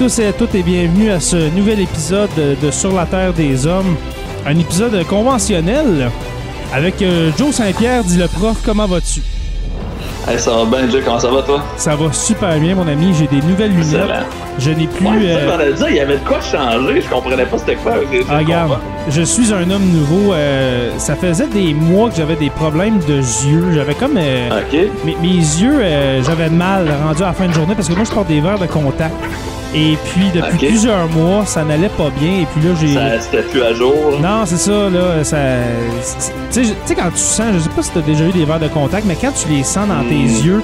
Tous et à toutes et bienvenue à ce nouvel épisode de Sur la Terre des Hommes. Un épisode conventionnel avec euh, Joe Saint-Pierre, dit le prof. Comment vas-tu? Hey, ça va bien, Joe. Comment ça va, toi? Ça va super bien, mon ami. J'ai des nouvelles lunettes. Excellent. Je n'ai plus. Ouais, c'est ça euh, dit. Il y avait de quoi changer. Je comprenais pas c'était quoi. Ah, regarde, je suis un homme nouveau. euh, ça faisait des mois que j'avais des problèmes de yeux. J'avais comme. euh, mes, mes yeux, j'avais mal rendu à la fin de journée parce que moi, je porte des verres de contact. Et puis, depuis plusieurs mois, ça n'allait pas bien. Et puis là, j'ai. Ça, c'était plus à jour. Non, c'est ça, là. Ça... Tu sais, quand tu sens, je sais pas si t'as déjà eu des verres de contact, mais quand tu les sens dans tes Hmm. yeux,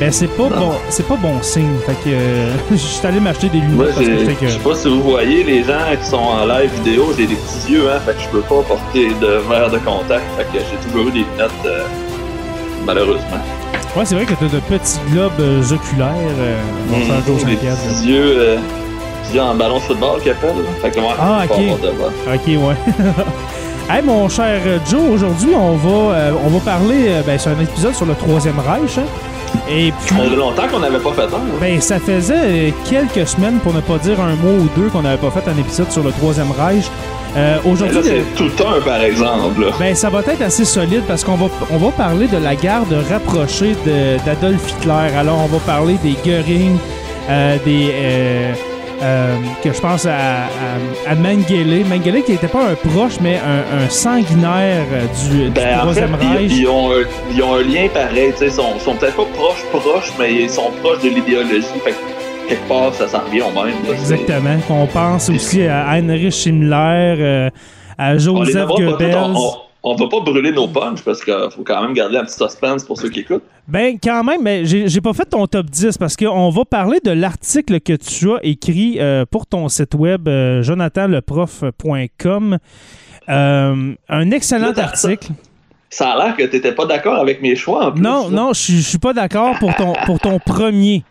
ben c'est pas bon, c'est pas bon signe. Fait que euh, je suis allé m'acheter des Moi, lunettes parce que je sais pas si vous voyez, les gens qui sont en live vidéo, j'ai des petits yeux, hein. Fait que je peux pas porter de verre de contact. Fait que j'ai toujours eu des lunettes, euh, malheureusement. Ouais, c'est vrai que t'as de petits globes euh, oculaires, Mmh, des Saint-Pierre. petits yeux, euh, yeux en ballon de football qu'ils appellent. Fait que moi, Ah, ok. Ok, ouais. hey, mon cher Joe, aujourd'hui, on va, euh, on va parler. euh, ben, c'est un épisode sur le Troisième Reich. hein. Et puis. Ça longtemps qu'on n'avait pas fait un. hein. Ben, ça faisait euh, quelques semaines, pour ne pas dire un mois ou deux, qu'on n'avait pas fait un épisode sur le Troisième Reich. Euh, Aujourd'hui, le- c'est tout un, par exemple. là. ben, ça va être assez solide parce qu'on va, on va parler de la garde rapprochée d'Adolf Hitler. Alors, on va parler des Göring, euh, des. euh, euh, que je pense à, à, à Mengele. Mengele qui n'était pas un proche, mais un, un sanguinaire euh, du, du Ben, en fait, Troisième Reich. ils, ils ont un, ils ont un lien pareil. tu sais, Ils sont, sont peut-être pas proches, proches, mais ils sont proches de l'idéologie. Fait que quelque part, ça s'en revient au même. là. Exactement. Qu'on pense aussi à Heinrich Himmler, euh, à On Joseph Goebbels. On, va pas brûler nos punchs parce qu'il faut quand même garder un petit suspense pour ceux qui écoutent. Ben, quand même, mais j'ai pas fait ton top 10 parce qu'on va parler de l'article que tu as écrit euh, pour ton site web, euh, jonathanleprof.com. Euh, un excellent article. Ça a l'air que t'étais pas d'accord avec mes choix en plus. Non, là. non, je suis pas d'accord pour ton, pour ton premier.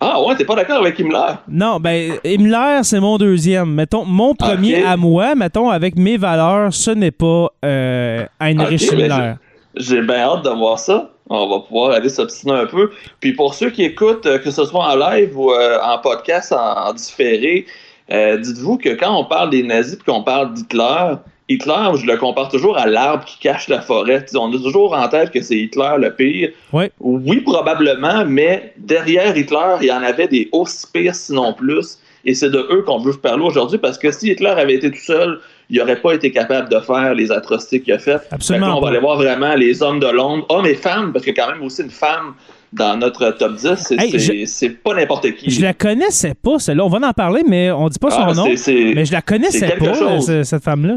Ah ouais, t'es pas d'accord avec Himmler? Non, ben, Himmler, c'est mon deuxième. Mettons, mon premier à moi, mettons, avec mes valeurs, ce n'est pas euh, Heinrich Ok, ben, Himmler. J'ai bien hâte de voir ça. On va pouvoir aller s'obstiner un peu. Puis pour ceux qui écoutent, euh, que ce soit en live ou euh, en podcast, en, en différé, euh, dites-vous que quand on parle des nazis et qu'on parle d'Hitler, Hitler, je le compare toujours à l'arbre qui cache la forêt. On a toujours en tête que c'est Hitler le pire. Ouais. Oui, probablement, mais derrière Hitler, il y en avait des aussi pires, sinon plus. Et c'est de eux qu'on veut parler aujourd'hui parce que si Hitler avait été tout seul, il n'aurait pas été capable de faire les atrocités qu'il a faites. Absolument Fait que là, on va aller voir vraiment les hommes de l'ombre, hommes et femmes, parce qu'il y a quand même aussi une femme dans notre top 10. C'est Hey, pas n'importe qui. Je la connaissais pas, celle-là. On va en parler, mais on dit pas son Ah, nom. Mais je la connaissais pas, chose. ce- cette femme-là.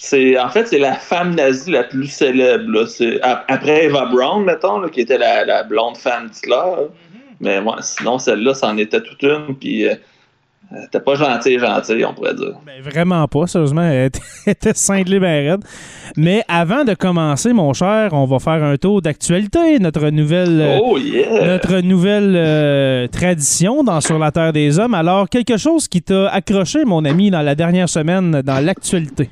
C'est en fait c'est la femme nazie la plus célèbre. là. C'est- Après Eva Braun, mettons, là, qui était la, la blonde femme d'Hitler. là. Mais moi, sinon celle-là, c'en était toute une. Puis euh, elle était pas gentille, gentille, on pourrait dire. Ben, vraiment pas, sérieusement. Elle était, elle était cinglée ben raide. Mais avant de commencer, mon cher, on va faire un tour d'actualité. Notre nouvelle. euh, oh yeah! Notre nouvelle euh, tradition dans Sur la Terre des Hommes. Alors, quelque chose qui t'a accroché, mon ami, dans la dernière semaine, dans l'actualité?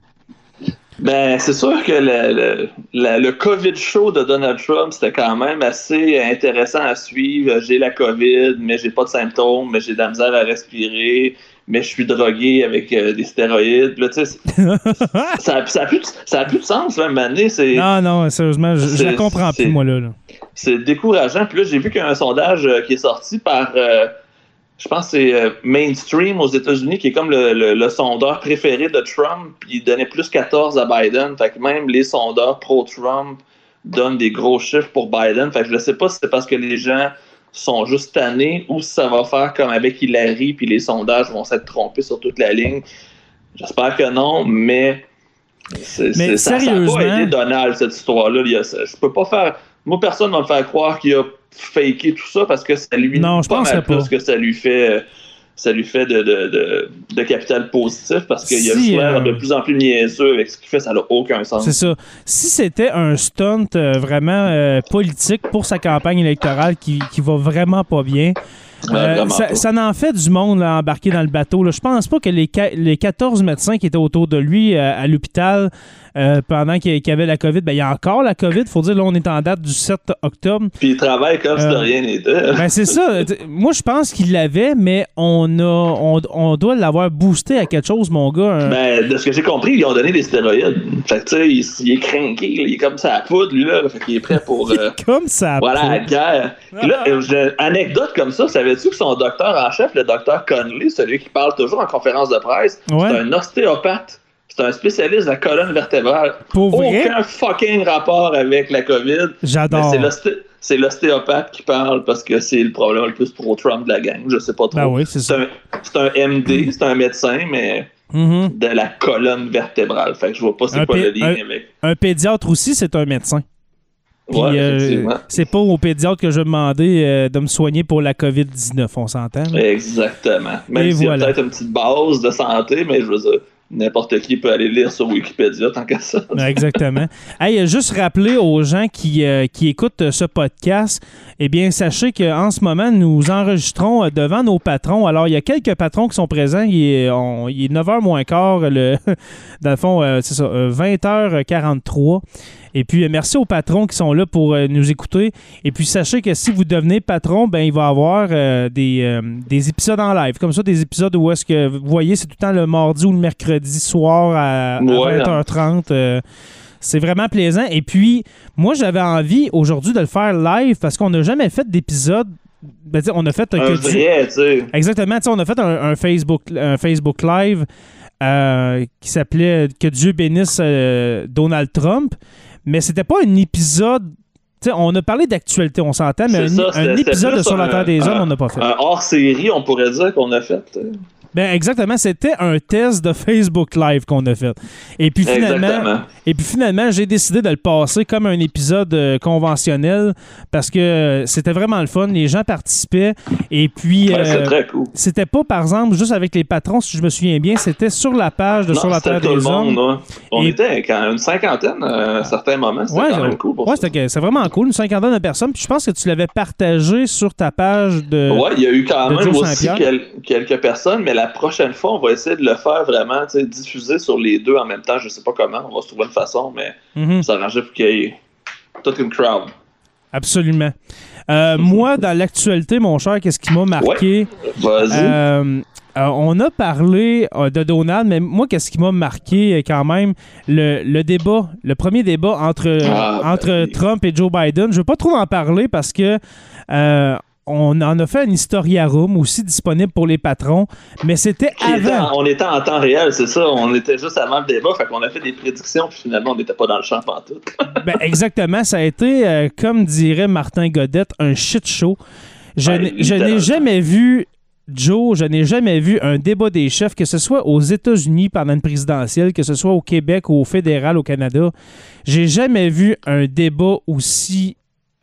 Ben, c'est sûr que le, le, le, COVID show de Donald Trump, c'était quand même assez intéressant à suivre. J'ai la COVID, mais j'ai pas de symptômes, mais j'ai de la misère à respirer, mais je suis drogué avec euh, des stéroïdes. Là, ça, ça, a plus, ça a plus de sens, là, année. Non, non, sérieusement, je, je la comprends plus, moi, là. là. C'est décourageant. Puis là, j'ai vu qu'il y a un sondage euh, qui est sorti par. Euh, je pense que c'est euh, Mainstream aux États-Unis, qui est comme le, sondeur préféré de Trump. Il donnait plus 14 à Biden. Fait que même les sondeurs pro-Trump donnent des gros chiffres pour Biden. Fait que je ne sais pas si c'est parce que les gens sont juste tannés ou si ça va faire comme avec Hillary, puis les sondages vont s'être trompés sur toute la ligne. J'espère que non, mais, mais ça n'a pas aidé Donald, cette histoire-là. Je peux pas faire. Moi, personne ne va me faire croire qu'il a faker tout ça parce que ça lui non, je pas mal plus que ça lui fait ça lui fait de, de, de, capital positif parce qu'il si, a de euh, plus en plus niaiseux avec ce qu'il fait, ça n'a aucun sens. C'est ça. Si c'était un stunt euh, vraiment euh, politique pour sa campagne électorale qui, qui va vraiment pas bien, ça, ça, en fait du monde embarqué dans le bateau. Là. Je pense pas que les, les 14 médecins qui étaient autour de lui à l'hôpital euh, pendant qu'il y avait la COVID. Ben, il y a encore la COVID. Il faut dire, là, on est en date du 7 octobre. Puis il travaille comme si de euh, rien n'était. Ben, c'est ça. Moi, je pense qu'il l'avait, mais on, a, on, doit l'avoir boosté à quelque chose, mon gars. Ben, de ce que j'ai compris, ils ont donné des stéroïdes. Fait que, tu sais, il, est craqué. Il est comme ça à poudre, lui, là. Fait qu'il est prêt pour. Euh, comme ça Voilà, la guerre. Là, anecdote comme ça, savais-tu que son docteur en chef, le docteur Conley, celui qui parle toujours en conférence de presse, c'est un ostéopathe? C'est un spécialiste de la colonne vertébrale. Pour Aucun fucking rapport avec la COVID. J'adore. C'est l'ostéopathe qui parle parce que c'est le problème le plus pro-Trump de la gang. Je sais pas trop. Ben oui, c'est un, un, MD, c'est un médecin, mais mm-hmm. de la colonne vertébrale. Fait que je vois pas c'est quoi le lien avec. Un pédiatre aussi, c'est un médecin. Ouais, euh, c'est pas au pédiatre que je demandais euh, de me soigner pour la COVID-19, on s'entend. Exactement. Même s'il y a peut-être une petite base de santé, mais je veux dire, N'importe qui peut aller lire sur Wikipédia tant qu'à ça. Exactement. Hey, juste rappeler aux gens qui, euh, qui écoutent ce podcast, eh bien, sachez qu'en ce moment, nous enregistrons euh, devant nos patrons. Alors, il y a quelques patrons qui sont présents. Il est, 9h moins quart, le, dans le fond, euh, c'est ça, 20h43. Et puis, euh, merci aux patrons qui sont là pour euh, nous écouter. Et puis, sachez que si vous devenez patron, ben il va y avoir euh, des, des, épisodes en live. Comme ça, des épisodes où est-ce que, vous voyez, c'est tout le temps le mardi ou le mercredi soir à, 20h30. c'est vraiment plaisant. Et puis, moi, j'avais envie aujourd'hui de le faire live parce qu'on n'a jamais fait d'épisode ben, on a fait un, vrai, Exactement. On a fait un, Facebook, un Facebook Live qui s'appelait Que Dieu bénisse Donald Trump mais c'était pas un épisode. on a parlé d'actualité, on s'entend, mais un, épisode de Sur la Terre des Hommes, on n'a pas fait. Un hors série, on pourrait dire qu'on a fait. Ben exactement, c'était un test de Facebook Live qu'on a fait. Et puis finalement, et puis finalement, j'ai décidé de le passer comme un épisode euh, conventionnel parce que euh, c'était vraiment le fun. Les gens participaient et puis euh, très cool. c'était pas par exemple juste avec les patrons, si je me souviens bien, c'était sur la page de Sur la Terre des Hommes. On était quand une cinquantaine à certains moments. C'était quand même cool. ouais, c'est vraiment cool, une cinquantaine de personnes. Puis je pense que tu l'avais partagé sur ta page de. Ouais, il y a eu quand même aussi quelques personnes, mais la la prochaine fois, on va essayer de le faire vraiment, diffuser sur les deux en même temps. Je sais pas comment, on va se trouver une façon, mais mm ça pour qu'il y ait toute une crowd. Absolument. Euh, moi, dans l'actualité, mon cher, qu'est-ce qui m'a marqué? Vas-y. Euh, euh, on a parlé de Donald, mais moi, qu'est-ce qui m'a marqué quand même? Le, débat, le premier débat entre, ah, ben entre Trump et Joe Biden. Je ne veux pas trop en parler parce que on en a fait un historiarum aussi disponible pour les patrons, mais c'était avant. on était en temps réel, c'est ça. On était juste avant le débat, fait qu'on a fait des prédictions, puis finalement, on n'était pas dans le champ tout. ben, exactement. Ça a été, euh, comme dirait Martin Godette, un shit show. Je n'ai jamais vu Joe, je n'ai jamais vu un débat des chefs, que ce soit aux États-Unis pendant une présidentielle, que ce soit au Québec ou au fédéral au Canada. J'ai jamais vu un débat aussi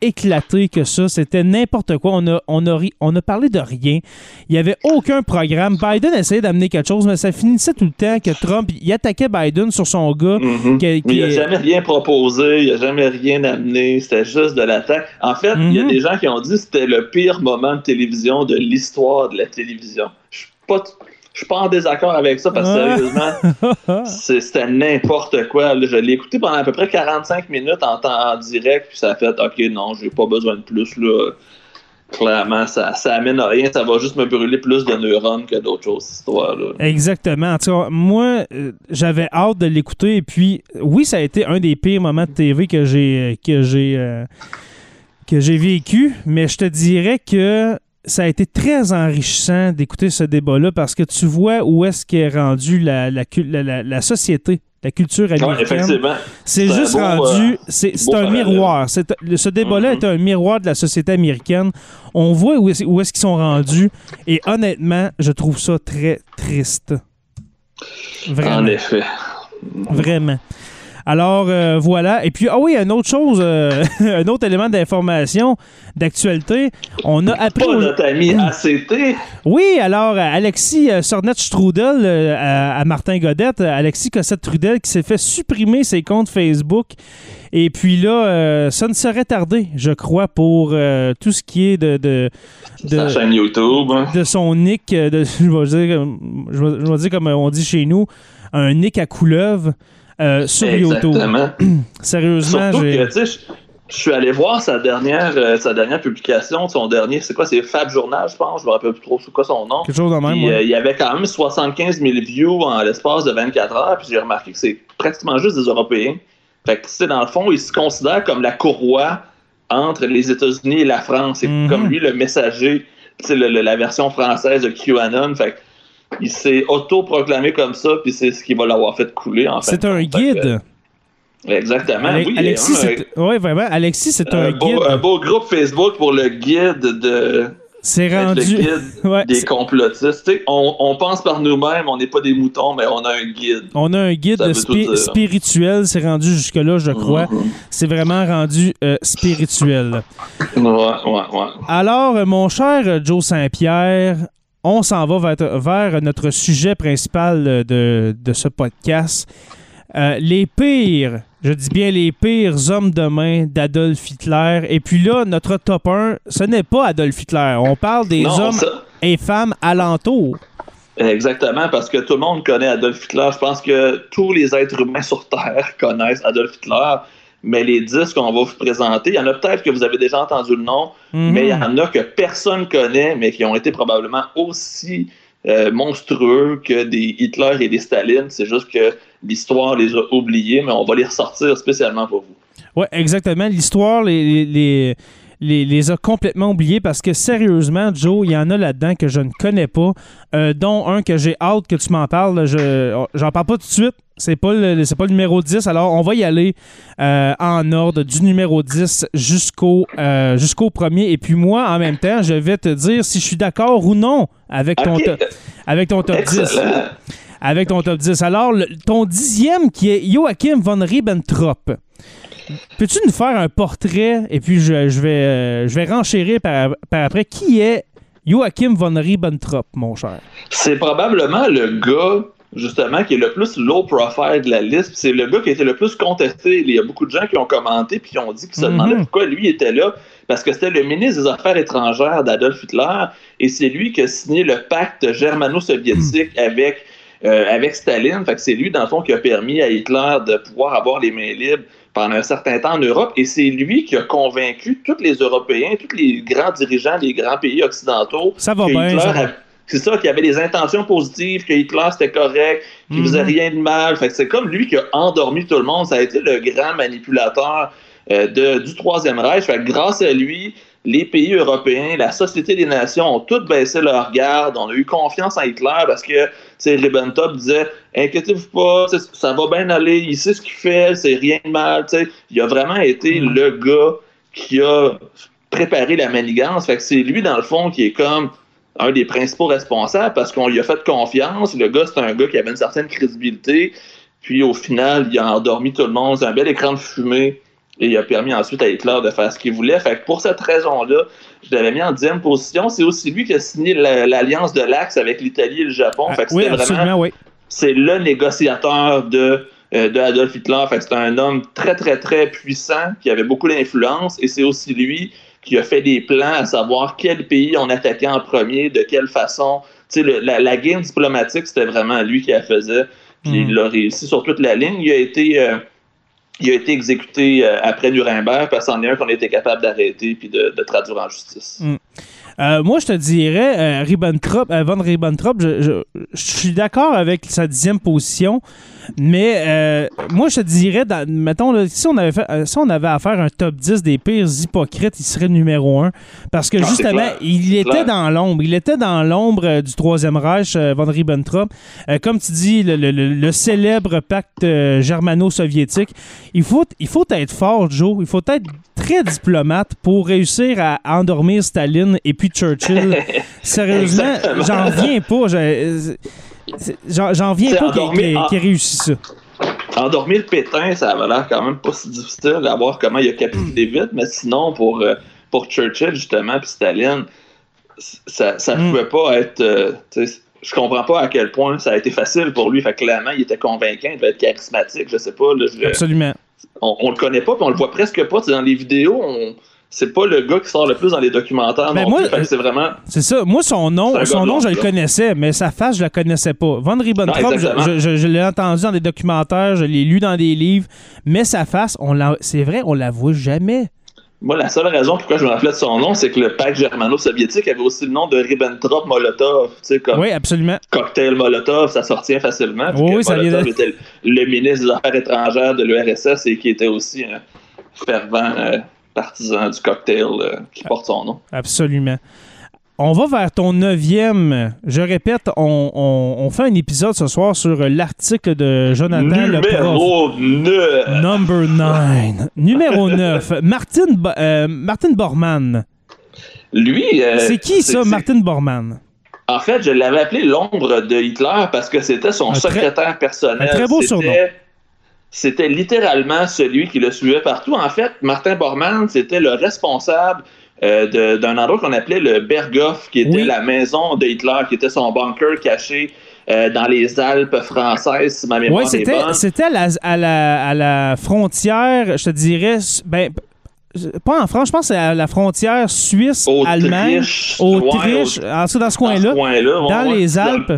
éclaté que ça. C'était n'importe quoi. On a, on, a, on a parlé de rien. Il n'y avait aucun programme. Biden essayait d'amener quelque chose, mais ça finissait tout le temps que Trump il attaquait Biden sur son gars. Mm-hmm. il n'a jamais rien proposé, il n'a jamais rien amené. C'était juste de l'attaque. En fait, il y a mm-hmm. des gens qui ont dit que c'était le pire moment de télévision de l'histoire de la télévision. Je suis pas Je suis pas en désaccord avec ça parce que sérieusement, c'était n'importe quoi. je l'ai écouté pendant à peu près 45 minutes en temps en direct, puis ça a fait OK, non, j'ai pas besoin de plus là. Clairement, ça, ça amène à rien, ça va juste me brûler plus de neurones que d'autres choses, cette histoire-là. Exactement. moi, euh, j'avais hâte de l'écouter, et puis, oui, ça a été un des pires moments de TV que j'ai que j'ai euh, que j'ai vécu, mais je te dirais que ça a été très enrichissant d'écouter ce débat-là parce que tu vois où est-ce qu'est rendue la, la, la, la, société, la culture américaine. c'est juste rendu, euh, c'est un miroir. Ce débat-là mm-hmm. est un miroir de la société américaine. On voit où est-ce qu'ils sont rendus et honnêtement, je trouve ça très triste. Vraiment. En effet. Vraiment. Alors euh, voilà. Et puis, ah oui, une autre chose, euh, un autre élément d'information, d'actualité. On a appris. Pas notre ami ACT. Oui, alors Alexis euh, Sornet-Strudel à, Martin Godette, Alexis Cossette-Trudel qui s'est fait supprimer ses comptes Facebook. Et puis là, ça ne serait tardé, je crois, pour tout ce qui est de, de, Sa chaîne YouTube. Hein. De son nick, de, je, vais dire, je, vais, dire comme on dit chez nous, un nick à couleuvre. Euh, sur YouTube. Sérieusement, j'ai. Je suis allé voir sa dernière, euh, sa dernière publication, son dernier, c'est quoi, c'est Fab Journal, je pense, je me rappelle plus trop c'est quoi son nom. Quelque chose de même, euh, Il y avait quand même 75 000 views en l'espace de 24 heures, puis j'ai remarqué que c'est pratiquement juste des Européens. Fait que, c'est dans le fond, il se considère comme la courroie entre les États-Unis et la France. C'est mhm. comme lui le messager, c'est la version française de QAnon. Fait que, il s'est auto-proclamé comme ça, puis c'est ce qui va l'avoir fait couler. En c'est un guide. exactement. oui, Alexis, c'est... Oui, vraiment. Alexis, c'est un, guide. Un beau groupe Facebook pour le guide de. C'est rendu. Le guide des complotistes. On, on, pense par nous-mêmes, on n'est pas des moutons, mais on a un guide. On a un guide spirituel, c'est rendu jusque-là, je crois. Mm-hmm. C'est vraiment rendu euh, spirituel. Ouais, ouais, ouais. Alors, mon cher Joe Saint-Pierre, on s'en va vers, notre sujet principal de, ce podcast. Euh, les pires, je dis bien les pires hommes de main d'Adolf Hitler. Et puis là, notre top 1, ce n'est pas Adolf Hitler. On parle des hommes et femmes alentours. Exactement, parce que tout le monde connaît Adolf Hitler. Je pense que tous les êtres humains sur Terre connaissent Adolf Hitler mais les 10 qu'on va vous présenter, il y en a peut-être que vous avez déjà entendu le nom, mhm. mais il y en a que personne connaît, mais qui ont été probablement aussi euh, monstrueux que des Hitler et des Staline. C'est juste que l'histoire les a oubliés, mais on va les ressortir spécialement pour vous. Oui, exactement. L'histoire, les, les, a complètement oubliés parce que sérieusement, Joe, il y en a là-dedans que je ne connais pas, euh, dont un que j'ai hâte que tu m'en parles. Je j'en parle pas tout de suite. C'est pas le pas le numéro 10. Alors on va y aller euh, en ordre du numéro 10 jusqu'au euh, jusqu'au premier. Et puis moi, en même temps, je vais te dire si je suis d'accord ou non avec ton, avec ton top 10 avec ton top 10. Alors, ton dixième qui est Joachim von Ribbentrop. Peux-tu nous faire un portrait et puis je, vais, euh, je vais renchérir par, après. Qui est Joachim von Ribbentrop, mon cher? C'est probablement le gars, justement, qui est le plus low profile de la liste. C'est le gars qui a été le plus contesté. Il y a beaucoup de gens qui ont commenté puis qui ont dit qu'ils se demandaient mhm. pourquoi lui était là. Parce que c'était le ministre des Affaires étrangères d'Adolf Hitler et c'est lui qui a signé le pacte germano-soviétique mhm. avec, euh, avec Staline. Fait que c'est lui, dans le fond, qui a permis à Hitler de pouvoir avoir les mains libres pendant un certain temps en Europe, et c'est lui qui a convaincu tous les Européens, tous les grands dirigeants des grands pays occidentaux. Ça va bien. C'est ça, qu'il avait des intentions positives, que Hitler c'était correct, qu'il faisait mhm. rien de mal. Fait c'est comme lui qui a endormi tout le monde. Ça a été le grand manipulateur euh, de, du Troisième Reich. Fait grâce à lui, les pays européens, la Société des Nations ont toutes baissé leur garde. On a eu confiance en Hitler parce que Ribbentrop disait Inquiétez-vous pas, ça va bien aller, il sait ce qu'il fait, c'est rien de mal. Il a vraiment été mm. le gars qui a préparé la manigance. Fait que c'est lui, dans le fond, qui est comme un des principaux responsables parce qu'on lui a fait confiance. Le gars, c'est un gars qui avait une certaine crédibilité. Puis au final, il a endormi tout le monde. C'est un bel écran de fumée et il a permis ensuite à Hitler de faire ce qu'il voulait. Fait pour cette raison-là, je l'avais mis en dixième position. C'est aussi lui qui a signé l'alliance de l'Axe avec l'Italie et le Japon. Fait oui, absolument, oui. C'est le négociateur de, euh, de Adolf Hitler. Fait c'est un homme très, très, très puissant qui avait beaucoup d'influence. Et c'est aussi lui qui a fait des plans à savoir quel pays on attaquait en premier, de quelle façon. Le, la, la, game diplomatique, c'était vraiment lui qui la faisait. Puis il a réussi sur toute la ligne. Il a été, euh, il a été exécuté euh, après Nuremberg parce qu'en est un qu'on était capable d'arrêter puis de, traduire en justice. Mm. Euh, moi, je te dirais, euh, Ribbentrop, euh, Ribbentrop, je, je, je suis d'accord avec sa dixième position, mais euh, moi, je te dirais, dans, mettons, là, si, on avait fait, euh, si on avait à faire un top 10 des pires hypocrites, il serait numéro 1. Parce que Ah, justement, il était dans l'ombre. Il était dans l'ombre euh, du Troisième Reich, euh, Von Ribbentrop. Comme tu dis, le, le- le- le célèbre pacte germano-soviétique. Il faut, il faut être fort, Joe. Il faut être très diplomate pour réussir à endormir Staline et puis Churchill. Sérieusement, j'en reviens pas. Je- J'en C'est pas qu'il endormir qu'il- en- qu'il ait réussi ça. Endormir le pétain, ça avait l'air quand même pas si difficile à voir comment il a capitulé vite, mais sinon, pour, euh, pour Churchill, justement, puis Staline, ça, ça Mm. pouvait pas être. euh, je comprends pas à quel point ça a été facile pour lui. Fait que clairement, il était convaincant, il devait être charismatique, je sais pas. là, je- Absolument. on, on le connaît pas, puis on le voit presque pas. Dans les vidéos, on- c'est pas le gars qui sort le plus dans les documentaires. Ben non moi, euh, c'est vraiment. C'est ça. Moi, son nom, son nom, je le connaissais, mais sa face, je la connaissais pas. Von Ribbentrop, je, l'ai entendu dans des documentaires, je l'ai lu dans des livres, mais sa face, on l'a- c'est vrai, on la voit jamais. Moi, la seule raison pourquoi je me rappelais de son nom, c'est que le pacte germano-soviétique avait aussi le nom de Ribbentrop-Molotov. Tu sais, comme Oui, absolument. cocktail Molotov, ça sortait facilement. Oui, oui, ça Molotov était le ministre des Affaires étrangères de l'URSS et qui était aussi un fervent euh, partisan du cocktail euh, qui porte son nom. Absolument. On va vers ton neuvième. Je répète, on, on- on fait un épisode ce soir sur l'article de Jonathan le. Numéro 9. Number 9. Numéro 9. Martin, euh, Martin Bormann. Lui. euh, c'est qui ça, Martin Bormann? En fait, je l'avais appelé l'ombre de Hitler parce que c'était son Un très- secrétaire personnel. un très beau surnom. C'était littéralement celui qui le suivait partout. En fait, Martin Bormann, c'était le responsable euh, d'un endroit qu'on appelait le Berghof, qui était Oui. la maison de Hitler, qui était son bunker caché euh, dans les Alpes françaises, si ma mémoire c'était, c'était à, la, à, la, à la frontière, je te dirais, ben, pas en France, je pense que c'est à la frontière suisse-allemande, Autriche, Autriche, ouais, en dessous dans ce dans ce coin-là, coin-là, ouais, dans ouais. les Alpes.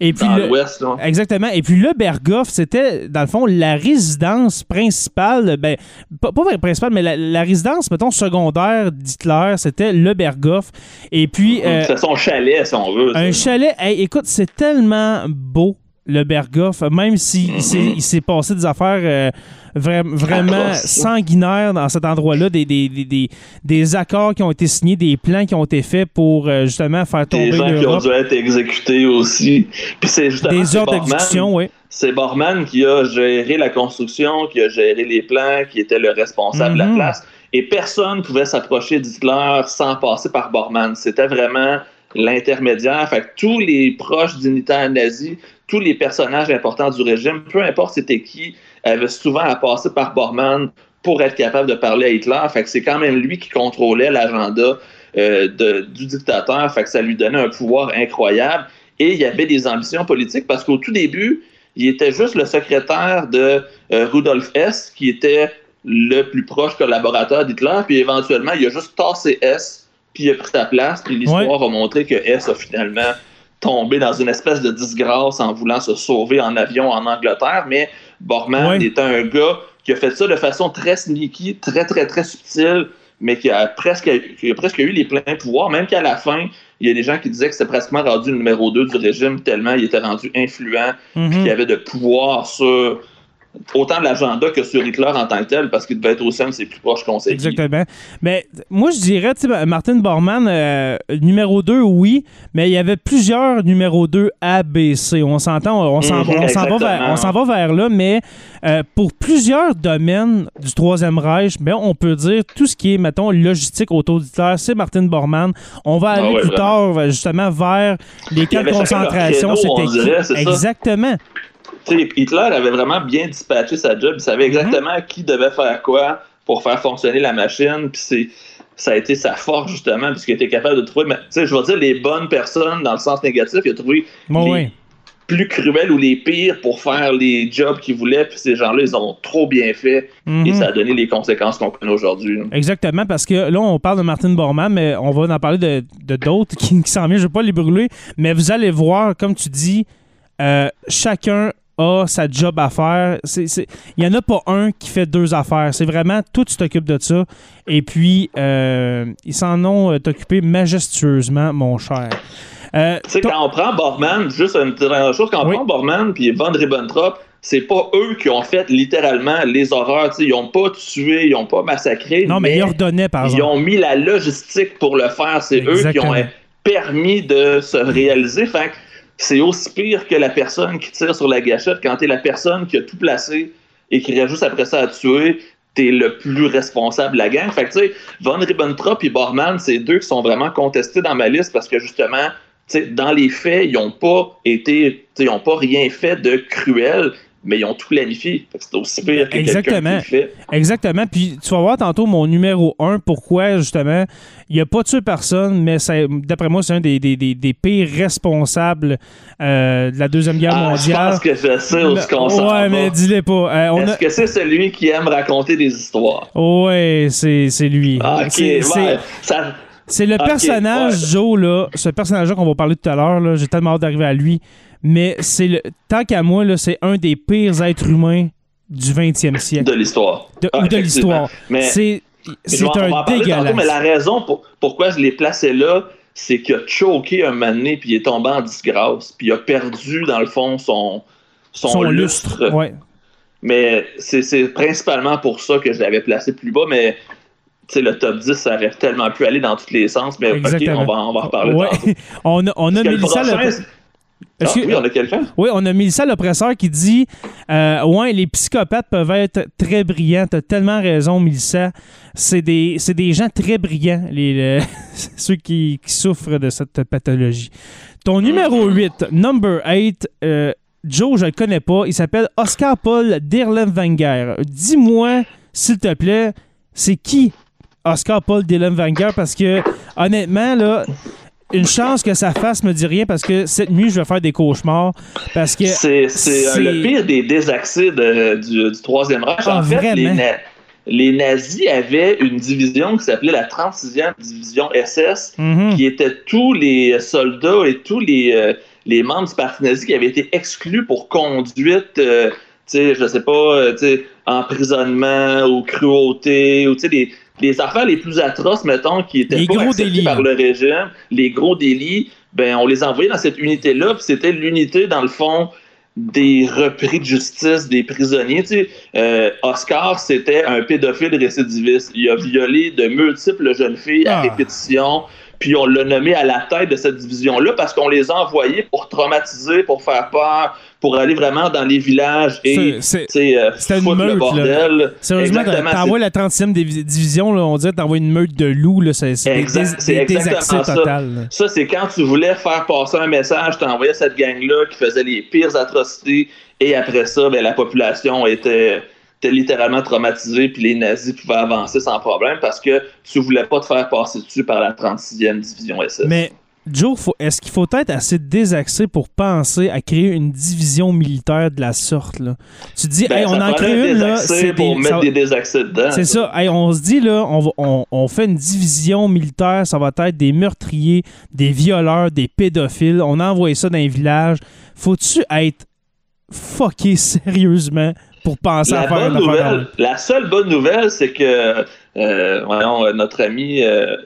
Et puis Dans l'ouest. Exactement. Et puis le Berghof, c'était, dans le fond, la résidence principale, ben, pas, pas principale, mais la, la résidence, mettons, secondaire d'Hitler, c'était le Berghof. Et puis, euh, C'est son chalet, si on veut. un ça. chalet, hey, écoute, c'est tellement beau, le Berghof, même s'il il s'est- passé des affaires euh, vra- vraiment sanguinaires dans cet endroit-là, des, des, des, des, des accords qui ont été signés, des plans qui ont été faits pour euh, justement faire Des tomber gens qui ont l'Europe. dû être exécutés aussi. Puis c'est justement Des ordres d'exécution, oui. C'est Bormann qui a géré la construction, qui a géré les plans, qui était le responsable de Mhm. la place. Et personne ne pouvait s'approcher d'Hitler sans passer par Bormann. C'était vraiment l'intermédiaire. Fait que tous les proches dignitaires nazis, tous les personnages importants du régime, peu importe c'était qui, avaient souvent à passer par Bormann pour être capable de parler à Hitler. Fait que c'est quand même lui qui contrôlait l'agenda euh, du dictateur. Fait que ça lui donnait un pouvoir incroyable. Et il y avait des ambitions politiques parce qu'au tout début, il était juste le secrétaire de euh, Rudolf Hess, qui était le plus proche collaborateur d'Hitler. Puis éventuellement, il a juste tassé Hess, puis il a pris sa place. Puis l'histoire a montré que Hess a finalement tombé dans une espèce de disgrâce en voulant se sauver en avion en Angleterre. Mais Bormann Ouais. était un gars qui a fait ça de façon très sneaky, très, très, très subtile, mais qui a presque, qui a presque eu les pleins pouvoirs, même qu'à la fin, il y a des gens qui disaient que c'était pratiquement rendu le numéro 2 du régime, tellement il était rendu influent, Mhm. puis qu'il avait de pouvoir sur autant l'agenda que sur Hitler en tant que tel, parce qu'il devait être un de ses plus proches conseillers. Exactement. Mais moi, je dirais, sais, Martin Bormann, euh, numéro 2, oui, mais il y avait plusieurs numéro 2 A, B, C. On s'entend, on s'en Mhm, s'en va, vers- va là, mais euh, pour plusieurs domaines du Troisième Reich, ben, on peut dire tout ce qui est, mettons, logistique autour d'Hitler, c'est Martin Bormann. On va Ah aller ouais, plus vraiment. tard, justement, vers les camps de concentration. C'était c'est. Exactement. Sais, Hitler avait vraiment bien dispatché sa job. Il savait exactement qui devait faire quoi pour faire fonctionner la machine. Puis c'est, ça a été sa force, justement, puisqu'il était capable de trouver, mais, tu sais, je vais dire les bonnes personnes dans le sens négatif. Il a trouvé Bon, les, oui. plus cruels ou les pires pour faire les jobs qu'ils voulaient. Puis ces gens-là, ils ont trop bien fait. Et Mhm. ça a donné les conséquences qu'on connaît aujourd'hui. Exactement, parce que là, on parle de Martin Bormann, mais on va en parler de de d'autres qui, qui s'en viennent. Je ne vais pas les brûler, mais vous allez voir, comme tu dis, euh, chacun a sa job à faire. Il n'y en a pas un qui fait deux affaires. C'est vraiment, tout tu t'occupes de ça. Et puis, euh, ils s'en ont euh, occupé majestueusement, mon cher. Euh, Tu sais, quand on prend Borman, juste une petite dernière chose, quand on Oui. prend Borman puis Von Ribbentrop, c'est pas eux qui ont fait littéralement les horreurs. Ils ont pas tué, ils ont pas massacré. non, mais, mais ils ordonnaient, par ils exemple. ont mis la logistique pour le faire. C'est eux qui ont permis de se réaliser. Fait que c'est aussi pire que la personne qui tire sur la gâchette quand t'es la personne qui a tout placé et qui reste juste après ça à tuer. T'es le plus responsable de la gang. Fait que, tu sais, Von Ribbentrop et Bormann, c'est deux qui sont vraiment contestés dans ma liste parce que justement, tu sais, dans les faits, ils n'ont pas été, ils ont pas rien fait de cruel, mais ils ont tout planifié. C'est aussi pire que qui Exactement. le fait. Exactement. Puis tu vas voir tantôt mon numéro 1, pourquoi justement, il n'y a pas tué personne, mais d'après moi, c'est un des, des- des- des pires responsables euh, de la Deuxième Guerre Ah, je mondiale. pense que je sais où ce qu'on s'en ouais, mais dis-le pas. Euh, Est-ce a... que c'est celui qui aime raconter des histoires? Ouais, c'est lui. Ah, ok, ouais. Ça, C'est le personnage, ouais. Joe, là, ce personnage-là qu'on va parler tout à l'heure, j'ai tellement hâte d'arriver à lui, mais c'est le, tant qu'à moi, là, c'est un des pires êtres humains du 20e siècle. de l'histoire. De- Ah, ou de l'histoire. Mais C'est un parler tantôt, dégueulasse. mais la raison pour- pourquoi je l'ai placé là, c'est qu'il a choqué un donné, puis il est tombé en disgrâce, puis il a perdu, dans le fond, son, son, Son lustre. lustre. Ouais. Mais c'est c'est principalement pour ça que je l'avais placé plus bas, mais tu sais, le top 10, ça aurait tellement pu aller dans tous les sens, mais ok, Exactement. on va, on va en reparler Ouais. on a, on a le Mélissa prochain, le- Est-ce Ah, que- oui, on a quelqu'un? Oui, on a Mélissa l'oppresseur qui dit euh, Ouais, les psychopathes peuvent être très brillants. T'as tellement raison, Mélissa. C'est des, c'est des gens très brillants, les, le- ceux qui, qui souffrent de cette pathologie. Ton numéro 8, number 8, euh, Joe, je le connais pas. Il s'appelle Oscar Paul Dirlewanger. Dis-moi, s'il te plaît, c'est qui Oscar Paul Dirlewanger? Parce que, honnêtement, là. Une chance que sa face me dit rien parce que cette nuit, je vais faire des cauchemars. Parce que C'est euh, le pire des désaccès du, du Troisième Reich. Ah, en fait, les, na- les nazis avaient une division qui s'appelait la 36e division SS, Mhm. qui était tous les soldats et tous les, euh, les membres du parti nazi qui avaient été exclus pour conduite, euh, tu sais, je sais pas, euh, emprisonnement ou cruauté, ou tu sais, les, affaires les plus atroces, mettons, qui étaient Les pas gros délits, par le régime, les gros délits, ben, on les envoyait dans cette unité-là, puis c'était l'unité, dans le fond, des repris de justice, des prisonniers. Tu sais, euh, Oscar, c'était un pédophile récidiviste. Il a violé de multiples jeunes filles à Ah. répétition, puis on l'a nommé à la tête de cette division-là parce qu'on les a envoyés pour traumatiser, pour faire peur, pour aller vraiment dans les villages et C'est- euh, le là. bordel. Sérieusement, t'envoies la 30e divi- division, là, on dirait que t'envoies une meute de loups. C'est des, exactement ça. total. Ça, c'est quand tu voulais faire passer un message, tu envoyais cette gang-là qui faisait les pires atrocités, et après ça, ben, la population était, était littéralement traumatisée, puis les nazis pouvaient avancer sans problème parce que tu voulais pas te faire passer dessus par la 36e division SS. Mais Joe, est-ce qu'il faut être assez désaxé pour penser à créer une division militaire de la sorte? Là? Tu dis, Ben, hey, on en crée un une, là, c'est pour des- mettre ça- des désaccès dedans. C'est ça. Hey, on se dit, là, on, va- on, on fait une division militaire. Ça va être des meurtriers, des violeurs, des pédophiles. On envoie ça dans les villages. Faut-tu être fucké sérieusement pour penser La à faire une affaire nouvelle, la seule bonne nouvelle, c'est que euh, voyons, euh, notre ami euh,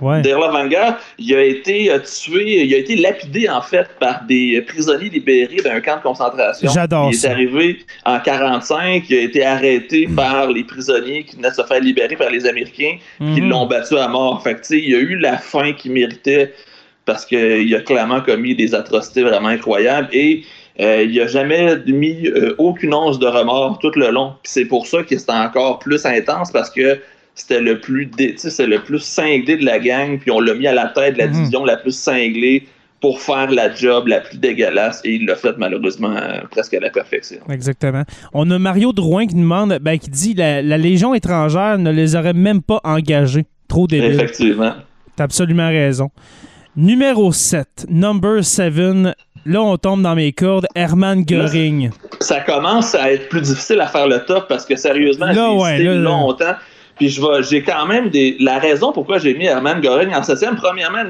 Ouais. Dirlewanger, il a été euh, tué, il a été lapidé en fait par des prisonniers libérés d'un camp de concentration. J'adore Il ça. est arrivé en 45, il a été arrêté par les prisonniers qui venaient de se faire libérer par les Américains, qui Mhm. l'ont battu à mort. Fait que, tu sais, il a eu la fin qu'il méritait parce qu'il a clairement commis des atrocités vraiment incroyables et euh, il a jamais mis euh, aucune once de remords tout le long. C'est pour ça que c'était encore plus intense parce que c'était le plus c'est le plus cinglé de la gang, puis on l'a mis à la tête de la Mhm. division la plus cinglée pour faire la job la plus dégueulasse et il l'a fait malheureusement euh, presque à la perfection. Exactement. On a Mario Drouin qui nous demande, ben, qui dit la, la Légion étrangère ne les aurait même pas engagés. Trop débile. Effectivement. T'as absolument raison. Numéro 7, number 7, là, on tombe dans mes cordes. Hermann Göring. Ça commence à être plus difficile à faire le top parce que sérieusement, j'ai ouais, longtemps. Puis je vais, j'ai quand même des. La raison pourquoi j'ai mis Hermann Göring en septième, premièrement,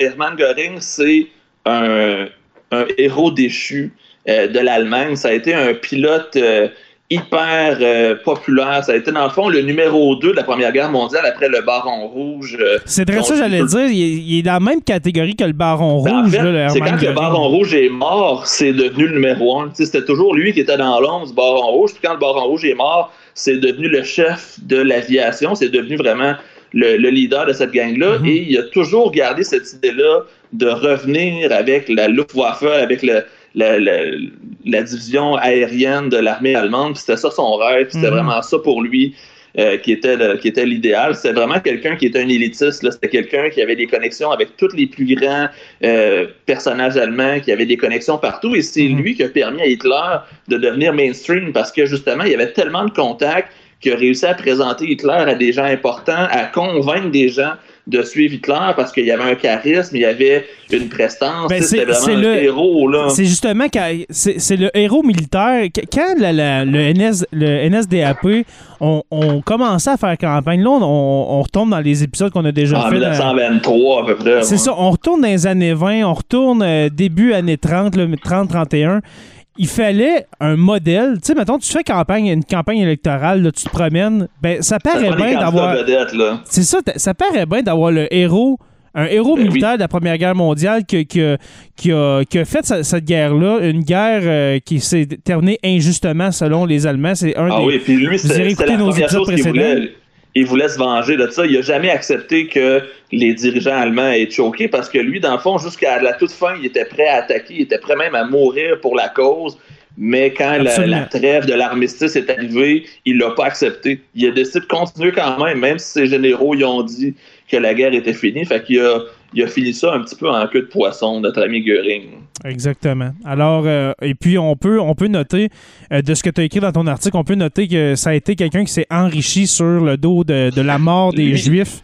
Hermann Göring, c'est un, un, héros déchu euh, de l'Allemagne. Ça a été un pilote euh, hyper euh, populaire. Ça a été, dans le fond, le numéro 2 de la Première Guerre mondiale après le Baron Rouge. c'est très ça, j'allais dire. Il est, dans la même catégorie que le Baron ben, Rouge. c'est quand le Baron Rouge est mort, c'est devenu le numéro 1. C'était toujours lui qui était dans l'ombre du Baron Rouge. Puis quand le Baron Rouge est mort, c'est devenu le chef de l'aviation. C'est devenu vraiment le, leader de cette gang-là. Mhm. Et il a toujours gardé cette idée-là de revenir avec la Luftwaffe, avec le, la, division aérienne de l'armée allemande. C'était ça son rêve. C'était mhm. vraiment ça pour lui. Euh, qui était qui était l'idéal. C'était vraiment quelqu'un qui était un élitiste. C'était quelqu'un qui avait des connexions avec tous les plus grands euh, personnages allemands, qui avait des connexions partout. Et c'est mhm. lui qui a permis à Hitler de devenir mainstream parce que justement, il y avait tellement de contacts qu'il a réussi à présenter Hitler à des gens importants, à convaincre des gens de suivre Hitler parce qu'il y avait un charisme, il y avait une prestance. Ben, c'était vraiment le héros. C'est justement c'est, le héros militaire. Quand le, NS, le NSDAP on, on commençait à faire campagne, là, on, retourne dans les épisodes qu'on a déjà en fait. En 1923 à peu près. C'est ça, on retourne dans les années 20, on retourne euh, début années 30, 30-31 il fallait un modèle. Tu sais, mettons, tu fais campagne, une campagne électorale, là, tu te promènes, ben, ça paraît bien d'avoir. C'est ça, ça paraît bien d'avoir le héros. Un héros ben militaire de la Première Guerre mondiale qui, qui, a, qui a, fait cette, guerre-là, une guerre euh, qui s'est terminée injustement selon les Allemands. C'est un ah des. oui, puis lui, c'était la nos première chose qu'il voulait il voulait se venger de ça. Il n'a jamais accepté que les dirigeants allemands aient choqué parce que lui, dans le fond, jusqu'à la toute fin, il était prêt à attaquer, il était prêt même à mourir pour la cause. Mais quand la, trêve de l'armistice est arrivée, il l'a pas accepté. Il a décidé de continuer quand même, même si ses généraux y ont dit que la guerre était finie. Fait qu'il a, il a fini ça un petit peu en queue de poisson, notre ami Göring. Exactement. Alors, euh, et puis on peut, on peut noter, euh, de ce que tu as écrit dans ton article, on peut noter que ça a été quelqu'un qui s'est enrichi sur le dos de, la mort des Juifs.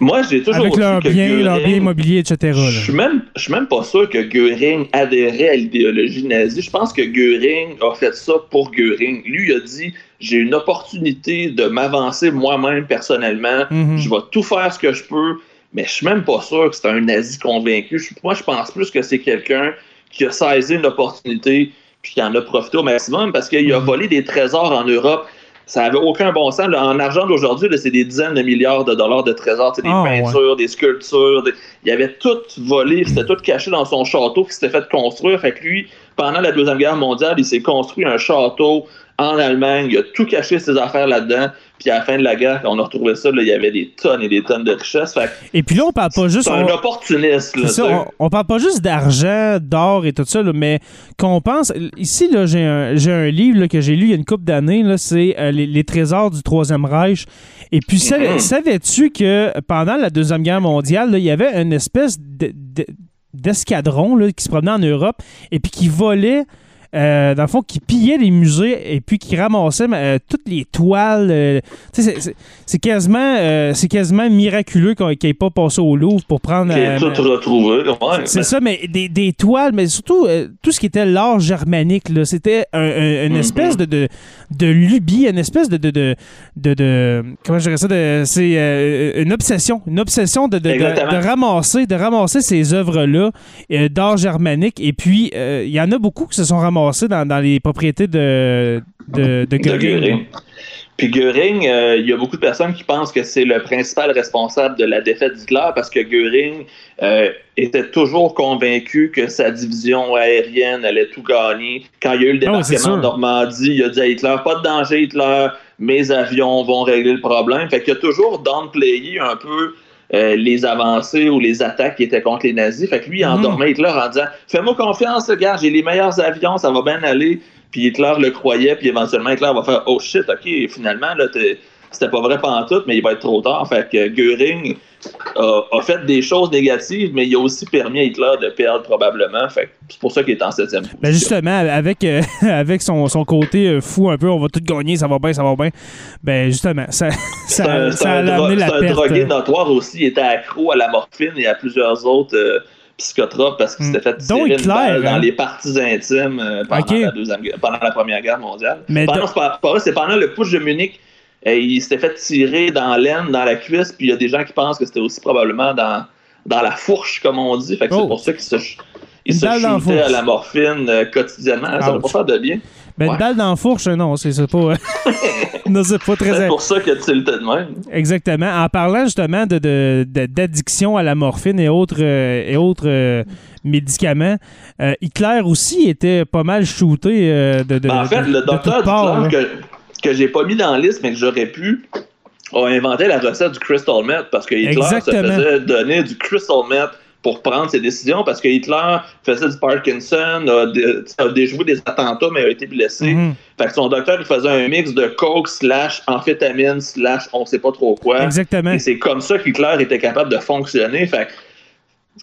Moi, j'ai toujours Avec leurs biens, leur bien immobilier, etc. Je suis même, suis même pas sûr que Göring adhérait à l'idéologie nazie. Je pense que Göring a fait ça pour Göring. Lui, il a dit j'ai une opportunité de m'avancer moi-même personnellement. Mhm. Je vais tout faire ce que je peux, mais je suis même pas sûr que c'est un nazi convaincu. moi, je pense plus que c'est quelqu'un qui a saisi une opportunité puis qui en a profité au maximum parce qu'il a mhm. volé des trésors en Europe ça n'avait aucun bon sens. en argent d'aujourd'hui, c'est des dizaines de milliards de dollars de trésors, des ah, peintures, des sculptures. Il avait tout volé, c'était tout caché dans son château qui s'était fait construire. Fait que lui, pendant la Deuxième Guerre mondiale, il s'est construit un château en Allemagne. Il a tout caché ses affaires là-dedans. Puis à la fin de la guerre, quand on a retrouvé ça, il y avait des tonnes et des tonnes de richesses. et puis là, on parle pas juste. C'est un opportuniste. on, parle pas juste d'argent, d'or et tout ça, mais qu'on pense. Ici, là, j'ai un, un, livre que j'ai lu il y a une couple d'années. C'est euh, les, trésors du Troisième Reich. Et puis, mm-hmm. savais-tu que pendant la Deuxième Guerre mondiale, il y avait une espèce d'escadron qui se promenait en Europe et puis qui volait euh, dans le fond, qui pillait les musées et puis qui ramassait euh, toutes les toiles. Euh, c'est quasiment, c'est quasiment miraculeux qu'il n'ait pas passé au Louvre pour prendre. tout retrouvé. c'est ça, mais des, des, toiles, mais surtout tout ce qui était l'art germanique. C'était un, une mm-hmm. espèce de, de, de, lubie, une espèce de. de, de, de, comment je dirais ça C'est une obsession. Une obsession de, de, ramasser, de ramasser ces œuvres-là d'art germanique. Et puis, il y en a beaucoup qui se sont ramassés dans, les propriétés de, de, Göring. Puis Göring, euh, il y a beaucoup de personnes qui pensent que c'est le principal responsable de la défaite d'Hitler parce que Göring euh, était toujours convaincu que sa division aérienne allait tout gagner. Quand il y a eu le ah débarquement de Normandie, il a dit à Hitler pas de danger, Hitler, mes avions vont régler le problème. Fait qu'il a toujours downplayé un peu euh, les avancées ou les attaques qui étaient contre les nazis. Fait que lui, il mhm. endormait Hitler en disant Fais-moi confiance, gars, j'ai les meilleurs avions, ça va bien aller. Puis Hitler le croyait, puis éventuellement Hitler va faire Oh shit, ok, finalement, là, c'était pas vrai pendant tout, mais il va être trop tard. Fait que Göring a, fait des choses négatives, mais il a aussi permis à Hitler de perdre probablement. Fait c'est pour ça qu'il est en septième position. Ben justement, avec, euh, avec son, son côté euh, fou un peu, on va tout gagner, ça va bien, ça va bien. Ben justement, ça, ça, ça, a amené la perte. un drogué notoire aussi, il était accro à la morphine et à plusieurs autres. Euh, psychotrope parce qu'il Mm. s'était fait tirer une Hitler, balle dans hein? les parties intimes euh, pendant, la deuxième, guerre- pendant la Première Guerre mondiale. Mais Pendant- c'est c'est pendant le push de Munich. Il s'était fait tirer dans l'aine, dans la cuisse, puis il y a des gens qui pensent que c'était aussi probablement dans, dans la fourche, comme on dit. Fait que Oh. c'est pour ça qu'il se, il se shootait à la morphine euh, quotidiennement. Ça va pas faire de bien. Ben, Ouais. une balle dans la fourche, non, c'est pas. euh, non, c'est pas très. C'est pour ça que tu le de même. Exactement. En parlant justement de, de- de- d'addiction à la morphine et autres, euh, et autres euh, médicaments, euh, Hitler aussi était pas mal shooté de, de, Ben, en fait, de- le docteur Hitler. Que, j'ai pas mis dans la liste, mais que j'aurais pu, a inventé la recette du crystal meth parce que Hitler Exactement. se faisait donner du crystal meth pour prendre ses décisions parce que Hitler faisait du Parkinson, a, dé- a déjoué des attentats, mais a été blessé. Mhm. Fait que son docteur, il faisait un mix de coke slash amphétamine slash on sait pas trop quoi. Exactement. Et c'est comme ça qu'Hitler était capable de fonctionner. Fait que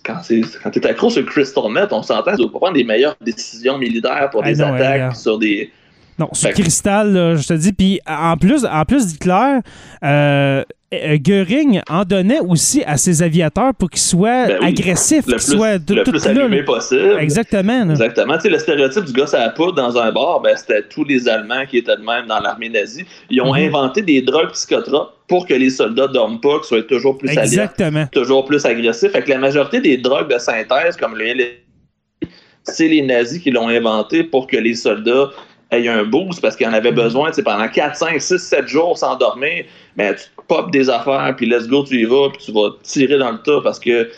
quand, quand t'es accro sur le crystal meth, on s'entend, tu dois pas prendre les meilleures décisions militaires pour Ah des attaques sur des. Non, Fait que- Cristal, là, je te dis. Puis en plus, en plus d'Hitler, euh, Göring en donnait aussi à ses aviateurs pour qu'ils soient Ben oui. agressifs, le qu'ils soient le tout- tout plus là, allumé là. possible. Exactement. là. Exactement. Tu sais, le stéréotype du gars à la poudre dans un bar, ben, c'était tous les Allemands qui étaient de même dans l'armée nazie. Ils ont Mhm. inventé des drogues psychotropes pour que les soldats dorment pas, qu'ils soient toujours plus Exactement. toujours plus agressifs. Fait que la majorité des drogues de synthèse, comme le c'est les nazis qui l'ont inventé pour que les soldats aient un boost parce qu'ils en avaient besoin tu sais, pendant 4, 5, 6, 7 jours sans dormir. Mais tu te popes des affaires, puis let's go, tu y vas, puis tu vas tirer dans le tas parce que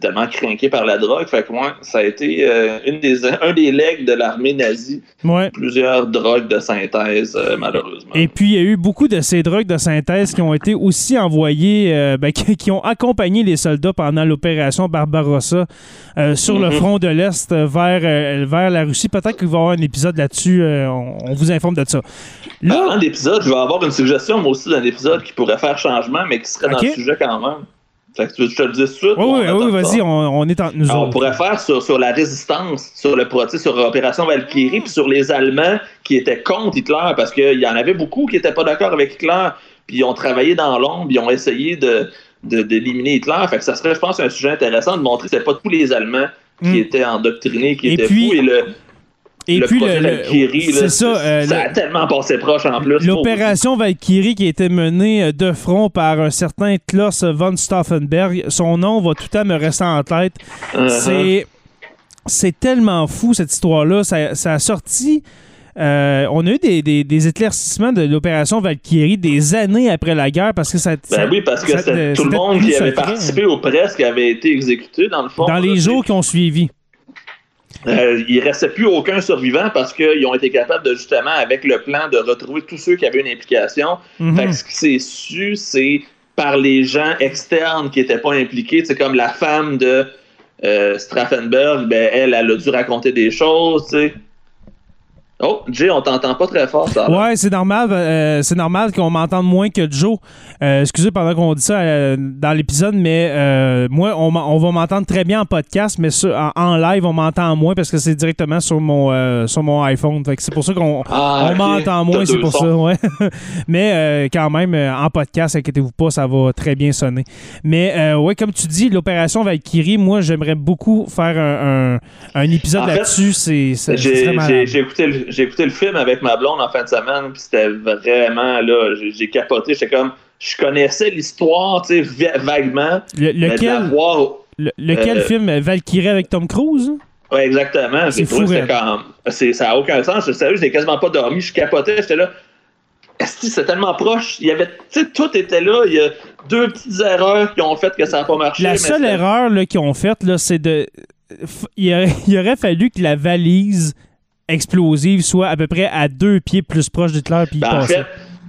tellement craqué par la drogue. Fait que ça a été euh, une des, un des legs de l'armée nazie. Ouais. Plusieurs drogues de synthèse, euh, malheureusement. Et puis, il y a eu beaucoup de ces drogues de synthèse qui ont été aussi envoyées, euh, ben, qui, qui ont accompagné les soldats pendant l'opération Barbarossa sur le Mhm. front de l'Est vers, vers la Russie. Peut-être qu'il va y avoir un épisode là-dessus. on, on vous informe de ça. Là, Parlant d'épisode, je vais avoir une suggestion, moi aussi, d'un épisode qui pourrait faire changement, mais qui serait dans Ok. le sujet quand même. Fait que tu veux que je te le dise tout de suite? oui, oui, vas-y, on, on est entre nous Alors, on pourrait faire sur, sur la résistance, sur le sur Opération Valkyrie, puis sur les Allemands qui étaient contre Hitler, parce qu'il y en avait beaucoup qui n'étaient pas d'accord avec Hitler, puis ils ont travaillé dans l'ombre, ils ont essayé de de- d'éliminer Hitler. Fait que ça serait, je pense, un sujet intéressant de montrer que c'était pas tous les Allemands qui Mm. étaient endoctrinés, qui Et étaient puis- fous. Et le, Et le puis, Valkyrie, c'est ça. euh, ça le- a tellement passé proche en plus. L'opération Valkyrie qui a été menée euh, de front par un certain Klaus von Stauffenberg, son nom va tout le temps me rester en tête. Uh-huh. C'est c'est tellement fou cette histoire-là. Ça, ça a sorti. euh, on a eu des, des- des éclaircissements de l'opération Valkyrie des années après la guerre parce que ça. ça- Ben oui, parce que ça- tout le monde qui avait secret. participé aux presses qui avait été exécuté, dans le fond. Dans là, les jours qui ont suivi. Euh, il restait plus aucun survivant parce qu'ils ont été capables de justement, avec le plan, de retrouver tous ceux qui avaient une implication. Mhm. Fait que ce qui s'est su, c'est par les gens externes qui n'étaient pas impliqués. C'est comme la femme de euh, Straffenberg, ben, elle, elle a dû raconter des choses, tu sais. Oh, Jay, on t'entend pas très fort, ça. Ouais, c'est normal. euh, c'est normal qu'on m'entende moins que Joe. Euh, excusez pendant qu'on dit ça euh, dans l'épisode, mais moi, on, va m'entendre très bien en podcast, mais sur- en, en live, on m'entend moins parce que c'est directement sur mon sur mon iPhone. C'est pour ça qu'on Ah, m'entend moins, c'est pour sons. ça, ouais. mais quand même, en podcast, inquiétez-vous pas, ça va très bien sonner. Mais ouais, comme tu dis, l'opération Valkyrie, moi, j'aimerais beaucoup faire un, un- un épisode là-dessus. C'est j'ai écouté, le- j'ai écouté le film avec ma blonde en fin de semaine, puis c'était vraiment là, j'ai capoté. J'étais comme, je connaissais l'histoire, tu sais, va- vaguement. Le- lequel? voir- le- lequel euh, film Valkyrie avec Tom Cruise? Ouais, exactement. C'est fou, raide. comme. Ça n'a aucun sens. Je sérieux, je n'ai quasiment pas dormi. Je capotais. J'étais là. C'est tellement proche? Il y avait. Tu sais, tout était là. Il y a deux petites erreurs qui ont fait que ça n'a pas marché. La seule erreur qu'ils ont faite, c'est de. f- Il aurait, il aurait fallu que la valise explosive soit à peu près à deux pieds plus proche d'Hitler puis il Ben, en fait,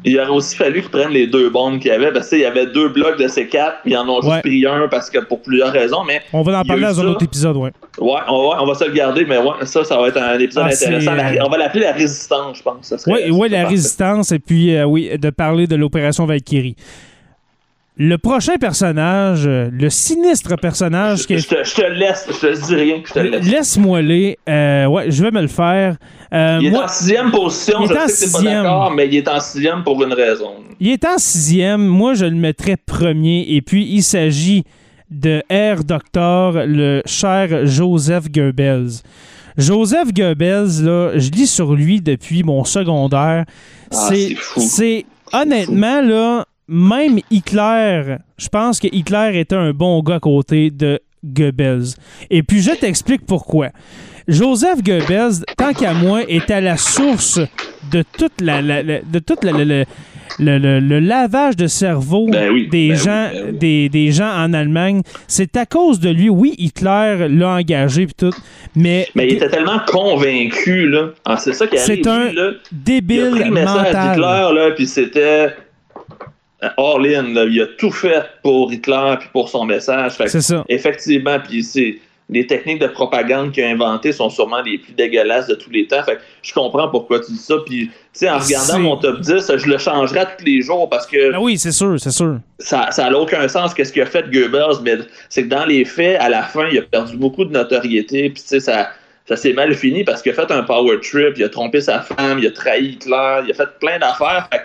il aurait aussi fallu qu'ils prennent les deux bombes qu'il y avait. Parce qu'il y avait deux blocs de C4, puis ils en ont juste pris un parce que pour plusieurs raisons. Mais On va en parler dans un autre épisode, ouais. ouais, on va, on va se le garder. Mais ouais, ça, ça va être un épisode Ah, intéressant. La- on va l'appeler la résistance, je pense. Oui, ouais, la parfait. résistance et puis euh, oui, de parler de l'opération Valkyrie. Le prochain personnage, euh, le sinistre personnage qui Je te, je te laisse. Je te dis rien. Je te laisse. Laisse-moi aller. Euh, ouais, je vais me le faire. Euh, Il est moi, en sixième position, il est je en sais que t'es pas sixième. d'accord, mais il est en sixième pour une raison. il est en sixième. Moi, je le mettrais premier. Et puis, il s'agit de Air Doctor, le cher Joseph Goebbels. Joseph Goebbels, là, je lis sur lui depuis mon secondaire. Ah, c'est c'est fou. c'est honnêtement là, même Hitler, je pense que Hitler était un bon gars à côté de Goebbels. Et puis je t'explique pourquoi. Joseph Goebbels, tant qu'à moi, est à la source de toute la, la- la- de toute la- la- la- le, le- le lavage de cerveau Ben oui, des ben oui, ben oui. des, des gens en Allemagne. C'est à cause de lui. Oui, Hitler l'a engagé puis tout, mais, Mais il était tellement convaincu, là. Ah, c'est ça qui arrive. C'est un là. Il a débile pris le message mental. d'Hitler, là, puis c'était all in, là. Il a tout fait pour Hitler puis pour son message. C'est ça. effectivement, puis c'est les techniques de propagande qu'il a inventées sont sûrement les plus dégueulasses de tous les temps. Fait que je comprends pourquoi tu dis ça. Puis, tu sais, en regardant mon top 10, je le changerais tous les jours parce que Ah oui, c'est sûr, c'est sûr. ça ça n'a aucun sens qu'est-ce qu'il a fait Goebbels, mais c'est que dans les faits, à la fin, il a perdu beaucoup de notoriété, puis tu sais, ça, ça s'est mal fini parce qu'il a fait un power trip, il a trompé sa femme, il a trahi Hitler, il a fait plein d'affaires. Fait que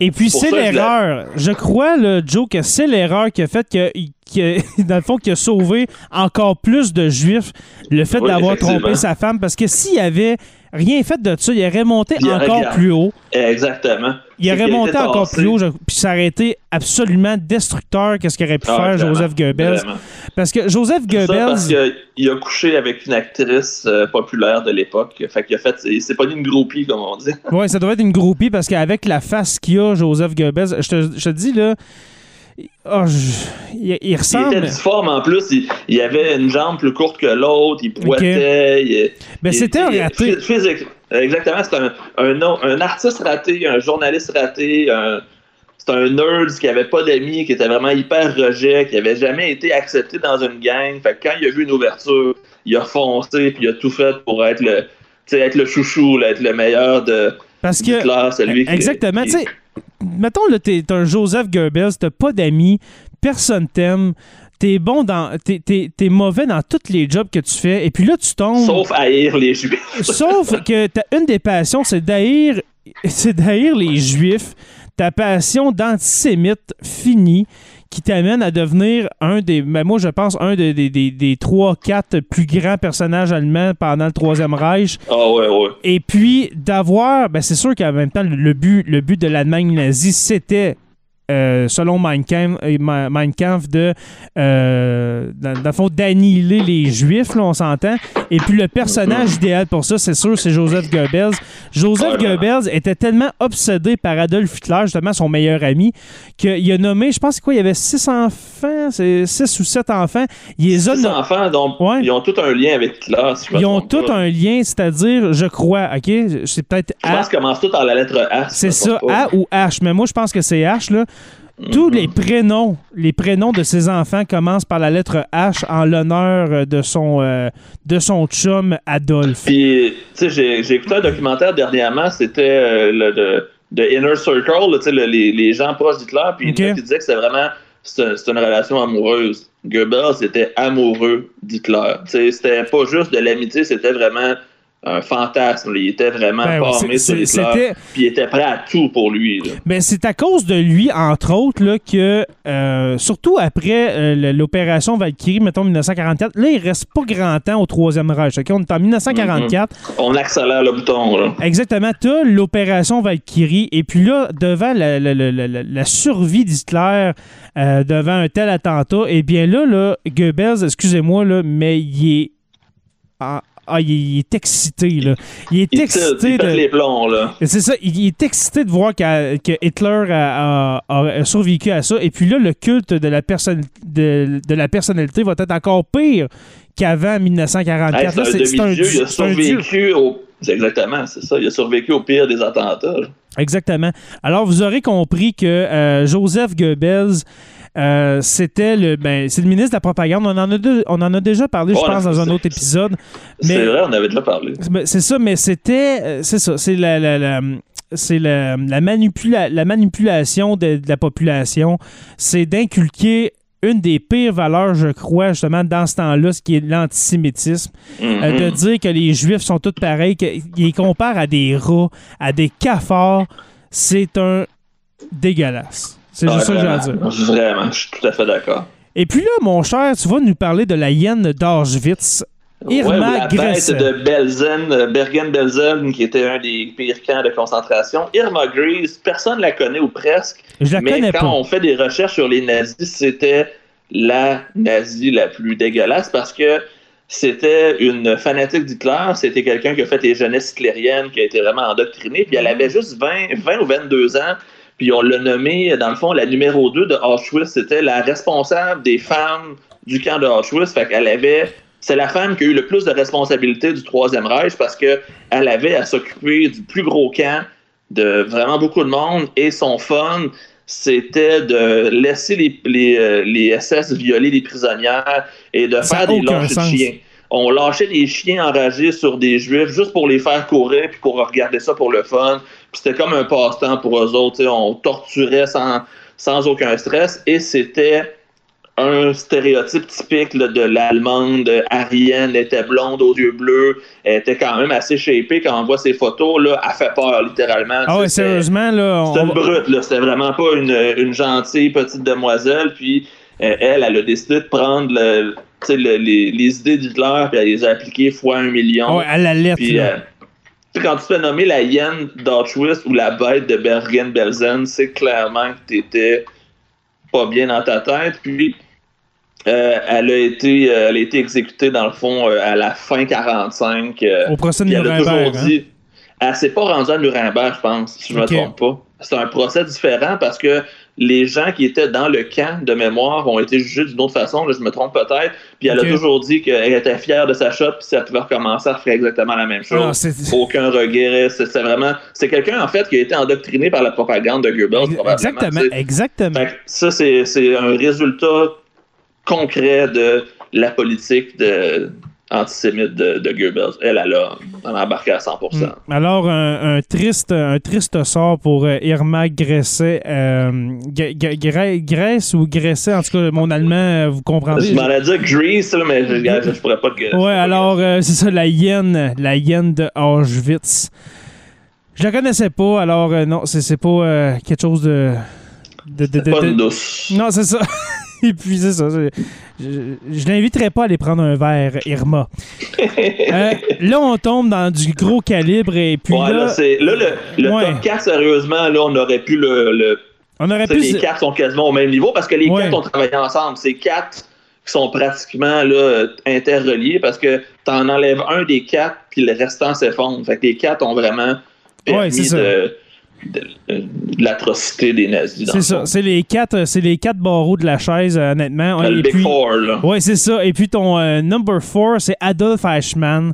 Et puis c'est l'erreur. Je, crois, le Joe, que c'est l'erreur qui a fait que, que- dans le fond, qui a sauvé encore plus de Juifs, le fait Oui, d'avoir trompé sa femme. Parce que s'il avait rien fait de ça, il aurait monté Il aurait encore plus haut. Exactement. Il C'est aurait qu'il a monté encore plus haut, je- puis ça aurait été absolument destructeur qu'est-ce qu'aurait pu Ah, faire vraiment, Joseph Goebbels. vraiment. Parce que Joseph Tout ça parce Goebbels, qu'il a couché avec une actrice euh, populaire de l'époque. Fait qu'il a fait, il s'est pas une groupie, comme on dit. ouais, ça doit être une groupie parce qu'avec la face qu'il a, Joseph Goebbels, je te, je te dis là, oh, je- il, il Il ressemble. était difforme en plus, il, il avait une jambe plus courte que l'autre, il poitait. il- Ben, il- c'était un il- raté. phys- physique- Exactement, c'est un, un, un artiste raté, un journaliste raté, un, c'est un nerd qui avait pas d'amis, qui était vraiment hyper rejet, qui avait jamais été accepté dans une gang. Fait que quand il a vu une ouverture, il a foncé puis il a tout fait pour être le, être le chouchou, là, être le meilleur de Parce que celui qui Exactement. qui- mettons, là, t'es un Joseph Goebbels, t'as pas d'amis, personne t'aime, t'es bon dans. T'es t'es- t'es mauvais dans tous les jobs que tu fais, et puis là, tu tombes. sauf haïr les juifs. Sauf que t'as une des passions, c'est d'haïr, c'est d'haïr les Juifs. Ta passion d'antisémite finie qui t'amène à devenir un des, ben moi je pense, un des, des, des, des 3-4 plus grands personnages allemands pendant le Troisième Reich. Ah ouais, ouais. Et puis d'avoir, ben c'est sûr qu'en même temps, le but, le but de l'Allemagne nazie, c'était, euh, selon Mein Kampf, euh, Ma- Mein Kampf, de, euh, dans, dans le fond, d'annihiler les Juifs, là, on s'entend. Et puis le personnage idéal pour ça, c'est sûr, c'est Joseph Goebbels. Joseph. Goebbels était tellement obsédé par Adolf Hitler, justement son meilleur ami, qu'il a nommé, je pense, quoi, il y avait six enfants, c'est six ou sept enfants. Il les a Ces no- enfants, donc, Ouais. ils ont tous un lien avec Hitler. si ils ont tous un lien, c'est-à-dire, je crois, OK, c'est peut-être Je pense qu'ils commencent tous par la lettre je c'est ça. A ou H. Mais moi, je pense que c'est H, là. Tous Mhm. les prénoms, les prénoms de ses enfants commencent par la lettre H en l'honneur de son, euh, de son chum Adolphe. Puis, tu sais, j'ai, écouté un documentaire dernièrement, c'était euh, le de, de Inner Circle, là, le- les, les gens proches d'Hitler, puis Ok. il disaient que c'était vraiment c'est, c'est une relation amoureuse. Goebbels était amoureux d'Hitler. Tu sais, c'était pas juste de l'amitié, c'était vraiment un fantasme. Il était vraiment Ben ouais, c'est- sur Hitler, c'était- puis il était prêt à tout pour lui. Ben, c'est à cause de lui, entre autres, là, que, euh, surtout après euh, l'opération Valkyrie, mettons 1944, là, il reste pas grand temps au Troisième Reich. On est en 1944. On accélère le bouton. Là. Exactement. Tu as l'opération Valkyrie. Et puis là, devant la, la- la- la- survie d'Hitler, euh, devant un tel attentat, eh bien là, là Goebbels, excusez-moi, là, mais il est. Ah, ah, il, est- il est excité, là. Il est Il, excité il de. les plombs. Là. C'est ça, il, est excité de voir que Hitler a, a- a survécu à ça. Et puis là, le culte de la, personne, de, de la personnalité va être encore pire qu'avant 1944. Hey, Là, c'est un demi-dieu, dieu- il a c'est un dieu. survécu au. Exactement, c'est ça. Il a survécu au pire des attentats. là. Exactement. Alors, vous aurez compris que euh, Joseph Goebbels, euh, c'était le, ben, c'est le ministre de la propagande. On en a, on en a déjà parlé, je pense, dans un autre épisode. Mais- C'est vrai, on avait déjà parlé. C'est ça, mais c'était, euh, c'est ça, c'est la, la- la- c'est la, la manipula- la manipulation de, de la population. C'est d'inculquer une des pires valeurs, je crois, justement, dans ce temps-là, ce qui est l'antisémitisme. Euh, de dire que les Juifs sont tous pareils, qu'ils comparent à des rats, à des cafards, c'est un dégueulasse. C'est juste ça que j'ai à dire. Vraiment, je suis tout à fait d'accord. Et puis là, mon cher, tu vas nous parler de la hyène d'Auschwitz. Irma ouais, la Gresse. bête de Belzen, euh, Bergen-Belsen, qui était un des pires camps de concentration. Irma Grise, personne ne la connaît ou presque. Je la mais connais quand pas. on fait des recherches sur les nazis, c'était la nazie la plus dégueulasse parce que c'était une fanatique d'Hitler, c'était quelqu'un qui a fait les jeunesses hitlériennes, qui a été vraiment endoctriné, puis elle avait juste 20, 20 ou 22 ans, puis on l'a nommée, dans le fond, la numéro 2 de Auschwitz, c'était la responsable des femmes du camp de Auschwitz, fait qu'elle avait c'est la femme qui a eu le plus de responsabilités du Troisième Reich parce qu'elle avait à s'occuper du plus gros camp de vraiment beaucoup de monde et son fun, c'était de laisser les, les, euh, les SS violer les prisonnières et de Ça faire des lâches de chiens. On lâchait des chiens enragés sur des juifs juste pour les faire courir puis pour regarder ça pour le fun. C'était comme un passe-temps pour eux autres. On torturait sans, sans aucun stress et c'était un stéréotype typique là, de l'allemande arienne, elle était blonde aux yeux bleus, elle était quand même assez shapée quand on voit ses photos, là, elle fait peur littéralement. Ah ouais, sérieusement, là. on c'était une va- brute, là. C'était vraiment pas une, une gentille petite demoiselle. Puis euh, elle, elle a décidé de prendre le- le- les, les idées d'Hitler puis elle les a appliquées fois un million. Ah ouais, à la lettre. Puis, euh, quand tu te fais nommer la hyène d'Auschwitz ou la bête de Bergen-Belsen, c'est clairement que t'étais pas bien dans ta tête. Puis, euh, elle, a été, euh, elle a été exécutée, dans le fond, euh, à la fin 45. euh, Au procès de puis elle a toujours Nuremberg. hein? dit. Elle s'est pas rendue à Nuremberg, je pense, si je me trompe pas. C'est un procès différent parce que les gens qui étaient dans le camp de mémoire ont été jugés d'une autre façon, là, je me trompe peut-être. Puis elle a toujours dit qu'elle était fière de sa shot, puis si elle pouvait recommencer, elle ferait exactement la même chose. Ah, c'est- Aucun regret. C'est vraiment. C'est quelqu'un, en fait, qui a été endoctriné par la propagande de Goebbels, probablement. Exactement, exactement. Fait ça, c'est un résultat concret de la politique de, antisémite de, de Goebbels. Elle, elle a, elle a embarqué à 100%. Mm. Alors, un, un triste, un triste sort pour euh, Irma Gresset. Euh, Grèce ou Gresset, en tout cas, mon allemand, euh, vous comprendrez. Je m'en ai dit mais je, je, je pourrais pas te Ouais, alors, euh, c'est ça, la hyène, la hyène de Auschwitz. Je la connaissais pas, alors euh, non, c'est pas quelque chose de. de, de- de- pas de- une douce. Non, c'est ça. Et puis, c'est ça. Je, je l'inviterai pas à aller prendre un verre, Irma. Euh, là, on tombe dans du gros calibre et puis Ouais, là, là, le, le Ouais. top 4, sérieusement, là, on aurait pu le. le on aurait tu pu. les quatre sont quasiment au même niveau parce que les Ouais. quatre ont travaillé ensemble. C'est quatre qui sont pratiquement là, interreliés parce que t'en enlèves un des quatre, puis le restant s'effondre. Fait que les quatre ont vraiment permis Ouais, de l'atrocité des nazis. C'est ça. C'est les quatre, c'est les quatre barreaux de la chaise, euh, honnêtement. Le Et Big puis, Four, là. Ouais, c'est ça. Et puis ton euh, number four, c'est Adolf Eichmann.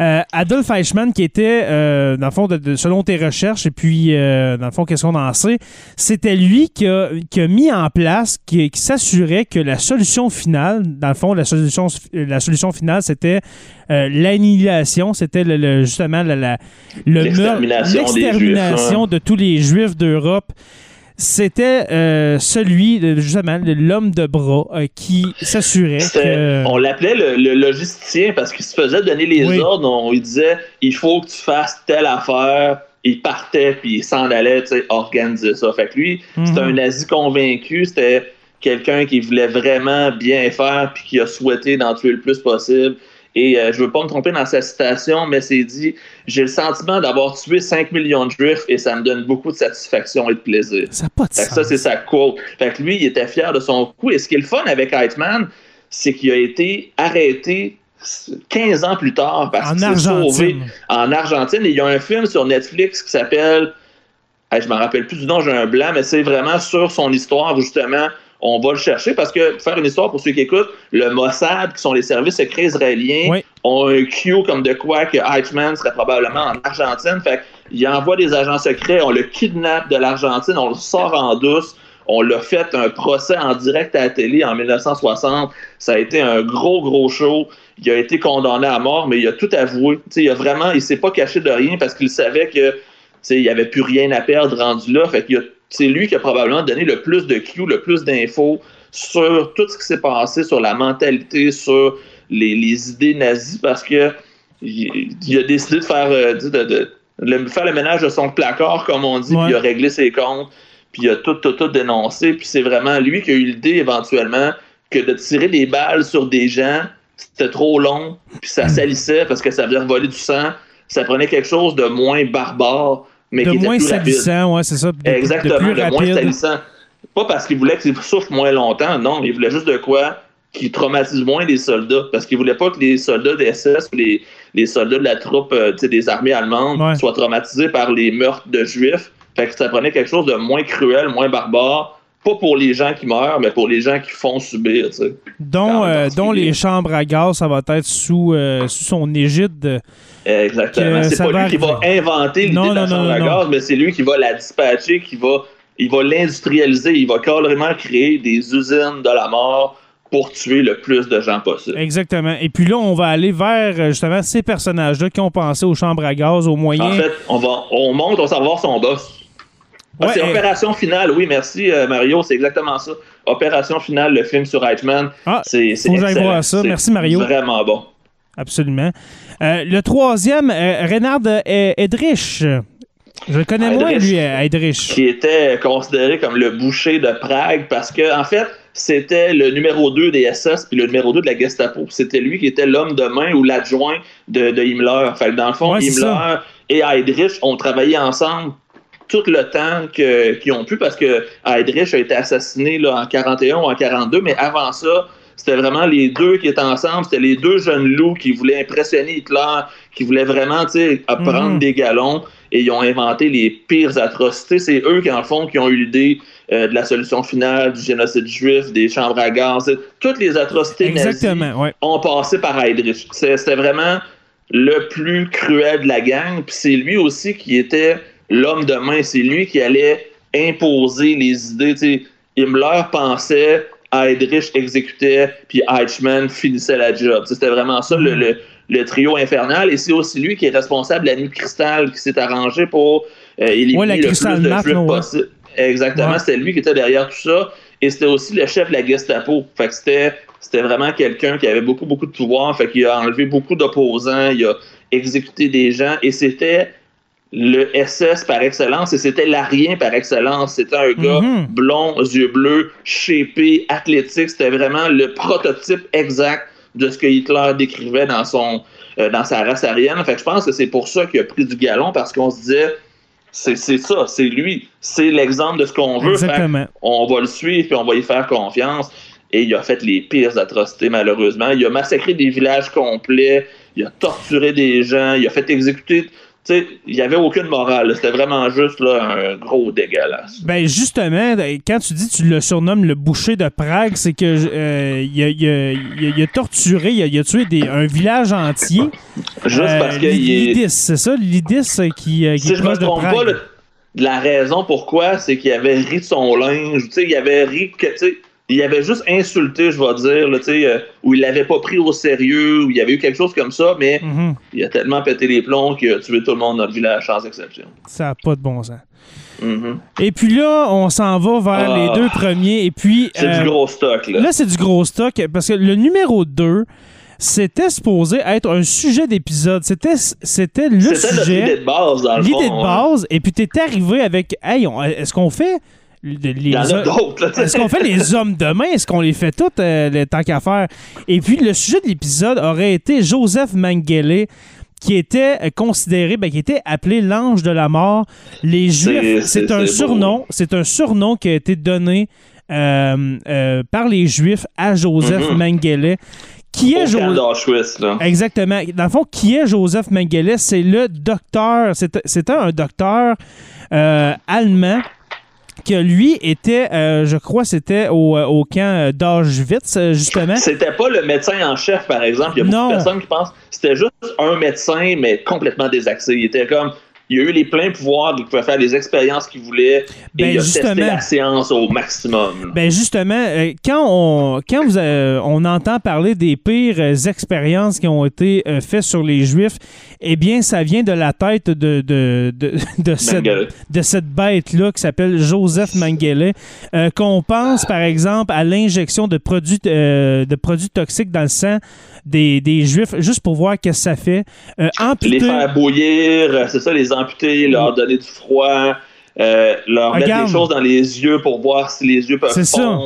Euh, Adolf Eichmann, qui était, euh, dans le fond, de- de- selon tes recherches, et puis, euh, dans le fond, qu'est-ce qu'on en sait, c'était lui qui a, qui a mis en place, qui, qui s'assurait que la solution finale, dans le fond, la solution, la solution finale, c'était l'annihilation, c'était le, le- justement la, la- le L'extermination Juifs, de tous les Juifs d'Europe c'était euh, celui, de- justement, l'homme de bras euh, qui s'assurait que... On l'appelait le, le logisticien parce qu'il se faisait donner les Oui. ordres. On lui disait il faut que tu fasses telle affaire. Il partait puis il s'en allait tu sais, organiser ça. Fait que lui, c'était Mhm. un nazi convaincu. C'était quelqu'un qui voulait vraiment bien faire puis qui a souhaité d'en tuer le plus possible. Et euh, je veux pas me tromper dans sa citation, mais c'est dit J'ai le sentiment d'avoir tué 5 millions de juifs et ça me donne beaucoup de satisfaction et de plaisir. Ça n'a pas de Fait que ça, c'est sa quote. Fait que lui, il était fier de son coup. Et ce qui est le fun avec Heitman, c'est qu'il a été arrêté 15 ans plus tard parce qu'il s'est sauvé en Argentine. Et il y a un film sur Netflix qui s'appelle. Hey, je me rappelle plus du nom, j'ai un blanc, mais c'est vraiment sur son histoire justement on va le chercher parce que faire une histoire pour ceux qui écoutent, le Mossad, qui sont les services secrets israéliens, Oui. ont un cue comme de quoi que Eichmann serait probablement en Argentine. Fait il envoie des agents secrets, on le kidnappe de l'Argentine, on le sort en douce. On l'a fait un procès en direct à la télé en 1960. Ça a été un gros, gros show. Il a été condamné à mort, mais il a tout avoué. Tu sais, il a vraiment, il s'est pas caché de rien parce qu'il savait que tu sais, il n'y avait plus rien à perdre rendu là. Fait qu'il a- c'est lui qui a probablement donné le plus de cues, le plus d'infos sur tout ce qui s'est passé, sur la mentalité, sur les, les idées nazies, parce que il, il a décidé de faire, euh, de, de- de- le, faire le ménage de son placard, comme on dit, Ouais. puis il a réglé ses comptes, puis il a tout, tout, tout dénoncé, puis c'est vraiment lui qui a eu l'idée éventuellement que de tirer des balles sur des gens, c'était trop long, puis ça salissait parce que ça faisait voler du sang. Ça prenait quelque chose de moins barbare, mais de qui moins salissant, ouais, c'est ça. de- Exactement, de plus de, moins salissant. Pas parce qu'il voulait qu'ils souffrent moins longtemps, non, il voulait juste de quoi qui traumatise moins les soldats, parce qu'il voulait pas que les soldats des SS ou les, les soldats de la troupe euh, des armées allemandes Ouais. soient traumatisés par les meurtres de juifs. Fait que ça prenait quelque chose de moins cruel, moins barbare, pas pour les gens qui meurent, mais pour les gens qui font subir. Dont, euh, dont les chambres à gaz, ça va être sous, euh, sous son égide. Exactement. Que C'est pas va lui qui va inventer l'idée de la chambre non, à non, gaz, mais c'est lui qui va la dispatcher, qui va, il va l'industrialiser, il va carrément créer des usines de la mort pour tuer le plus de gens possible. Exactement. Et puis là, on va aller vers euh, justement ces personnages-là qui ont pensé aux chambres à gaz, aux moyens. En fait, on va, on monte, on va voir son boss. Ah, Ouais, c'est Opération Finale, oui, merci euh, Mario, c'est exactement ça. Opération Finale, le film sur Eichmann, Ah, c'est voir ça. C'est Merci, Mario. Vraiment bon. Absolument. Euh, le troisième, euh, Reynard euh, Edrich. Je le connais moins, lui, Heydrich. qui était considéré comme le boucher de Prague parce que, en fait, c'était le numéro 2 des SS puis le numéro 2 de la Gestapo. C'était lui qui était l'homme de main ou l'adjoint de, de Himmler. Fait que dans le fond, Ouais, Himmler ça. et Heydrich ont travaillé ensemble tout le temps qu'ils ont pu parce que Heydrich a été assassiné là, en 41 ou en 42, mais avant ça, c'était vraiment les deux qui étaient ensemble. C'était les deux jeunes loups qui voulaient impressionner Hitler, qui voulaient vraiment tu sais, prendre Mhm. des galons et ils ont inventé les pires atrocités. C'est eux qui, en fond, qui ont eu l'idée euh, de la solution finale, du génocide juif, des chambres à gaz. Toutes les atrocités nazies Exactement, ouais. ont passé par Heydrich. C'est- C'était vraiment le plus cruel de la gang. Puis c'est lui aussi qui était l'homme de main. C'est lui qui allait imposer les idées. Tu sais, Himmler pensait, Heydrich exécutait, puis Eichmann finissait la job. C'était vraiment ça le, le- le trio infernal. Et c'est aussi lui qui est responsable de la nuit cristal qui s'est arrangé pour euh, éliminer Ouais, le plus juifs ouais. Exactement, Ouais. c'était lui qui était derrière tout ça. Et c'était aussi le chef de la Gestapo. Fait que c'était, c'était vraiment quelqu'un qui avait beaucoup, beaucoup de pouvoir. Fait qu'il a enlevé beaucoup d'opposants, il a exécuté des gens. Et c'était le SS par excellence. Et c'était l'arien par excellence. C'était un gars Mhm. blond, aux yeux bleus, shapé, athlétique. C'était vraiment le prototype exact de ce que Hitler décrivait dans son euh, dans sa race aryenne. Fait que je pense que c'est pour ça qu'il a pris du galon, parce qu'on se disait c'est ça, c'est lui, c'est l'exemple de ce qu'on veut. Fait Exactement. on va le suivre puis on va y faire confiance. Et il a fait les pires atrocités, malheureusement. Il a massacré des villages complets, il a torturé des gens, il a fait exécuter. Il n'y avait aucune morale. C'était vraiment juste là, un gros dégueulasse. Ben justement, quand tu dis tu le surnommes le boucher de Prague, c'est que euh, il, a, il a- il a- il a torturé, il a, tué des, un village entier. Juste Euh, parce qu'il est. Lidis, c'est ça, Lidis euh, qui, euh, qui Si est je me trompe pas, le- la raison pourquoi, c'est qu'il avait ri de son linge. Tu sais, il avait ri que, tu sais, il avait juste insulté, je vais dire, là, euh, ou il l'avait pas pris au sérieux, ou il y avait eu quelque chose comme ça, mais Mhm. il a tellement pété les plombs qu'il a tué tout le monde dans le village, sans exception. Ça n'a pas de bon sens. Mhm. Et puis là, on s'en va vers Ah. les deux premiers. Et puis. C'est euh, du gros stock, là. Là, c'est du gros stock parce que le numéro 2, c'était supposé être un sujet d'épisode. C'était, c'était le sujet. idée de base, dans le L'idée de hein. base, et puis t'es arrivé avec Hey, on- est-ce qu'on fait Il y en a d'autres, là, tu sais. est-ce qu'on fait les hommes demain? Est-ce qu'on les fait toutes, euh, tant qu'à faire? Et puis, le sujet de l'épisode aurait été Joseph Mengele, qui était euh, considéré, ben, qui était appelé l'ange de la mort. Les Juifs, c'est un surnom, c'est un surnom qui a été donné euh, euh, par les Juifs à Joseph Mhm. Mengele. Qui est Joseph? Exactement. Dans le fond, qui est Joseph Mengele? C'est le docteur. C'était c'était un docteur euh, allemand que lui était, euh, je crois, c'était au, euh, au camp d'Auschwitz, euh, justement. C'était pas le médecin en chef, par exemple. Il y a Non. beaucoup de personnes qui pensent c'était juste un médecin, mais complètement désaxé. Il était comme. Il a eu les pleins pouvoirs, il pouvait faire les expériences qu'il voulait et Ben, il a justement. testé la science au maximum. Ben justement, euh, quand on quand vous euh, on entend parler des pires euh, expériences qui ont été euh, faites sur les Juifs, eh bien, ça vient de la tête de de, de, de cette de cette bête-là qui s'appelle Joseph Mengele, euh, qu'on pense, par exemple, à l'injection de produits, de produits toxiques dans le sang des, des Juifs, juste pour voir qu'est-ce que ça fait. Les faire bouillir, c'est ça, les amputer, leur donner du froid, euh, leur mettre Regarde. des choses dans les yeux pour voir si les yeux peuvent C'est ça.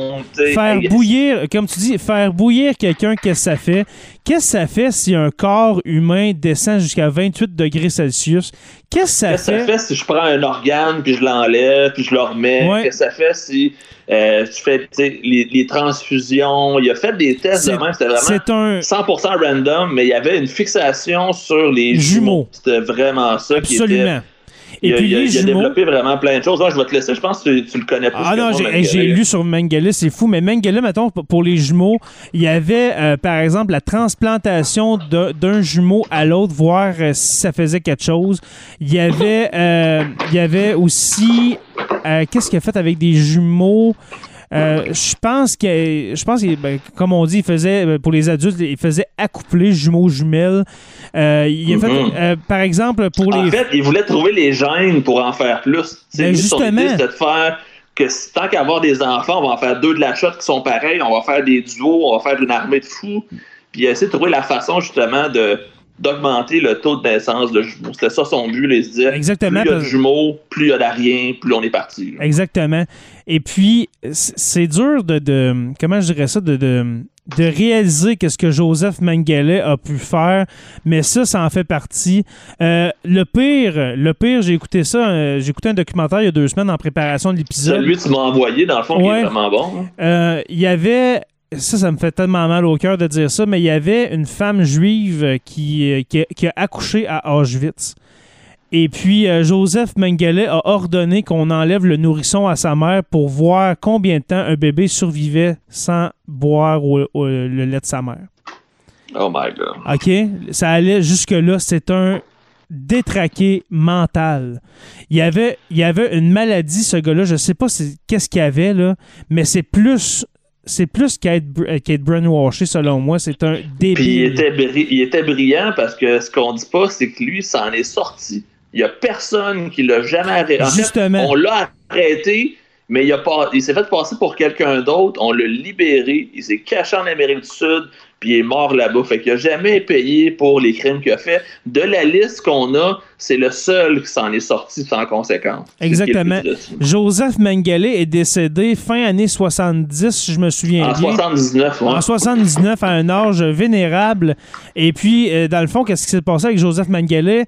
Faire bouillir, comme tu dis, faire bouillir quelqu'un, qu'est-ce que ça fait? Qu'est-ce que ça fait si un corps humain descend jusqu'à 28 degrés Celsius? Qu'est-ce que ça Qu'est-ce que fait? ça fait si je prends un organe, puis je l'enlève, puis je le remets? Ouais. Qu'est-ce que ça fait si euh, tu fais les, les transfusions? Il a fait des tests de même, c'était vraiment un... 100% random, mais il y avait une fixation sur les Jumeaux. jumeaux. C'était vraiment ça qui était... Et il, puis il les il a jumeaux... développé vraiment plein de choses. Ouais, je vais te laisser, je pense que tu, tu le connais plus. Ah que non, moi, j'ai lu sur Mengele, c'est fou, mais Mengele, mettons, pour les jumeaux, il y avait, euh, par exemple, la transplantation d'un jumeau à l'autre, voir euh, si ça faisait quelque chose. Il y avait, euh, il y avait aussi, qu'est-ce qu'il a fait avec des jumeaux? Euh, je pense que, je pense que, ben, comme on dit, il faisait euh, pour les adultes, il faisait accoupler jumeaux jumelles. Euh, il a fait, Mhm. euh, par exemple, pour En les fait, il voulait trouver les gènes pour en faire plus. Sais, Ben, son justement. c'était de faire que tant qu'à avoir des enfants, on va en faire deux de la shot qui sont pareils, on va faire des duos, on va faire une armée de fous. Puis il a essayé de trouver la façon justement de d'augmenter le taux de naissance de jumeaux. C'était ça son but, se disait. Exactement, Plus il y a de jumeaux, plus il y a d'ariens, plus on est parti. là. Exactement. Et puis, c'est dur de, de- comment je dirais ça, de, de, de réaliser que ce que Joseph Mengele a pu faire, mais ça, ça en fait partie. Euh, le pire, le pire, j'ai écouté ça, euh, j'ai écouté un documentaire il y a deux semaines en préparation de l'épisode. Celui que tu m'as envoyé, dans le fond, qui Ouais. est vraiment bon. hein. Euh, il y avait, ça, ça me fait tellement mal au cœur de dire ça, mais il y avait une femme juive qui, euh, qui, a- qui a accouché à Auschwitz. Et puis, euh, Joseph Mengele a ordonné qu'on enlève le nourrisson à sa mère pour voir combien de temps un bébé survivait sans boire au- au- le lait de sa mère. Oh my god. OK? Ça allait jusque-là. C'est un détraqué mental. Il y avait, il y avait une maladie, ce gars-là. Je sais pas qu'est-ce qu'il y avait, là, mais c'est plus. C'est plus qu'être br- qu'être brainwashé, selon moi. C'est un débile. Puis il était, bri- il était brillant parce que ce qu'on dit pas, c'est que lui, s'en est sorti. Il y a personne qui l'a jamais arrêté. En fait, Justement. on l'a arrêté, mais il, a pas, il s'est fait passer pour quelqu'un d'autre. On l'a libéré. Il s'est caché en Amérique du Sud, puis il est mort là-bas. Fait qu'il a jamais payé pour les crimes qu'il a fait. De la liste qu'on a, c'est le seul qui s'en est sorti sans conséquence. Exactement. Joseph Mengele est décédé fin année 70, si je me souviens En bien. 79, ouais. En 79, à un âge vénérable. Et puis, euh, dans le fond, qu'est-ce qui s'est passé avec Joseph Mengele?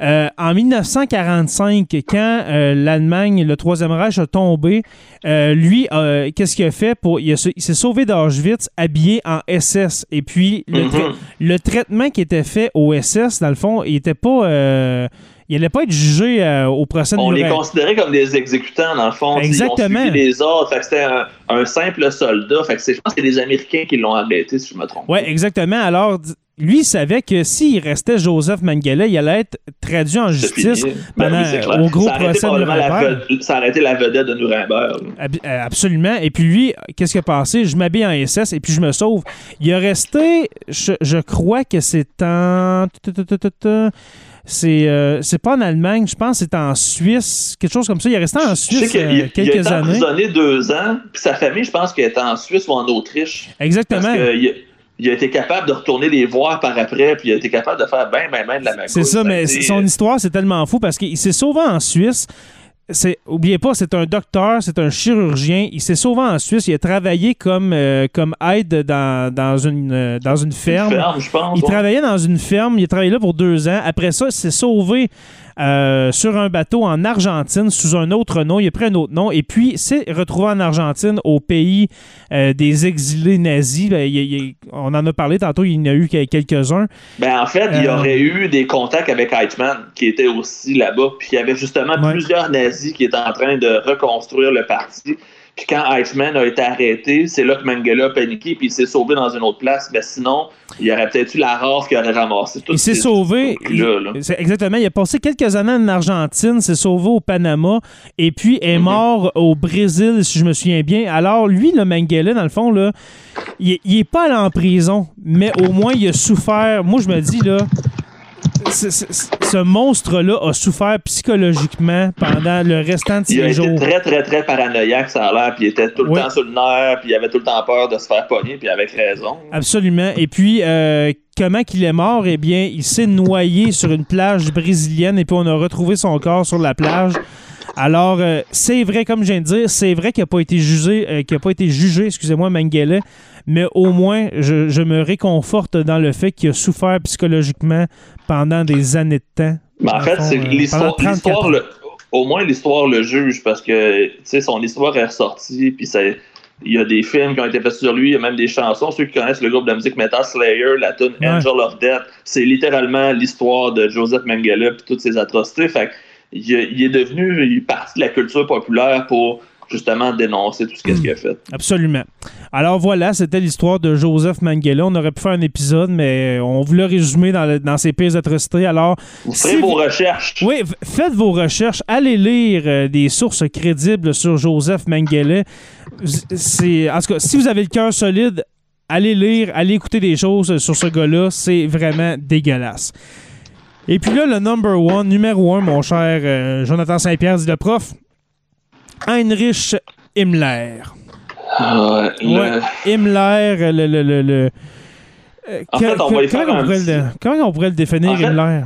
Euh, en 1945, quand euh, l'Allemagne, le Troisième Reich a tombé, euh, lui, qu'est-ce qu'il a fait pour. Il, s'est sauvé d'Auschwitz habillé en SS. Et puis, le, Mhm. le traitement qui était fait au SS, dans le fond, il était pas. il n'allait pas être jugé euh, au procès de On les considérait comme des exécutants, dans le fond. Exactement. Ils ont suivi les ordres. C'était un, un simple soldat. Fait que c'est- je pense que c'est les Américains qui l'ont arrêté, si je me trompe. Oui, exactement. Alors, lui, il savait que s'il restait Joseph Mengele, il allait être traduit en justice. Ben pendant, oui, c'est clair. au gros Ça procès de la Nuremberg. ve- Ça a arrêté la vedette de Nuremberg. euh, Absolument. Et puis lui, qu'est-ce qu'il a passé? Je m'habille en SS et puis je me sauve. Il a resté, je, je crois que c'est en... C'est euh, c'est pas en Allemagne, je pense que c'est en Suisse, quelque chose comme ça. Il est resté en Suisse qu'il euh, il a quelques été années. deux ans, puis sa famille, je pense qu'elle était en Suisse ou en Autriche. Exactement. il a été capable de retourner les voir par après, puis il a été capable de faire ben, ben, ben de la magouille. C'est ça, mais son histoire, c'est tellement fou parce qu'il s'est sauvé en Suisse. C'est, oubliez pas, c'est un docteur, c'est un chirurgien. Il s'est sauvé en Suisse. Il a travaillé comme, euh, comme aide dans, dans, une, euh, dans une ferme. ferme, je pense. Il ouais. travaillait dans une ferme. Il a travaillé là pour deux ans. Après ça, il s'est sauvé euh, sur un bateau en Argentine sous un autre nom. Il a pris un autre nom. Et puis, s'est retrouvé en Argentine, au pays euh, des exilés nazis. Ben, il- il- on en a parlé tantôt. Il y en a eu quelques-uns. Ben, en fait, il y Euh, aurait eu des contacts avec Eichmann, qui était aussi là-bas. Puis il y avait justement Ouais. plusieurs nazis qui étaient en train de reconstruire le parti. Puis quand Eichmann a été arrêté, c'est là que Mengele a paniqué, puis il s'est sauvé dans une autre place. Mais sinon, il y aurait peut-être eu la rare qui aurait ramassé tout Il s'est sauvé. Là, là. exactement. Il a passé quelques années en Argentine, s'est sauvé au Panama et puis est Mhm. mort au Brésil, si je me souviens bien. Alors, lui, le Mengele, dans le fond, là, il, il est pas allé en prison, mais au moins, il a souffert. Moi, je me dis, là. Ce monstre-là a souffert psychologiquement pendant le restant de Il a ses été jours. très, très, très paranoïaque, ça a l'air, puis il était tout le Ouais. temps sur le nerf, puis il avait tout le temps peur de se faire pogner, puis avec raison. Absolument. Et puis, euh, comment qu'il est mort? Eh bien, il s'est noyé sur une plage brésilienne et puis on a retrouvé son corps sur la plage. Alors, euh, c'est vrai, comme je viens de dire, c'est vrai qu'il n'a pas été jugé, euh, qu'il a pas été jugé, excusez-moi, Mengele, mais au moins, je, je me réconforte dans le fait qu'il a souffert psychologiquement pendant des années de temps. Mais en fait, c'est euh, l'histoire, pendant 34 l'histoire, ans. le- au moins l'histoire le juge parce que tu sais son histoire est ressortie puis ça il y a des films qui ont été faits sur lui, il y a même des chansons. Ceux qui connaissent le groupe de musique metal Slayer, la tune Ouais. Angel of Death, c'est littéralement l'histoire de Joseph Mengele et toutes ses atrocités. Fait il, est- il est devenu il est partie de la culture populaire pour justement dénoncer tout ce qu'est-ce qu'il a fait. Absolument. Alors voilà, c'était l'histoire de Joseph Mengele. On aurait pu faire un épisode, mais on voulait résumer dans, le- dans ses pires atrocités. Alors, Vous ferez vos vous- recherches. oui, faites vos recherches. Allez lire euh, des sources crédibles sur Joseph Mengele. C'est, en tout cas, si vous avez le cœur solide, allez lire, allez écouter des choses sur ce gars-là. C'est vraiment dégueulasse. Et puis là, le number one, numéro un, mon cher euh, Jonathan Saint-Pierre, dit le prof, Heinrich Himmler. Ouais, le- Ouais, Himmler, le. le, le, le- euh, En fait, on que- va comment, on pourrait petit- le, comment on pourrait le définir, En fait, Himmler?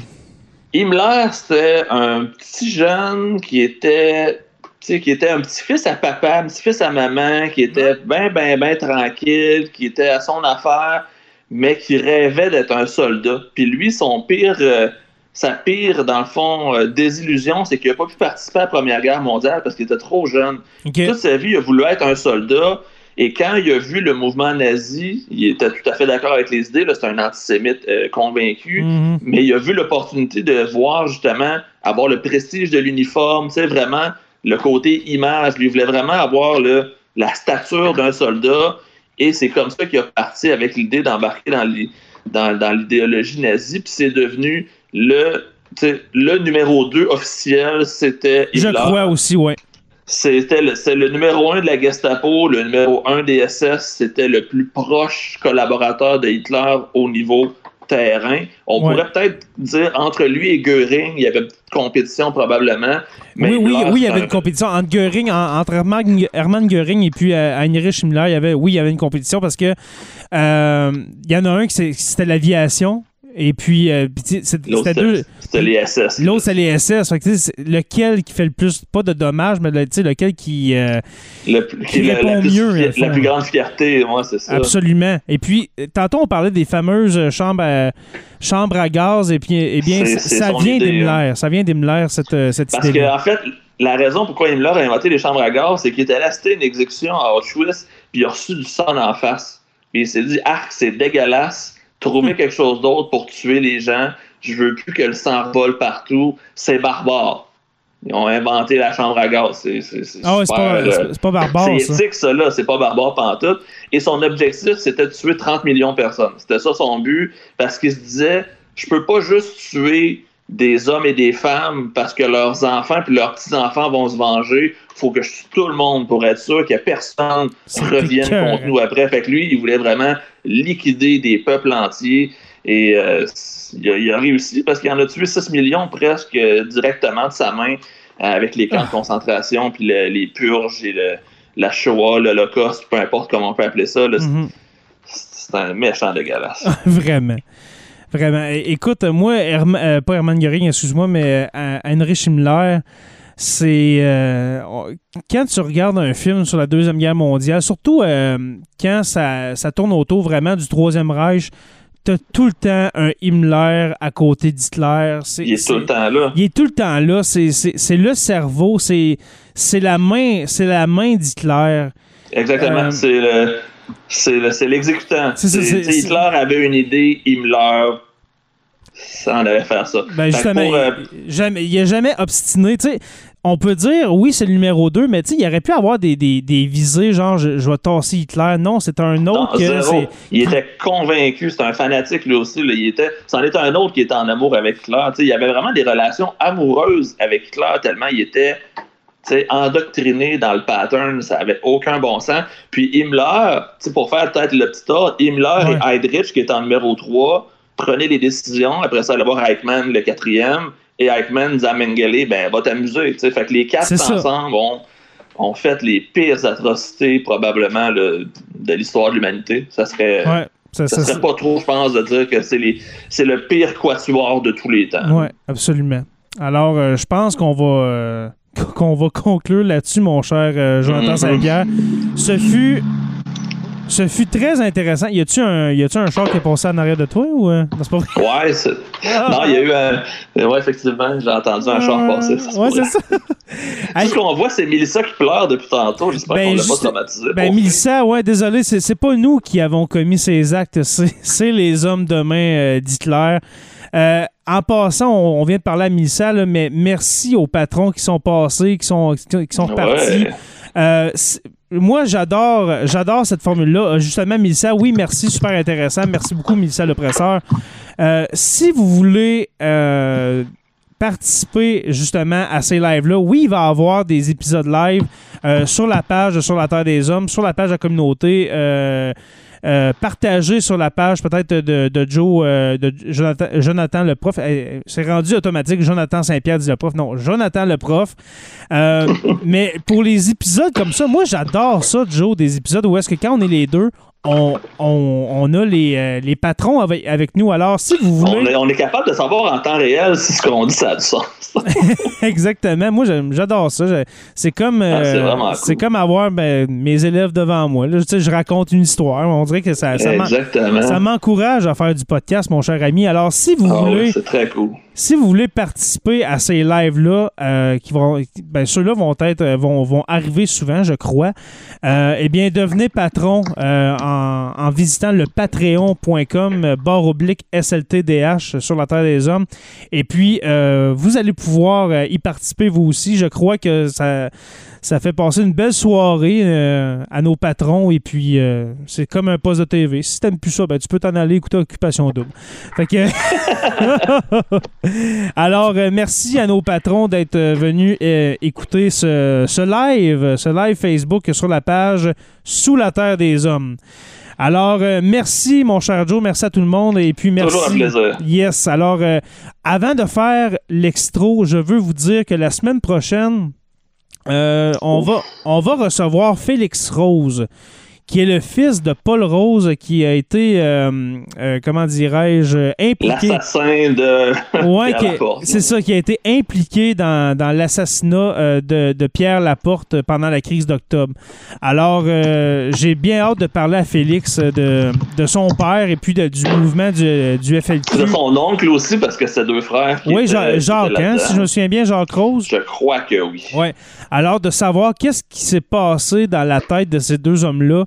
Himmler, c'était un petit jeune qui était, tu sais, qui était un petit-fils à papa, un petit-fils à maman, qui était bien, bien, bien tranquille, qui était à son affaire, mais qui rêvait d'être un soldat. Puis lui, son pire, euh, sa pire, dans le fond, euh, désillusion, c'est qu'il n'a pas pu participer à la Première Guerre mondiale parce qu'il était trop jeune. Toute sa vie, il a voulu être un soldat. Et quand il a vu le mouvement nazi, il était tout à fait d'accord avec les idées. C'est un antisémite euh, convaincu Mhm. mais il a vu l'opportunité de voir justement avoir le prestige de l'uniforme, tu sais, vraiment le côté image. Lui il voulait vraiment avoir le, la stature d'un soldat et c'est comme ça qu'il a parti avec l'idée d'embarquer dans l'i- dans, dans l'idéologie nazie, puis c'est devenu le, le numéro 2 officiel, c'était Je crois aussi, ouais. C'était le, c'est le numéro un de la Gestapo, le numéro un des SS, c'était le plus proche collaborateur de Hitler au niveau terrain. On Ouais. pourrait peut-être dire entre lui et Göring, il y avait une compétition probablement. Mais oui, oui, Hitler, oui, il y avait un- une compétition entre Göring, en- entre Hermann, Hermann Göring et puis euh, Heinrich Himmler. Il y avait, oui, il y avait une compétition parce que euh, il y en a un qui c'était l'aviation. Et puis, euh, c'est- L'autre, les SS. L'autre, c'est les SS. Fait que, lequel qui fait le plus, pas de dommages, mais le- lequel qui. euh, Le qui la, la répond plus mieux, fond. la plus grande fierté, moi, c'est ça. Absolument. Et puis, tantôt, on parlait des fameuses chambres à, chambres à gaz. Et puis, eh bien, C'est- c- c'est ça vient idée, d'Himmler. Ça vient d'Himmler, cette, euh, cette Parce idée que, en fait, la raison pourquoi Himmler a inventé les chambres à gaz, c'est qu'il était à une exécution à Auschwitz, puis il a reçu du sang en face. Puis il s'est dit, ah, c'est dégueulasse, trouver quelque chose d'autre pour tuer les gens, je veux plus que le sang vole partout, c'est barbare. Ils ont inventé la chambre à gaz. C'est, c'est, c'est Ah ouais, c'est super, pas, euh, c'est- pas barbare, c'est ça. éthique, ça, là. C'est pas barbare pantoute. Et son objectif, c'était de tuer 30 millions de personnes. C'était ça son but, parce qu'il se disait, je peux pas juste tuer des hommes et des femmes parce que leurs enfants puis leurs petits-enfants vont se venger. faut que je tue tout le monde pour être sûr a personne revienne contre nous après. Fait que lui, il voulait vraiment liquider des peuples entiers. Et euh, il, a, il a réussi parce qu'il en a tué 6 millions presque euh, directement de sa main euh, avec les camps Ah. de concentration, puis le- les purges et le- la Shoah, l'Holocauste, peu importe comment on peut appeler ça. là, Mhm. C'est un méchant dégueulasse. Vraiment. Vraiment. Écoute, moi, Herm- euh, pas Hermann Göring, excuse-moi, mais euh, Heinrich Himmler, c'est. euh, quand tu regardes un film sur la Deuxième Guerre mondiale, surtout quand ça, ça tourne autour vraiment du Troisième Reich, t'as tout le temps un Himmler à côté d'Hitler. Il est c'est- tout le temps là. il est tout le temps là. C'est- le cerveau, c'est la main, c'est la main d'Hitler. Exactement. C'est le. C'est le- c'est l'exécutant. Hitler avait une idée, Himmler ça en avait faire ça. Ben justement, pour, euh, il, jamais, il a jamais obstiné. On peut dire, oui, c'est le numéro 2, mais il aurait pu avoir des, des, des visées, genre, je, je vais tasser Hitler. Non, c'est un non, autre que. Il était convaincu, c'était un fanatique lui aussi. là. Il était, c'en était un autre qui était en amour avec Hitler. Il y avait vraiment des relations amoureuses avec Hitler tellement il était endoctriné dans le pattern, ça avait aucun bon sens. Puis Himmler, pour faire peut-être le petit ordre, Himmler Ouais. et Heydrich, qui est en numéro 3, prenaient des décisions. Après ça, allait voir Eichmann, le quatrième. Et Eichmann disait à Mengele, ben, va t'amuser. Fait que les quatre ensemble ont, ont fait les pires atrocités, probablement, le- de l'histoire de l'humanité. Ça serait. Ouais, ça, Ça ça- serait pas trop, je pense, de dire que c'est les c'est le pire quatuor de tous les temps. ouais, absolument. Alors, euh, je pense qu'on va. euh, qu'on va conclure là-dessus, mon cher euh, Jonathan Mhm. Saint-Pierre. Ce fut. Ce fut très intéressant. Y a-tu un, y un char qui est passé en arrière de toi ou. euh, c'est pas vrai? Ouais, c'est- non, il y a eu un. Ouais, effectivement, j'ai entendu un char passer. ça Ah. Ouais, c'est ça. Tout ce qu'on voit, c'est Mélissa qui pleure depuis tantôt. J'espère Ben, qu'on l'a juste- pas traumatisé. Ben, Mélissa, ouais, désolé, c'est, pas nous qui avons commis ces actes, c'est, c'est les hommes de main euh, d'Hitler. Euh, en passant, on, on vient de parler à Mélissa, là, mais merci aux patrons qui sont passés, qui sont, qui sont repartis. Ouais. Euh, moi, j'adore, j'adore cette formule-là. Euh, Justement, Mélissa, oui, merci, super intéressant. Merci beaucoup, Mélissa Lepresseur. Euh, si vous voulez euh, participer justement à ces lives-là, oui, il va y avoir des épisodes live euh, sur la page de Sur la Terre des Hommes, sur la page de la communauté. Euh, partagé sur la page peut-être de, de Joe, euh, de Jonathan, Jonathan le prof. Euh, C'est rendu automatique. Jonathan Saint-Pierre dit le prof. Non, Jonathan le prof. Euh, mais pour les épisodes comme ça, moi j'adore ça, Joe, des épisodes où est-ce que quand on est les deux, on, on, on a les, euh, les patrons avec, avec nous. Alors, si vous On voulez. est, on est capable de savoir en temps réel si ce qu'on dit, ça a du sens. Exactement. Moi, j'adore ça. Je- C'est comme, euh, Ah, c'est cool. c'est comme avoir ben, mes élèves devant moi. Là, sais, je raconte une histoire. On dirait que ça, ça m'en- Exactement. ça m'encourage à faire du podcast, mon cher ami. Alors, si vous Ah ouais, voulez, c'est très cool. Si vous voulez participer à ces lives-là, euh, qui vont, ben, ceux-là vont être, euh, vont, vont arriver souvent, je crois. Euh, eh bien, devenez patron euh, en, en visitant le patreon.com barre oblique SLTDH sur la Terre des Hommes. Et puis, vous allez pouvoir y participer vous aussi. Je crois que ça, ça fait passer une belle soirée euh, à nos patrons. Et puis, euh, c'est comme un poste de TV. Si t'aimes plus ça, ben, tu peux t'en aller écouter Occupation Double. Fait que. Alors, euh, merci à nos patrons d'être venus écouter ce, ce live, ce live Facebook sur la page Sous la Terre des Hommes. Alors, euh, merci, mon cher Joe. Merci à tout le monde. Et puis, merci. Toujours un plaisir. Yes. Alors, euh, avant de faire l'extro, je veux vous dire que la semaine prochaine, euh, on, va, on va recevoir Félix Rose, qui est le fils de Paul Rose, qui a été, euh, euh, comment dirais-je, impliqué. L'assassin de. Ouais, c'est ça, qui a été impliqué dans, dans l'assassinat euh, de, de Pierre Laporte pendant la crise d'octobre. Alors, j'ai bien hâte de parler à Félix de, de son père et puis de- du mouvement du, du FLQ. De son oncle aussi, parce que c'est deux frères. qui Oui, étaient- Jacques, étaient hein, si je me souviens bien, Jacques Rose. Je crois que oui. Ouais. Alors, de savoir qu'est-ce qui s'est passé dans la tête de ces deux hommes-là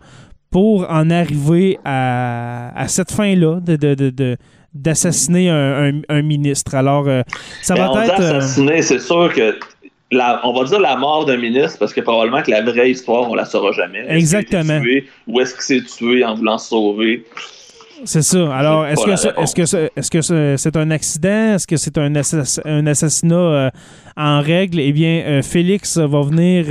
pour en arriver à, à cette fin-là de, de- de- de- d'assassiner un, un- un ministre. Alors, euh, ça Mais va on être... euh, assassiné, c'est sûr que. la- on va dire la mort d'un ministre parce que probablement que la vraie histoire, on la saura jamais. Exactement. tué ou est-ce qu'il s'est tué en voulant se sauver? C'est ça. Alors, est-ce que, est-ce que, est-ce que c'est un accident? Est-ce que c'est un, assass- un assassinat euh, en règle? Eh bien, Félix va venir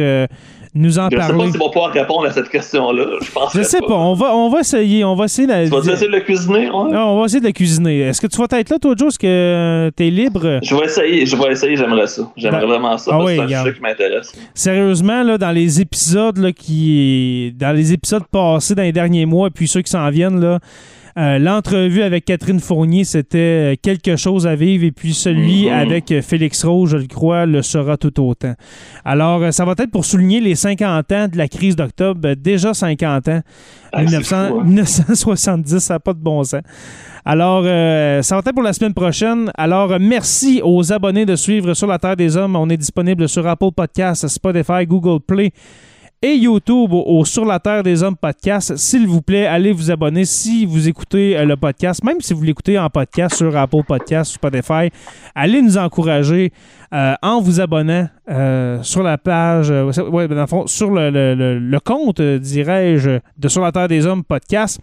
nous en Je sais pas parler. s'il va pouvoir répondre à cette question-là. Je pense Je sais pas. On va, on va essayer. On va essayer de, Tu vas essayer de le cuisiner? ouais? Non, on va essayer de la cuisiner. Est-ce que tu vas être là, toi, Joe? Est-ce que tu es libre? Je vais essayer, je vais essayer, j'aimerais ça. J'aimerais Ben, vraiment ça, ah parce oui, que c'est un sujet qui m'intéresse. Sérieusement, là, dans les épisodes là, qui. Dans les épisodes passés dans les derniers mois, puis ceux qui s'en viennent, là. Euh, L'entrevue avec Catherine Fournier, c'était euh, quelque chose à vivre. Et puis celui Mhm. avec Félix Rose, je le crois, le sera tout autant. Alors, euh, ça va être pour souligner les 50 ans de la crise d'octobre. Déjà 50 ans. Ah, c'est 1900 fou, hein. 1970, ça n'a pas de bon sens. Alors, euh, ça va être pour la semaine prochaine. Alors, merci aux abonnés de suivre Sur la Terre des Hommes. On est disponible sur Apple Podcasts, Spotify, Google Play et YouTube au, Sur la Terre des Hommes podcast. S'il vous plaît, allez vous abonner si vous écoutez euh, le podcast, même si vous l'écoutez en podcast sur Apple Podcasts, Spotify. Allez nous encourager euh, en vous abonnant euh, sur la page, euh, ouais, dans le fond, sur le, le- le- le compte, dirais-je, de Sur la Terre des Hommes podcast.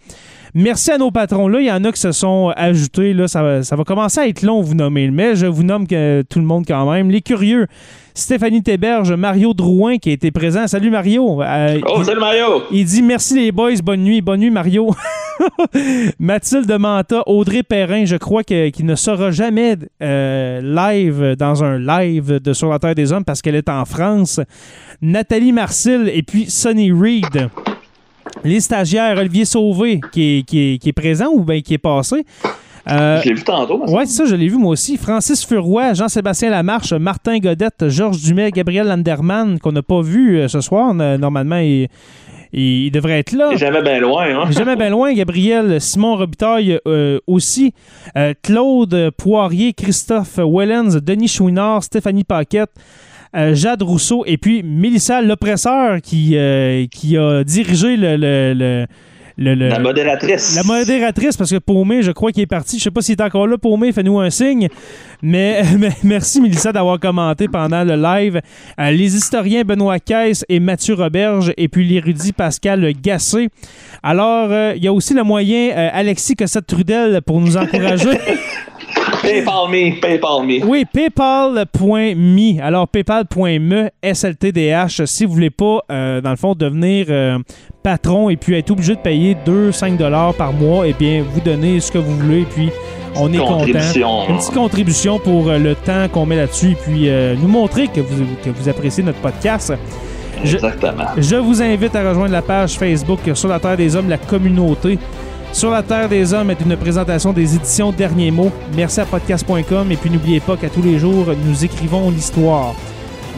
Merci à nos patrons. Là, il y en a qui se sont ajoutés. Là, ça, va, ça va commencer à être long, vous nommer. Mais je vous nomme que, tout le monde quand même. Les curieux, Stéphanie Théberge, Mario Drouin qui a été présent. Salut Mario. Euh, Oh, il- salut Mario! il dit merci les boys, bonne nuit, bonne nuit Mario. Mathilde Manta, Audrey Perrin, je crois qu'il ne sera jamais euh, live dans un live de Sur la Terre des Hommes parce qu'elle est en France. Nathalie Marcil et puis Sonny Reed. Les stagiaires, Olivier Sauvé qui est, qui est- qui est présent ou bien qui est passé. Euh, je l'ai vu tantôt. Oui, c'est ça, je l'ai vu moi aussi. Francis Furoy, Jean-Sébastien Lamarche, Martin Godette, Georges Dumais, Gabriel Landerman, qu'on n'a pas vu euh, ce soir. Normalement, il, il, devrait être là. jamais bien loin. Hein? jamais bien loin, Gabriel. Simon Robitaille euh, aussi. Claude Poirier, Christophe Wellens, Denis Chouinard, Stéphanie Paquette. Jade Rousseau et puis Mélissa L'Oppresseur qui, qui a dirigé le la modératrice. La modératrice, parce que Paumé, je crois qu'il est parti. Je sais pas s'il est encore là, Paumé, fais-nous un signe. Mais, merci, Mélissa, d'avoir commenté pendant le live. Euh, les historiens Benoît Caisse et Mathieu Roberge, et puis l'érudit Pascal Gassé. Alors, euh, il y a aussi le moyen euh, Alexis Cossette-Trudel pour nous encourager. PayPal me, PayPal me. Oui, PayPal.me. Alors, PayPal.me, SLTDH, si vous voulez pas, dans le fond, devenir patron et puis être obligé de payer 2-5 dollars par mois, eh bien, vous donnez ce que vous voulez et puis on est content. Une petite contribution pour euh, le temps qu'on met là-dessus et puis euh, nous montrer que vous, que vous appréciez notre podcast. Exactement. Je, vous invite à rejoindre la page Facebook Sur la Terre des Hommes, la communauté. Sur la Terre des Hommes est une présentation des éditions Derniers Mots. Merci à podcast.com et puis n'oubliez pas qu'à tous les jours, nous écrivons l'histoire.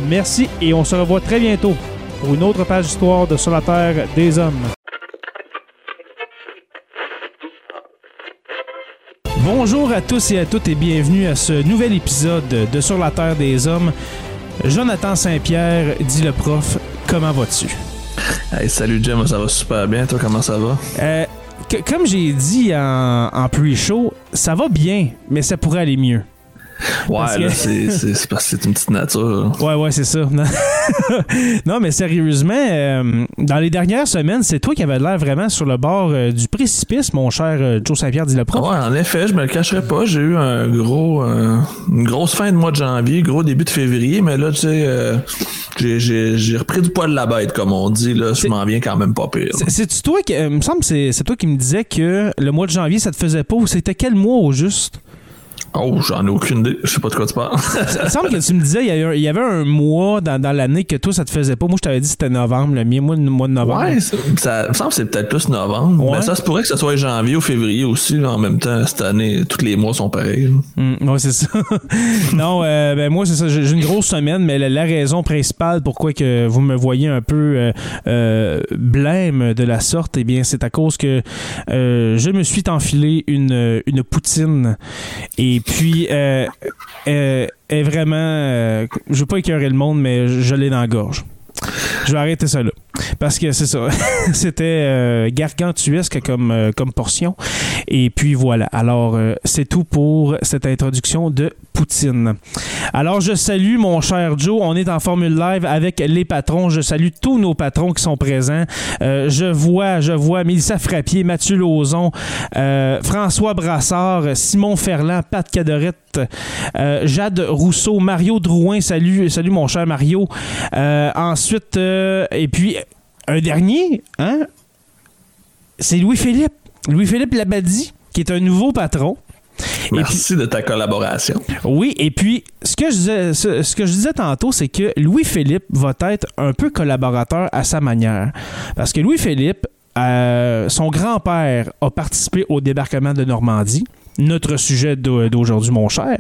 Merci et on se revoit très bientôt pour une autre page d'histoire de Sur la Terre des Hommes. Bonjour à tous et à toutes et bienvenue à ce nouvel épisode de Sur la Terre des Hommes. Jonathan Saint-Pierre, dit le prof, comment vas-tu? Hey, salut Jim, ça va super bien. Toi, comment ça va? Euh, comme j'ai dit en, en pre-show, ça va bien, mais ça pourrait aller mieux. Ouais, là, c'est parce que c'est une petite nature. Ouais, ouais, c'est ça. non, mais sérieusement, euh, dans les dernières semaines, c'est toi qui avais l'air vraiment sur le bord euh, du précipice, mon cher euh, Joe Saint-Pierre dit le prof. Ouais, en effet, je me le cacherai pas. J'ai eu un gros, une grosse fin de mois de janvier, gros début de février, mais là, tu sais, j'ai repris du poil de la bête, comme on dit. Là, je m'en viens quand même pas pire. C'est toi qui, me semble, c'est toi qui me disais que le mois de janvier, ça te faisait pas. C'était quel mois au juste? Oh, j'en ai aucune idée. Je sais pas de quoi tu parles. ça me semble que tu me disais, il y avait un, mois dans, l'année que toi, ça te faisait pas. Moi, je t'avais dit que c'était novembre, le mois, mois de novembre. Ouais, ça, me semble que c'est peut-être plus novembre. Mais ça se pourrait que ce soit janvier ou février aussi. en même temps, cette année, tous les mois sont pareils. Mm, ouais, c'est ça. non, euh, ben moi, c'est ça. J'ai une grosse semaine, mais la, raison principale pourquoi que vous me voyez un peu euh, euh, blême de la sorte, eh bien, c'est à cause que je me suis enfilé une, une poutine. Et puis, euh, euh, est vraiment. Euh, je veux pas écœurer le monde, mais je l'ai dans la gorge. Je vais arrêter ça là. Parce que c'est ça. C'était euh, gargantuesque comme, euh, comme portion. Et puis voilà. Alors, euh, c'est tout pour cette introduction de Poutine. Alors, je salue mon cher Joe. On est en formule live avec les patrons. Je salue tous nos patrons qui sont présents. je vois, je vois Mélissa Frappier, Mathieu Lauzon, François Brassard, Simon Ferland, Pat Cadorette, Jade Rousseau, Mario Drouin. Salut, salut mon cher Mario. ensuite, et puis un dernier, hein? C'est Louis-Philippe. Louis-Philippe Labadie, qui est un nouveau patron. Merci de ta collaboration. Oui, et puis ce que je disais, ce, que je disais tantôt, c'est que Louis-Philippe va être un peu collaborateur à sa manière. Parce que Louis-Philippe, euh, son grand-père a participé au débarquement de Normandie notre sujet d'aujourd'hui, mon cher.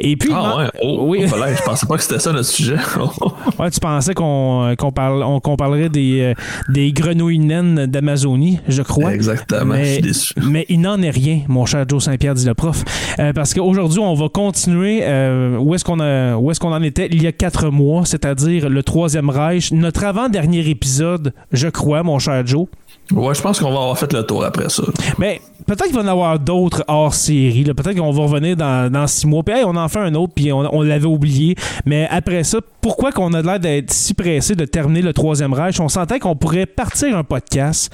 Et puis, ah ouais, oh, oui. Oh, je pensais pas que c'était ça notre sujet. ouais, tu pensais qu'on parle, on, parlerait des, euh, des grenouilles naines d'Amazonie, je crois. Exactement, mais, je suis déçu. Mais il n'en est rien, mon cher Joe Saint-Pierre, dit le prof. Euh, parce qu'aujourd'hui, on va continuer euh, où est-ce qu'on est qu'on en était il y a quatre mois, c'est-à-dire le Troisième Reich, notre avant-dernier épisode, je crois, mon cher Joe. Ouais, je pense qu'on va avoir fait le tour après ça. Mais peut-être qu'il va y en avoir d'autres hors série. Peut-être qu'on va revenir dans, six mois. Puis on en fait un autre, puis on, l'avait oublié. Mais après ça, pourquoi qu'on a l'air d'être si pressé de terminer le Troisième Reich? On sentait qu'on pourrait partir un podcast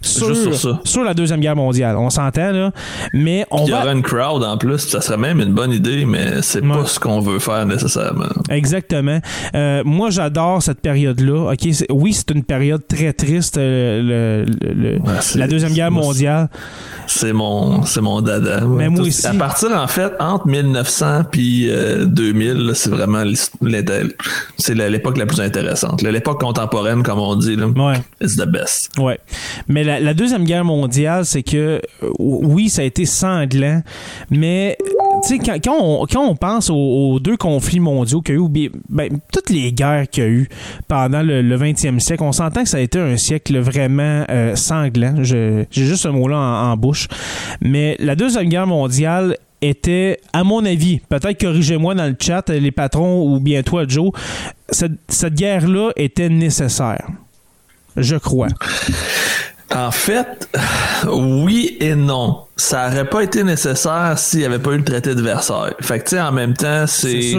sur, la Deuxième Guerre mondiale. On s'entend, là. Mais on Il y aura une crowd en plus, ça serait même une bonne idée, mais c'est pas ce qu'on veut faire nécessairement. Exactement. Euh, moi, j'adore cette période-là. Ok, oui, c'est une période très triste, euh, le, la Deuxième Guerre mondiale. C'est mon, c'est mon dada. Mais moi aussi. À partir, en fait, entre 1900 puis 2000, euh, c'est vraiment c'est l'époque la plus intéressante. L'époque contemporaine, comme on dit, là, ouais. it's the best. Ouais. Mais la, Deuxième Guerre mondiale, c'est que euh, oui, ça a été sanglant, mais quand, quand, on, quand on pense aux, deux conflits mondiaux qu'il y a eu, ben, toutes les guerres qu'il y a eu pendant le, le 20e siècle, on s'entend que ça a été un siècle vraiment euh, sanglant. J'ai juste ce mot-là en, en bouche. Mais la Deuxième Guerre mondiale était, à mon avis, peut-être corrigez-moi dans le chat, les patrons ou bien toi, Joe, cette, cette guerre-là était nécessaire. Je crois. En fait, oui et non. Ça aurait pas été nécessaire s'il n'y avait pas eu le traité de Versailles. Fait que, tu sais, en même temps, C'est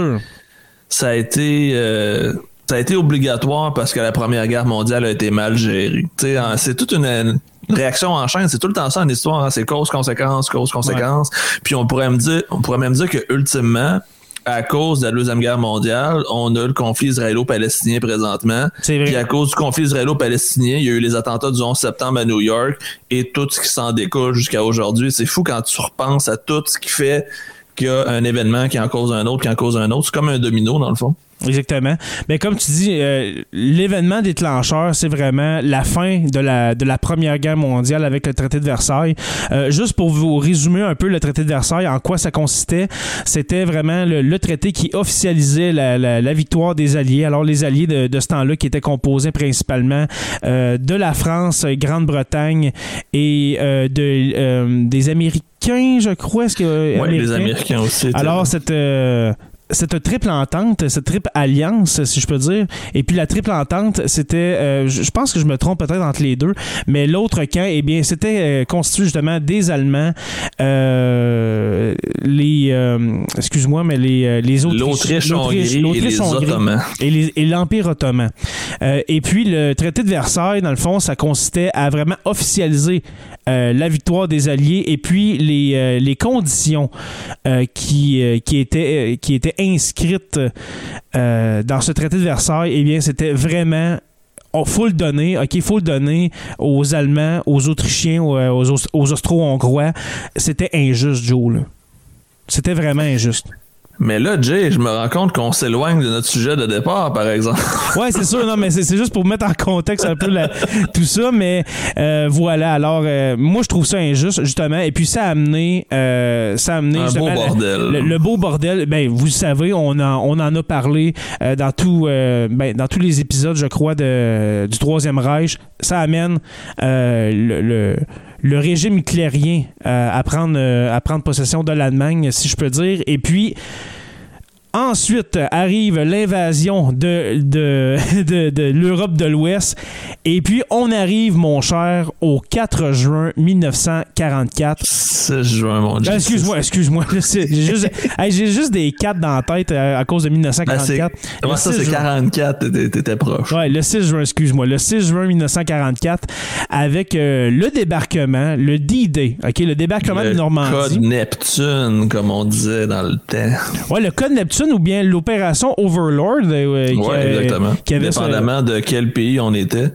ça a été, euh, ça a été obligatoire parce que la Première Guerre mondiale a été mal gérée. C'est toute une, une réaction en chaîne. C'est tout le temps ça en histoire. hein. C'est cause, conséquence, cause, conséquence. Puis on pourrait me dire, on pourrait même dire que ultimement, à cause de la Deuxième Guerre mondiale, on a le conflit israélo-palestinien présentement. C'est vrai. Puis à cause du conflit israélo-palestinien, il y a eu les attentats du 11 septembre à New York et tout ce qui s'en découle jusqu'à aujourd'hui. C'est fou quand tu repenses à tout ce qui fait qu'il y a un événement qui en cause un autre, qui en cause un autre. C'est comme un domino, dans le fond. Exactement. Mais comme tu dis, euh, l'événement déclencheur, c'est vraiment la fin de la, de la Première Guerre mondiale avec le traité de Versailles. Euh, juste pour vous résumer un peu le traité de Versailles, en quoi ça consistait, c'était vraiment le, traité qui officialisait la, la- victoire des Alliés. Alors les Alliés de, de ce temps-là qui étaient composés principalement euh, de la France, Grande-Bretagne et de, des Américains, je crois. Est-ce que, Ouais, les Américains? Aussi. alors, cette, euh, cette triple entente, cette triple alliance, si je peux dire, et puis la triple entente, c'était, euh, je pense que je me trompe peut-être entre les deux, mais l'autre camp, eh bien, c'était euh, constitué justement des Allemands, euh, les, excuse-moi, mais les, les Autriches- L'Autriche, et les Ottomans. et, l'Empire ottoman. Et puis le traité de Versailles, dans le fond, ça consistait à vraiment officialiser la victoire des Alliés et puis les, les conditions qui, qui, étaient, qui étaient inscrites euh, dans ce traité de Versailles, eh bien, c'était vraiment il faut le donner, ok, faut le donner aux Allemands, aux Autrichiens, aux, aux, aux Austro-Hongrois. C'était injuste, Joe. C'était vraiment injuste. Mais là, Jay, je me rends compte qu'on s'éloigne de notre sujet de départ, par exemple. Ouais, c'est sûr, non, mais c'est juste pour mettre en contexte un peu la- tout ça, mais euh, voilà. Alors, euh, moi, je trouve ça injuste, justement, et puis ça a amené, euh, ça a amené Un justement beau bordel. Le, le beau bordel. Ben, vous le savez, on en, on en a parlé euh, dans tout, ben, dans tous les épisodes, je crois, de, du Troisième Reich. Ça amène le, le le régime hitlérien euh, à, prendre, euh, à prendre possession de l'Allemagne, si je peux dire. Et puis, Ensuite arrive l'invasion de, de, de, de l'Europe de l'Ouest. Et puis, on arrive, mon cher, au 4 juin 1944. 6 juin, mon Dieu. Ah, excuse-moi, excuse-moi. J'ai juste, hey, j'ai juste des 4 dans la tête euh, à cause de Ben, c'est- 1944. Ouais, Le ça, 6 c'est juin. 44, t'étais- proche. Ouais, le 6 juin, excuse-moi. Le 6 juin 1944, avec euh, le débarquement, le D-Day, OK, le débarquement Le de Normandie. Code Neptune, comme on disait dans le temps. Ouais, le code Neptune ou bien l'opération Overlord. euh, qui, Ouais, euh, exactement. qui avait ce- Dépendamment de quel pays on était.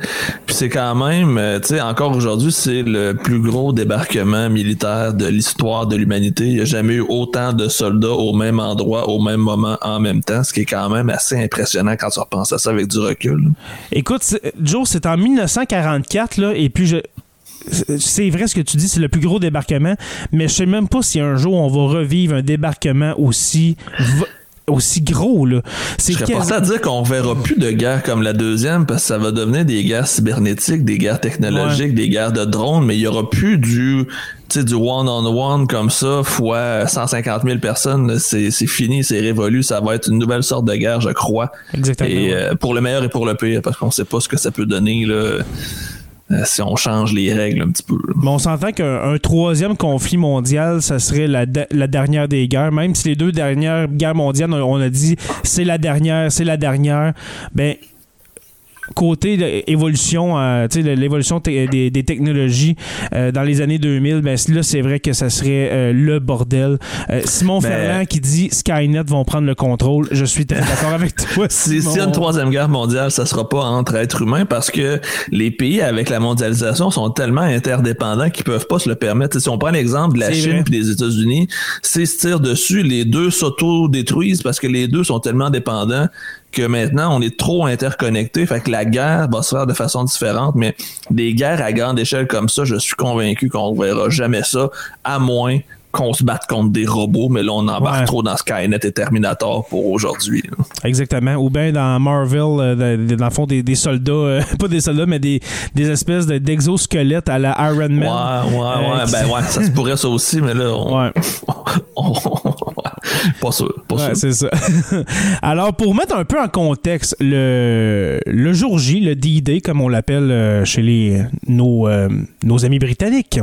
Puis c'est quand même, euh, tu sais, encore aujourd'hui, c'est le plus gros débarquement militaire de l'histoire de l'humanité. Il n'y a jamais eu autant de soldats au même endroit, au même moment, en même temps, ce qui est quand même assez impressionnant quand tu repenses à ça avec du recul. Écoute, Joe, c'est en 1944, là, et puis je. C'est vrai ce que tu dis, c'est le plus gros débarquement, mais je sais même pas si un jour on va revivre un débarquement aussi aussi gros là. C'est Je serais quasi- à dire qu'on verra plus de guerres comme la deuxième parce que ça va devenir des guerres cybernétiques, des guerres technologiques, des guerres de drones, mais il y aura plus du, tu sais, du one-on-one comme ça fois 150 000 personnes. C'est c'est fini, c'est révolu. Ça va être une nouvelle sorte de guerre, je crois. Exactement. Et euh, pour le meilleur et pour le pire, parce qu'on sait pas ce que ça peut donner là, si on change les règles un petit peu. Mais on s'entend qu'un un troisième conflit mondial, ça serait la dernière des guerres. Même si les deux dernières guerres mondiales, on, on a dit c'est la dernière, c'est la dernière. Ben, côté de- évolution, euh, tu sais, de l'évolution te- des, des technologies euh, dans les années 2000, ben là, c'est vrai que ça serait euh, le bordel. Euh, Simon Ben- Ferland qui dit Skynet vont prendre le contrôle. Je suis d'accord avec toi. Si- S'il y a une troisième guerre mondiale, ça sera pas entre êtres humains parce que les pays avec la mondialisation sont tellement interdépendants qu'ils peuvent pas se le permettre. Si on prend l'exemple de la Chine et des États-Unis, s'ils se tirent dessus, les deux s'auto-détruisent parce que les deux sont tellement dépendants que maintenant on est trop interconnectés, fait que la guerre va se faire de façon différente, mais des guerres à grande échelle comme ça, je suis convaincu qu'on ne verra jamais ça, à moins qu'on se batte contre des robots, mais là, on embarque Ouais. trop dans Skynet et Terminator pour aujourd'hui. Exactement. Ou bien dans Marvel, euh, dans le fond, des, des soldats, euh, pas des soldats, mais des, des espèces de- d'exosquelettes à la Iron Ouais, Man. ouais, ouais, Euh, ben ouais, ça se pourrait ça aussi, mais là, on, Ouais. pas sûr, pas Ouais, sûr. c'est ça. Alors, pour mettre un peu en contexte, le, le jour J, le D-Day, comme on l'appelle chez les, nos, nos amis britanniques.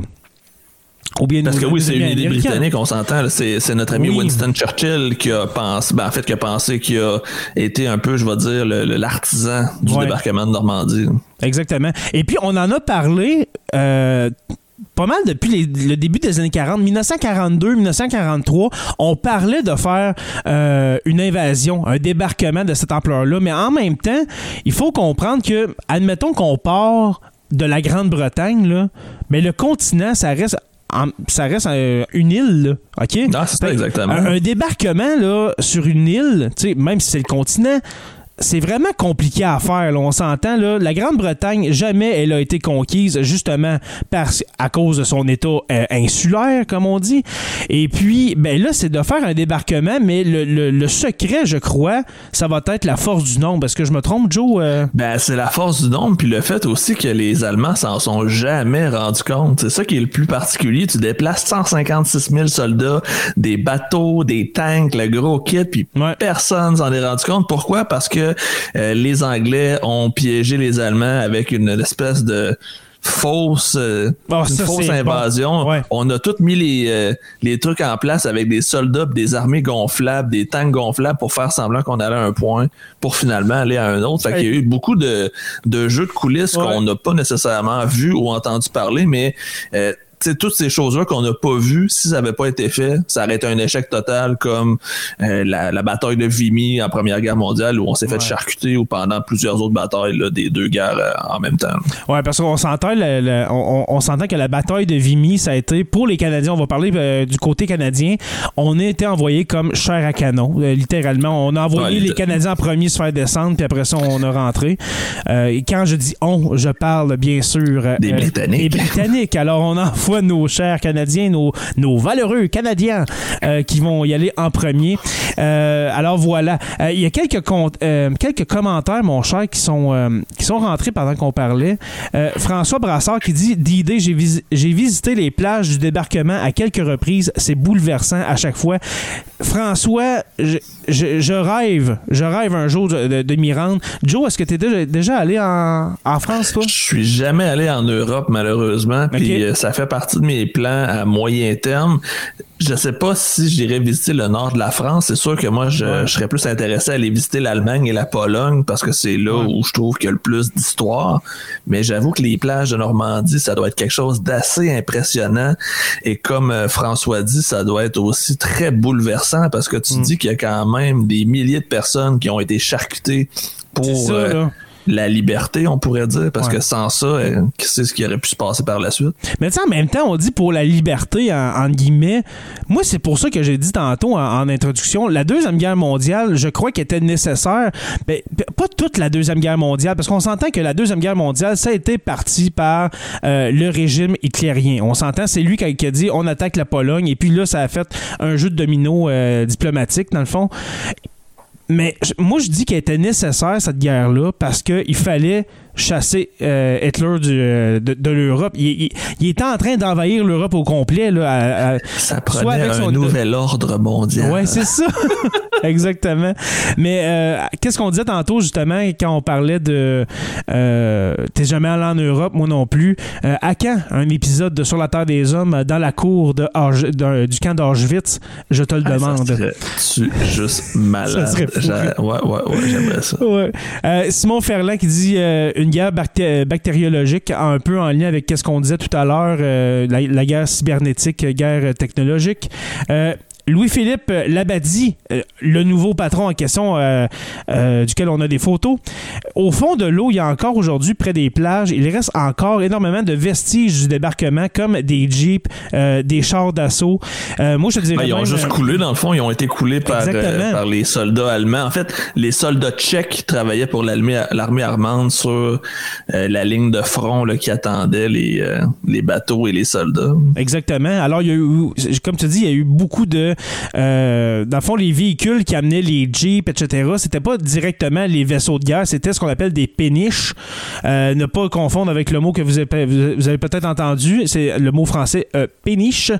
Ou bien Parce que oui, c'est une idée britannique, on s'entend. C'est notre ami Oui. Winston Churchill qui a pensé, ben, en fait, qui a pensé, qui a été un peu, je vais dire, l'artisan du Ouais. débarquement de Normandie. Exactement. Et puis, on en a parlé euh, pas mal depuis les- le début des années 40. 1942, 1943, on parlait de faire euh, une invasion, un débarquement de cette ampleur-là. Mais en même temps, il faut comprendre que, admettons qu'on part de la Grande-Bretagne, mais le continent, ça reste... en- ça reste une île, là, OK? Non, c'est ça, exactement. Un, un débarquement là, sur une île, tu sais, même si c'est le continent, c'est vraiment compliqué à faire. là. On s'entend, là, la Grande-Bretagne, jamais elle a été conquise, justement, parce, à cause de son état euh, insulaire, comme on dit. Et puis, ben là, c'est de faire un débarquement, mais le, le- le secret, je crois, ça va être la force du nombre. Est-ce que je me trompe, Joe? Euh, Ben, c'est la force du nombre, puis le fait aussi que les Allemands s'en sont jamais rendus compte. C'est ça qui est le plus particulier. Tu déplaces 156 000 soldats, des bateaux, des tanks, le gros kit, puis Ouais. personne s'en est rendu compte. Pourquoi? Parce que euh, les Anglais ont piégé les Allemands avec une espèce de fausse, euh, Ah, une ça, fausse c'est bon. invasion. Ouais. On a tous mis les, euh, les trucs en place avec des soldats, des armées gonflables, des tanks gonflables pour faire semblant qu'on allait à un point pour finalement aller à un autre. Fait qu'il y a eu beaucoup de, de jeux de coulisses Ouais. qu'on n'a pas nécessairement vu ou entendu parler, mais euh, toutes ces choses-là qu'on n'a pas vues, si ça n'avait pas été fait, ça aurait été un échec total comme euh, la, la bataille de Vimy en Première Guerre mondiale où on s'est fait charcuter ou pendant plusieurs autres batailles là, des deux guerres euh, en même temps. Ouais, parce qu'on s'entend, le- le- on, s'entend que la bataille de Vimy, ça a été pour les Canadiens. On va parler euh, du côté canadien. On a été envoyé comme chair à canon, littéralement. On a envoyé Ouais, les Canadiens en premier se faire descendre, puis après ça, on a rentré. Et quand je dis on, je parle bien sûr Des Britanniques. Des Britanniques. Alors, on envoie nos chers Canadiens, nos, nos valeureux Canadiens euh, qui vont y aller en premier. Euh, alors voilà. Euh, Il y a quelques, quelques commentaires, mon cher, qui sont, qui sont rentrés pendant qu'on parlait. François Brassard qui dit D'idée, j'ai visi- j'ai visité les plages du débarquement à quelques reprises. C'est bouleversant à chaque fois. François, je, je- je rêve, je rêve un jour de, de, de m'y rendre. Joe, est-ce que tu es déjà, déjà allé en, en France, toi? Je suis jamais allé en Europe malheureusement, puis Ok. euh, ça fait partie de mes plans à moyen terme. Je sais pas si j'irais visiter le nord de la France. C'est sûr que moi, je, serais plus intéressé à aller visiter l'Allemagne et la Pologne parce que c'est là où je trouve qu'il y a le plus d'histoire. Mais j'avoue que les plages de Normandie, ça doit être quelque chose d'assez impressionnant. Et comme euh, François dit, ça doit être aussi très bouleversant parce que tu Mm. dis qu'il y a quand même des milliers de personnes qui ont été charcutées pour C'est ça, euh. La liberté, on pourrait dire, parce Ouais. que sans ça, euh, qui sait ce qui aurait pu se passer par la suite? Mais tu en même temps, on dit pour la liberté, en, guillemets. Moi, c'est pour ça que j'ai dit tantôt en, en introduction, la Deuxième Guerre mondiale, je crois qu'elle était nécessaire. Mais pas toute la Deuxième Guerre mondiale, parce qu'on s'entend que la Deuxième Guerre mondiale, ça a été parti par euh, le régime hitlérien. On s'entend, c'est lui qui a, qui a dit on attaque la Pologne, et puis là, ça a fait un jeu de domino euh, diplomatique, dans le fond. Mais moi, je dis qu'elle était nécessaire, cette guerre-là, parce qu'il fallait chasser euh, Hitler du, euh, de, de l'Europe. Il, il- il était en train d'envahir l'Europe au complet. Là, à- à- Ça Soit avec un son- nouvel ordre mondial. Ouais, c'est ça. Exactement. Mais euh, qu'est-ce qu'on disait tantôt, justement, quand on parlait de T'es jamais allé en Europe, moi non plus. À quand un épisode de Sur la Terre des Hommes dans la cour de du camp d'Auschwitz? Je te le Ah, demande. Ça serait-tu juste malade. Ça serait fou. Ouais, ouais, ouais, j'aimerais ça. Ouais. Simon Ferland qui dit une guerre bacté- bactériologique un peu en lien avec ce qu'on disait tout à l'heure, euh, la, guerre cybernétique, guerre technologique. Euh, Louis-Philippe Labadie, euh, le nouveau patron en question euh, euh, duquel on a des photos. Au fond de l'eau, il y a encore aujourd'hui, près des plages, il reste encore énormément de vestiges du débarquement, comme des jeeps, des chars d'assaut. moi, je te dirais ben, Ils ont même, juste coulé, dans le fond. Ils ont été coulés par, les soldats allemands. En fait, les soldats tchèques travaillaient pour l'armée allemande sur euh, la ligne de front là, qui attendait les, euh, les bateaux et les soldats. Exactement. Alors, il y a eu, comme tu dis, il y a eu beaucoup de. Euh, dans le fond, les véhicules qui amenaient les Jeeps, etc., c'était pas directement les vaisseaux de guerre, c'était ce qu'on appelle des péniches. Euh, ne pas confondre avec le mot que vous avez, peut-être entendu, c'est le mot français euh, péniche,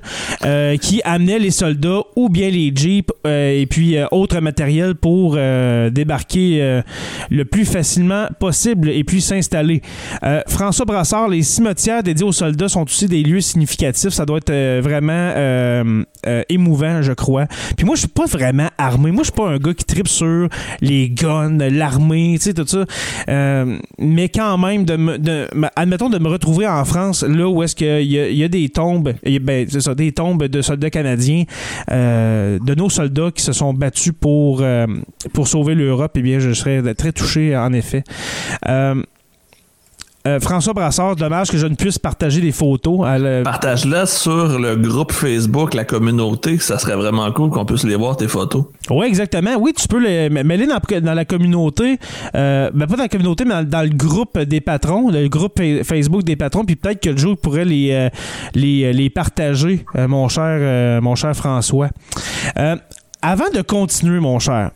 qui amenait les soldats ou bien les Jeeps et puis autres matériels pour débarquer le plus facilement possible et puis s'installer. François Brassard, les cimetières dédiés aux soldats sont aussi des lieux significatifs. Ça doit être vraiment euh, je crois. Puis moi, je suis pas vraiment armé. Moi, je suis pas un gars qui tripe sur les guns, l'armée, tu sais, tout ça. Euh, mais quand même, de me, admettons de me retrouver en France, là où est-ce qu'il y, a- des tombes, ben, ça, des tombes de soldats canadiens, euh, de nos soldats qui se sont battus pour, euh, pour sauver l'Europe, eh bien, je serais très touché, en effet. Euh, François Brassard, dommage que je ne puisse partager des photos. le- Partage-la sur le groupe Facebook, la communauté. Ça serait vraiment cool qu'on puisse les voir, tes photos. Oui, exactement. Oui, tu peux les mêler dans, dans la communauté. Euh, ben, pas dans la communauté, mais dans, dans le groupe des patrons, le groupe fa- Facebook des patrons. Puis peut-être que Joe pourrait les, euh, les, les partager, euh, mon, cher, euh, mon cher François. Euh, avant de continuer, mon cher,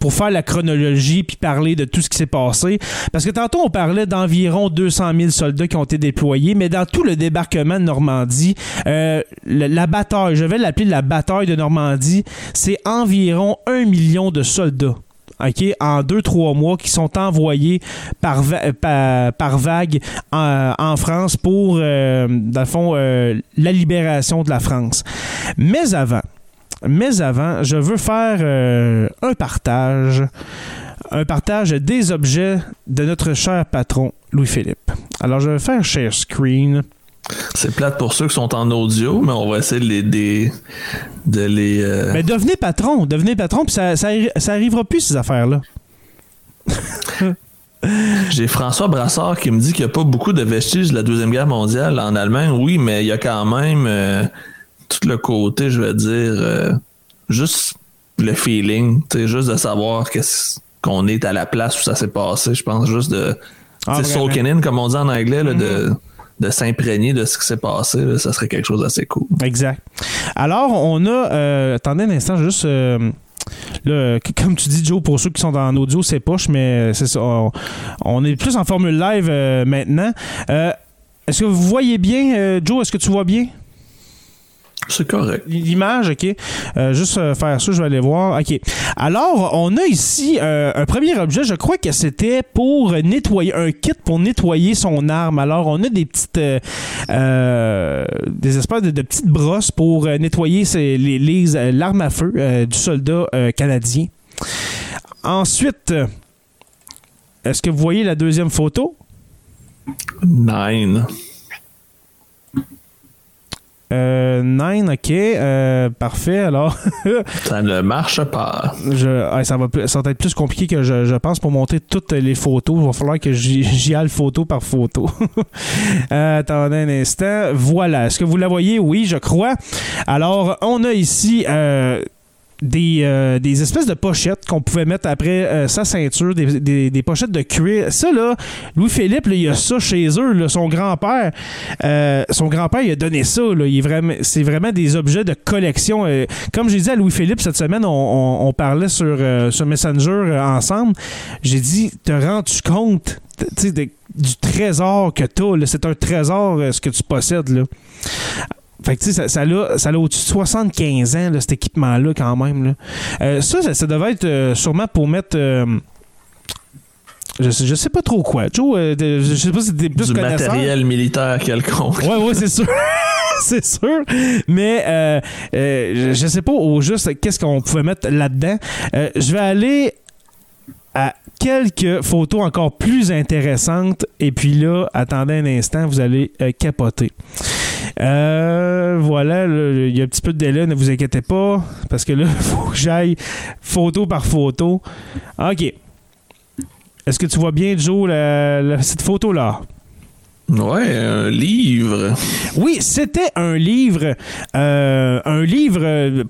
pour faire la chronologie puis parler de tout ce qui s'est passé. Parce que tantôt, on parlait d'environ 200 000 soldats qui ont été déployés, mais dans tout le débarquement de Normandie, euh, la, bataille, je vais l'appeler la bataille de Normandie, c'est environ un million de soldats. OK, en deux, trois mois, qui sont envoyés par, par vague en, en France pour, euh, dans le fond, euh, la libération de la France. Mais avant, mais avant, je veux faire euh, un partage. Un partage des objets de notre cher patron Louis-Philippe. Alors, je vais faire share screen. C'est plate pour ceux qui sont en audio, mais on va essayer de les. de les euh, Mais devenez patron, devenez patron, puis ça, ça arrivera plus, ces affaires-là. J'ai François Brassard qui me dit qu'il n'y a pas beaucoup de vestiges de la Deuxième Guerre mondiale en Allemagne. Oui, mais il y a quand même euh, tout le côté, je vais dire, euh, juste le feeling, juste de savoir qu'on est à la place où ça s'est passé. Je pense juste de Ah, soaking in, comme on dit en anglais, là, de, de s'imprégner de ce qui s'est passé. là, ça serait quelque chose d'assez cool. Exact. Alors, on a. euh, attendez un instant, juste. euh, là, comme tu dis, Joe, pour ceux qui sont en audio, c'est poche, mais c'est ça. On, on est plus en formule live euh, maintenant. Est-ce que vous voyez bien, Joe? Est-ce que tu vois bien? C'est correct. L'image, OK. Euh, juste euh, faire ça, je vais aller voir. OK. Alors, on a ici euh, un premier objet. Je crois que c'était pour nettoyer, un kit pour nettoyer son arme. Alors, on a des petites, des espèces de, de petites brosses pour nettoyer ses- les, les, l'arme à feu du soldat canadien. Ensuite, est-ce que vous voyez la deuxième photo? Nine. Euh, nine, OK. Euh, parfait. Alors, Ça ne marche pas. Je, ah, ça, va, ça va être plus compliqué que je, je pense pour monter toutes les photos. Il va falloir que j'y j'y aille photo par photo. Euh, attendez un instant. Voilà. Est-ce que vous la voyez? Oui, je crois. Alors, on a ici euh, des, euh, des espèces de pochettes qu'on pouvait mettre après euh, sa ceinture, des, des- des pochettes de cuir. Ça, là, Louis-Philippe, il a ça chez eux. là. son grand-père, euh, son grand-père, il a donné ça. là. Il vraiment, c'est vraiment des objets de collection. Comme j'ai dit à Louis-Philippe cette semaine, on, on- parlait sur, sur Messenger ensemble. J'ai dit, te rends-tu compte de- du trésor que tu as? C'est un trésor ce que tu possèdes. Là. Fait que, tu sais, ça, ça a, ça a au-dessus de 75 ans, là, cet équipement-là, quand même. Là. Euh, ça, ça, ça devait être euh, sûrement pour mettre. euh, je, sais, je sais pas trop quoi. Joe, de- je sais pas si t'es plus Du matériel militaire quelconque. Ouais, ouais, c'est sûr. c'est sûr. Mais euh, euh, je, sais pas au juste qu'est-ce qu'on pouvait mettre là-dedans. Euh, je vais aller à quelques photos encore plus intéressantes. Et puis là, attendez un instant, vous allez capoter. Euh, voilà, là, il y a un petit peu de délai, ne vous inquiétez pas, parce que là, il faut que j'aille photo par photo. OK. Est-ce que tu vois bien, Joe, la- la- cette photo-là? Ouais, un livre. Oui, c'était un livre, euh, un livre euh,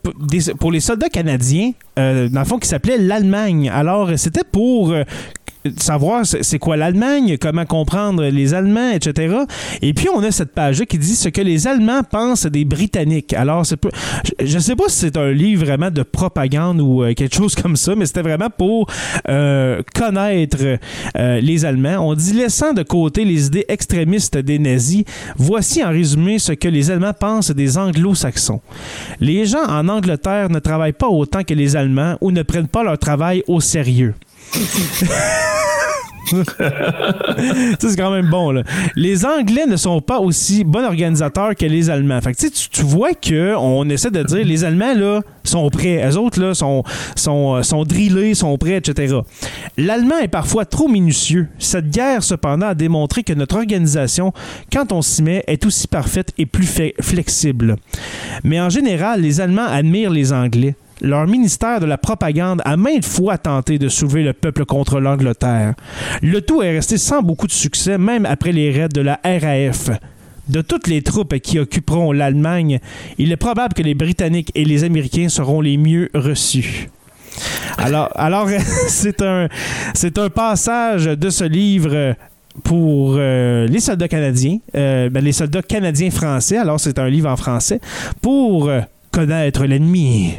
pour les soldats canadiens, euh, dans le fond, qui s'appelait l'Allemagne. Alors, c'était pour savoir c'est quoi l'Allemagne, comment comprendre les Allemands, etc. Et puis, on a cette page-là qui dit ce que les Allemands pensent des Britanniques. Alors, c'est je- je sais pas si c'est un livre vraiment de propagande ou euh, quelque chose comme ça, mais c'était vraiment pour euh, connaître euh, les Allemands. On dit laissant de côté les idées extrémistes des nazis, voici en résumé ce que les Allemands pensent des anglo-saxons. Les gens en Angleterre ne travaillent pas autant que les Allemands ou ne prennent pas leur travail au sérieux. C'est quand même bon. Là. Les Anglais ne sont pas aussi bons organisateurs que les Allemands. Fait tu, tu- vois qu'on essaie de dire les Allemands là, sont prêts. Les autres là, sont, sont, euh, sont drillés, sont prêts, etc. L'Allemand est parfois trop minutieux. Cette guerre, cependant, a démontré que notre organisation, quand on s'y met, est aussi parfaite et plus flexible. Mais en général, les Allemands admirent les Anglais. Leur ministère de la propagande a maintes fois tenté de soulever le peuple contre l'Angleterre. Le tout est resté sans beaucoup de succès, même après les raids de la RAF. De toutes les troupes qui occuperont l'Allemagne, il est probable que les Britanniques et les Américains seront les mieux reçus. Alors, alors c'est un, un passage de ce livre pour euh, les soldats canadiens, euh, ben, les soldats canadiens français. Alors, c'est un livre en français pour euh, connaître l'ennemi.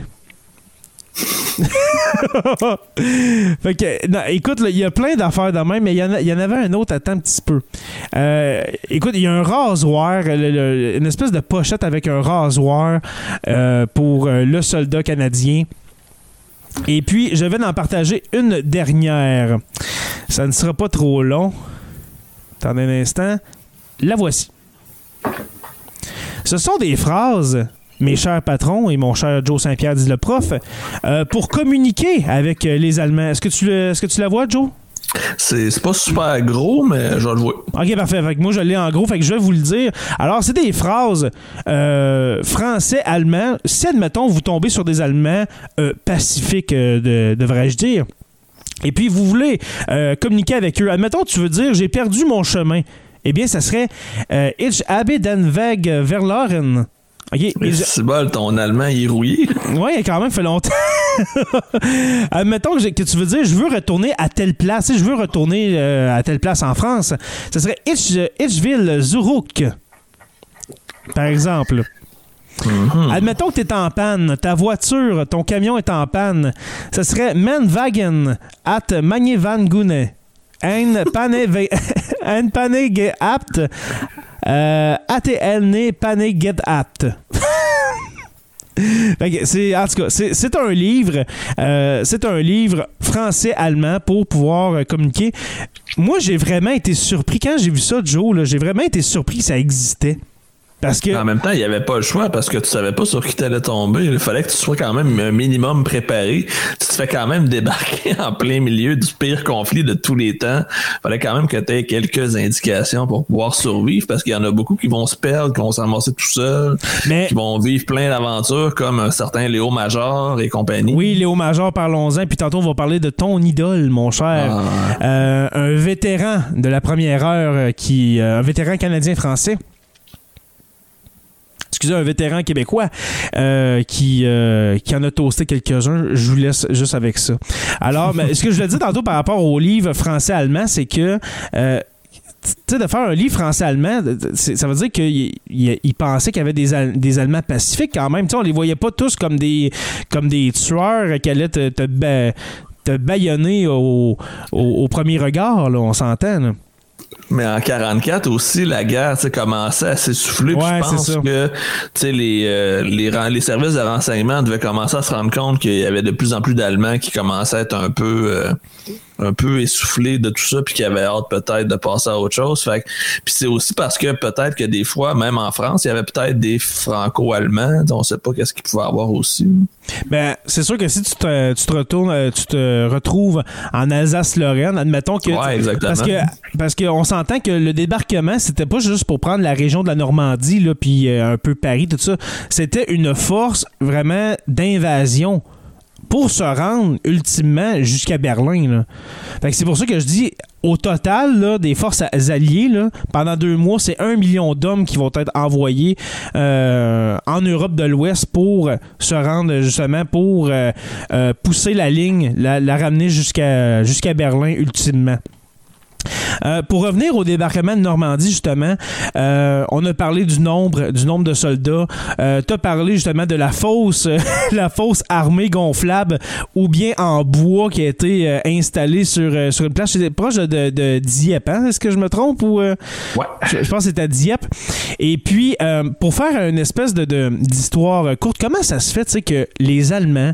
fait écoute, il y a plein d'affaires de même, mais il y, en avait un autre, attends un petit peu. Euh, écoute, il y a un rasoir, une espèce de pochette avec un rasoir euh, pour euh, le soldat canadien. Et puis, je vais en partager une dernière. Ça ne sera pas trop long. Attendez un instant. La voici. Ce sont des phrases, mes chers patrons et mon cher Joe Saint-Pierre, dit le prof, euh, pour communiquer avec euh, les Allemands. Est-ce que, tu le- est-ce que tu la vois, Joe? C'est pas super gros, mais je vais le voir. Ok, parfait. Fait que moi, je l'ai en gros, fait que je vais vous le dire. Alors, c'est des phrases euh, français-allemand. Si, admettons, vous tombez sur des Allemands euh, pacifiques, euh, de- devrais-je dire, et puis vous voulez communiquer avec eux, admettons, tu veux dire, j'ai perdu mon chemin. Eh bien, ça serait Ich habe den Weg verloren. OK. Mais C'est bol, ton allemand il est rouillé. Ouais, il a quand même fait longtemps. Admettons que, tu veux dire, je veux retourner à telle place, sais, je veux retourner euh, à telle place en France. Ce serait Ich, Ichville Zurich, par exemple. Admettons que tu es en panne, ta voiture, ton camion est en panne. Ce serait Menwagen at Magnevangunne. Ein Pane ve- Ein Pane gehabt. Euh, ATN Pane get apt. C'est, en tout cas, c'est, un livre, euh, c'est un livre français-allemand pour pouvoir euh, communiquer. Moi, j'ai vraiment été surpris quand j'ai vu ça, Joe. j'ai vraiment été surpris que ça existait. Parce que En même temps, il n'y avait pas le choix parce que tu savais pas sur qui t'allais tomber. Il fallait que tu sois quand même un minimum préparé. Tu te fais quand même débarquer en plein milieu du pire conflit de tous les temps. Il fallait quand même que tu aies quelques indications pour pouvoir survivre parce qu'il y en a beaucoup qui vont se perdre, qui vont se ramasser tout seuls, Mais- qui vont vivre plein d'aventures comme un certain Léo Major et compagnie. Oui, Léo Major, parlons-en. Puis tantôt, on va parler de ton idole, mon cher. Ah. Euh, un vétéran de la première heure, euh, qui, euh, un vétéran canadien-français. Excusez, un vétéran québécois euh, qui, euh, qui en a toasté quelques-uns. Je vous laisse juste avec ça. Alors, mais ce que je voulais dire tantôt par rapport au livre français-allemand, c'est que euh, tu sais, de faire un livre français-allemand, ça veut dire qu'il il, il pensait qu'il y avait des, Al- des Allemands pacifiques quand même. Tu sais, on les voyait pas tous comme des, comme des tueurs qui allaient te, te, ba- te baïonner au premier regard, là, on s'entend. Mais en 44 aussi, la guerre commençait à s'essouffler. Ouais, je pense que tu sais, les, euh, les, les services de renseignement devaient commencer à se rendre compte qu'il y avait de plus en plus d'Allemands qui commençaient à être un peu euh, un peu essoufflés de tout ça, puis qui avaient hâte peut-être de passer à autre chose. Fait puis c'est aussi parce que peut-être que des fois, même en France, il y avait peut-être des franco-allemands, on sait pas qu'est-ce qu'ils pouvaient avoir aussi. Ben, c'est sûr que si tu te, tu te retournes, euh, tu te retrouves en Alsace-Lorraine, admettons que. Ouais, exactement. Parce que parce qu'on s'entend que le débarquement, c'était pas juste pour prendre la région de la Normandie, là, puis euh, un peu Paris, tout ça. C'était une force vraiment d'invasion pour se rendre ultimement jusqu'à Berlin. C'est pour ça que je dis, au total, des forces alliées, pendant deux mois, c'est un million d'hommes qui vont être envoyés euh, en Europe de l'Ouest pour se rendre justement pour euh, euh, pousser la ligne, la, la ramener jusqu'à Berlin ultimement. Euh, pour revenir au débarquement de Normandie, justement, euh, on a parlé du nombre, du nombre de soldats. Euh, tu as parlé justement de la fausse, la fausse armée gonflable ou bien en bois qui a été installée sur, sur une plage proche de, de Dieppe. Hein? Est-ce que je me trompe ou Ouais. je, je pense que c'était à Dieppe. Et puis, pour faire une espèce de, de- d'histoire courte, comment ça se fait, que les Allemands,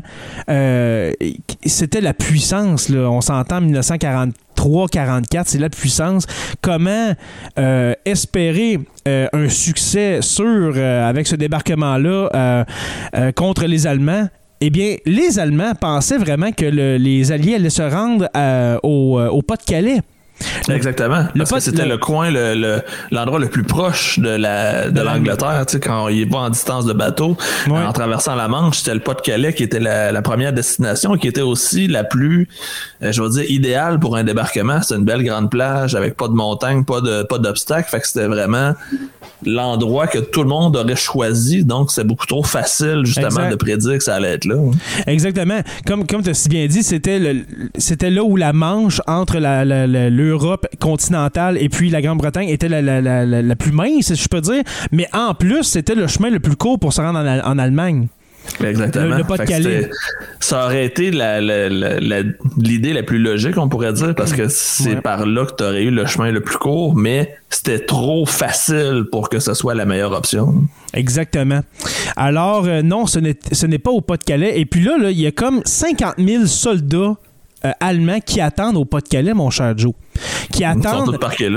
c'était la puissance, là, on s'entend en 1943-44, c'est la puissance. Comment euh, espérer euh, un succès sûr euh, avec ce débarquement-là contre les Allemands? Eh bien, les Allemands pensaient vraiment que le- les Alliés allaient se rendre au Pas-de-Calais. Exactement. le Parce que c'était le- le, coin, le, le- l'endroit le plus proche de la de l'Angleterre, tu sais, quand il est pas en distance de bateau, Ouais. en traversant la Manche, c'était le Pas-de-Calais qui était la, la première destination, qui était aussi la plus, euh, je veux dire, idéale pour un débarquement. C'était une belle grande plage avec pas de montagne, pas de pas d'obstacles, fait que c'était vraiment l'endroit que tout le monde aurait choisi, donc c'est beaucoup trop facile justement Exact. de prédire que ça allait être là. Exactement. Comme, comme tu as si bien dit, c'était le- c'était là où la Manche entre la- la- la- l'Europe continentale et puis la Grande-Bretagne était la, la- la- la- plus mince, si je peux dire. Mais en plus, c'était le chemin le plus court pour se rendre en, en Allemagne. Exactement. Le- le Ça aurait été la- la- la- la- l'idée la, plus logique, on pourrait dire, parce que c'est Ouais. par là que tu aurais eu le chemin le plus court, mais c'était trop facile pour que ce soit la meilleure option. Exactement. Alors, euh, non, ce n'est ce n'est pas au Pas-de-Calais. Et puis là, là, il y a comme 50 000 soldats euh, allemands qui attendent au Pas-de-Calais, mon cher Joe. Qui attendent,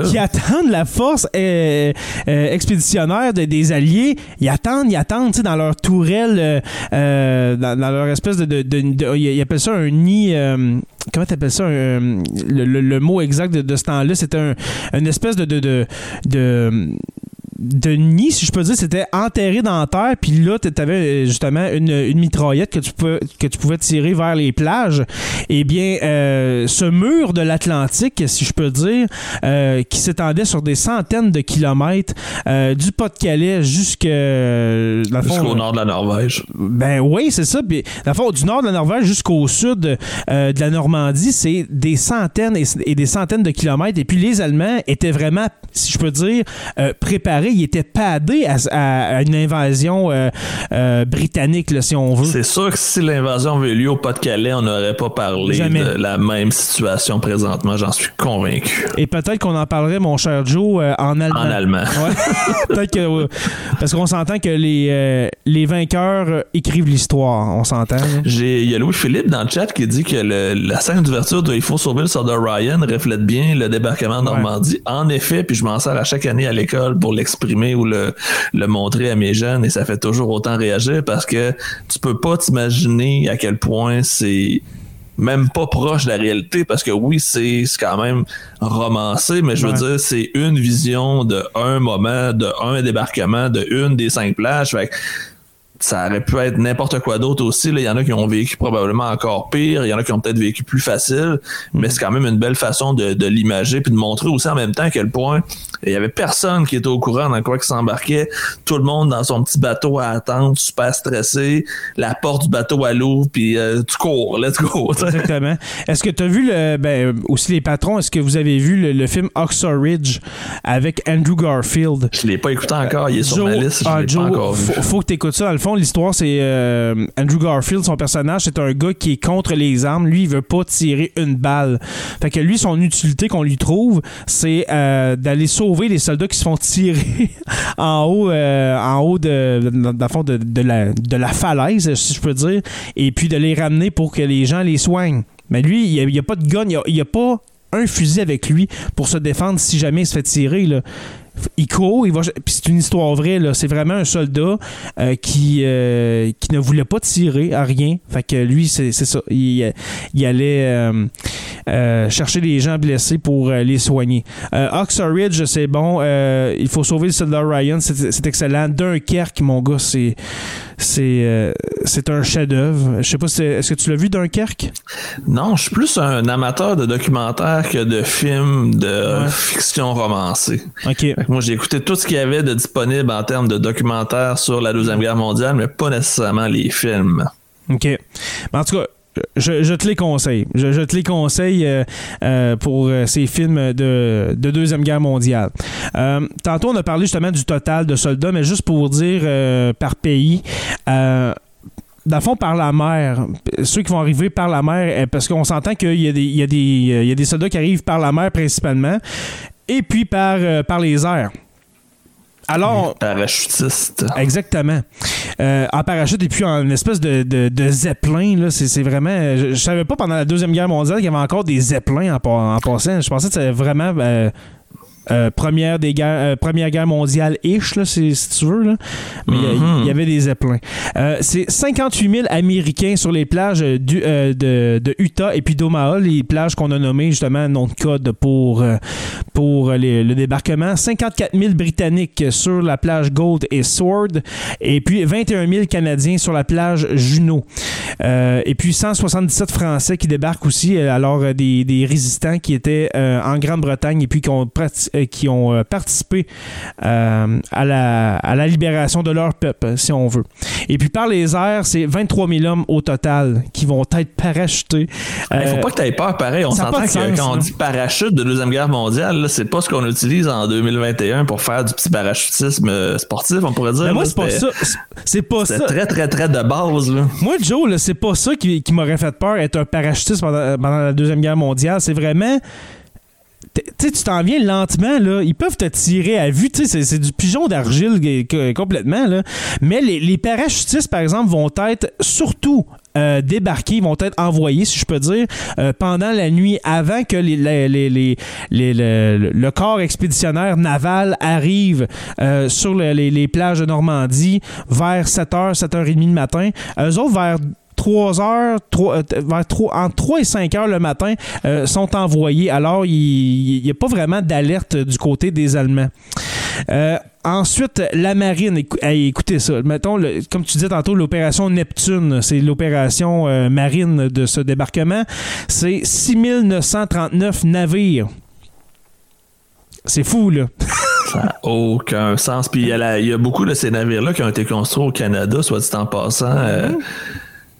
qui attendent la force euh, euh, expéditionnaire de- des Alliés. Ils attendent, ils attendent, tu sais, dans leur tourelle, dans, dans leur espèce de... de, de- de- ils appellent ça un nid... comment t'appelles ça? un- le, le- le mot exact de, de ce temps-là, c'était un, une espèce de... de, de, de de nid, si je peux dire, c'était enterré dans la terre, puis là, tu avais justement une, une mitraillette que tu, pouvais, que tu pouvais tirer vers les plages. Eh bien, euh, ce mur de l'Atlantique, si je peux dire, euh, qui s'étendait sur des centaines de kilomètres, euh, du Pas-de-Calais euh, Jusqu'au nord de la Norvège. ben oui, c'est ça. Puis, le fond, du nord de la Norvège jusqu'au sud euh, de la Normandie, c'est des centaines et, et des centaines de kilomètres. Et puis les Allemands étaient vraiment, si je peux dire, euh, Ils étaient padés à, à- à une invasion euh, euh, britannique, là, si on veut. C'est sûr que si l'invasion avait eu lieu au Pas-de-Calais, on n'aurait pas parlé Jamais. de la même situation présentement, j'en suis convaincu. Et peut-être qu'on en parlerait, mon cher Joe, euh, en allemand. En allemand. Ouais. peut-être que. parce qu'on s'entend que les, les vainqueurs écrivent l'histoire. On s'entend. il y a Louis-Philippe dans le chat qui dit que le- la scène d'ouverture de Il faut sauver le soldat Ryan reflète bien le débarquement de Normandie. En effet, puis je m'en sers à chaque année à l'école pour l'exprimer ou le, le montrer à mes jeunes et ça fait toujours autant réagir parce que tu peux pas t'imaginer à quel point c'est même pas proche de la réalité parce que oui, c'est quand même romancé, mais je veux Ouais. dire, c'est une vision de un moment, de un débarquement, de une des cinq plages. Fait ça aurait pu être n'importe quoi d'autre aussi. là. Il y en a qui ont vécu probablement encore pire. Il y en a qui ont peut-être vécu plus facile. Mais c'est quand même une belle façon de, de l'imager puis de montrer aussi en même temps à quel point il y avait personne qui était au courant dans quoi qui s'embarquait. Tout le monde dans son petit bateau à attendre, super stressé. La porte du bateau à l'ouvre puis euh, tu cours, let's go. Exactement. Est-ce que tu as vu le. Ben, aussi les patrons, est-ce que vous avez vu le, le film Oxford Ridge avec Andrew Garfield? Je l'ai pas écouté encore. Il est sur ma liste. Je ah, Joe, pas encore vu. faut, faut que tu écoutes ça. Dans le fond, l'histoire, c'est euh, Andrew Garfield, son personnage, c'est un gars qui est contre les armes. Lui, il veut pas tirer une balle. Fait que lui, son utilité qu'on lui trouve, c'est euh, d'aller sauver les soldats qui se font tirer en haut, euh, en haut de, dans le fond de, la, de la falaise, si je peux dire, et puis de les ramener pour que les gens les soignent. Mais lui, il n'y a, pas de gun, il n'y a, pas un fusil avec lui pour se défendre si jamais il se fait tirer. Il il va. C'est une histoire vraie, là. C'est vraiment un soldat euh, qui, euh, qui ne voulait pas tirer à rien. Fait que lui, c'est ça. Il, il allait euh, chercher les gens blessés pour les soigner. Oxford Ridge, c'est bon. il faut sauver le soldat Ryan. C'est excellent. Dunkerque, mon gars, c'est. C'est c'est un chef-d'œuvre. Je sais pas, est-ce que tu l'as vu Dunkerque? Non, je suis plus un amateur de documentaires que de films de fiction romancée. OK. Moi, j'ai écouté tout ce qu'il y avait de disponible en termes de documentaires sur la Deuxième Guerre mondiale, mais pas nécessairement les films. OK. en tout cas, je, te les conseille. Je, te les conseille euh, euh, pour euh, ces films de, Deuxième Guerre mondiale. tantôt, on a parlé justement du total de soldats, mais juste pour dire par pays. dans le fond, par la mer, ceux qui vont arriver par la mer, parce qu'on s'entend qu'il y, y, y, a des soldats qui arrivent par la mer principalement, et puis par, par les airs. Alors. Parachutiste. Exactement. Euh, en parachute et puis en espèce de, de, zeppelin, là, c'est, vraiment. Je, savais pas pendant la Deuxième Guerre mondiale qu'il y avait encore des zeppelins en, en passant. Je pensais que c'était vraiment. Euh, euh, première, des guerres, euh, première guerre mondiale ish, là, si, tu veux. Là. Mais il y, mhm. avait des zeppelins. C'est 58 000 Américains sur les plages du, de, de, Utah et puis d'Omaha, les plages qu'on a nommées justement nom de code pour, pour le débarquement. 54 000 Britanniques sur la plage Gold et Sword. Et puis 21 000 Canadiens sur la plage Juno. et puis 177 Français qui débarquent aussi, alors des, des résistants qui étaient en Grande-Bretagne et puis qui ont pratiqué euh, qui ont euh, participé euh, à, la, à la libération de leur peuple, si on veut. Et puis par les airs, c'est 23 000 hommes au total qui vont être parachutés. Il ne faut pas que tu aies peur, pareil. On s'entend que quand on dit parachute de Deuxième Guerre mondiale, c'est pas ce qu'on utilise en 2021 pour faire du petit parachutisme sportif, on pourrait dire. Mais moi, c'est pas ça. C'est pas ça. très, très, très de base. Là. Moi, Joe, c'est pas ça qui, qui m'aurait fait peur, être un parachutiste pendant, pendant la Deuxième Guerre mondiale. C'est vraiment tu t'en viens lentement, là. Ils peuvent te tirer à vue. C'est du pigeon d'argile complètement, là. Mais les, parachutistes, par exemple, vont être surtout euh, débarqués, vont être envoyés, si je peux dire, euh, pendant la nuit, avant que le, corps expéditionnaire naval arrive euh, sur les, plages de Normandie vers 7h, 7h30 du matin. Eux autres, vers 3 heures, 3, euh, vers 3, entre 3 et 5 heures le matin, euh, sont envoyés. Alors, il n'y a pas vraiment d'alerte du côté des Allemands. Euh, ensuite, la marine, écoutez ça. Mettons, comme tu disais tantôt, l'opération Neptune, c'est l'opération marine de ce débarquement. C'est 6939 navires. C'est fou, là. Ça n'a aucun sens. Puis il y, a beaucoup de ces navires-là qui ont été construits au Canada, soit dit en passant. Mm-hmm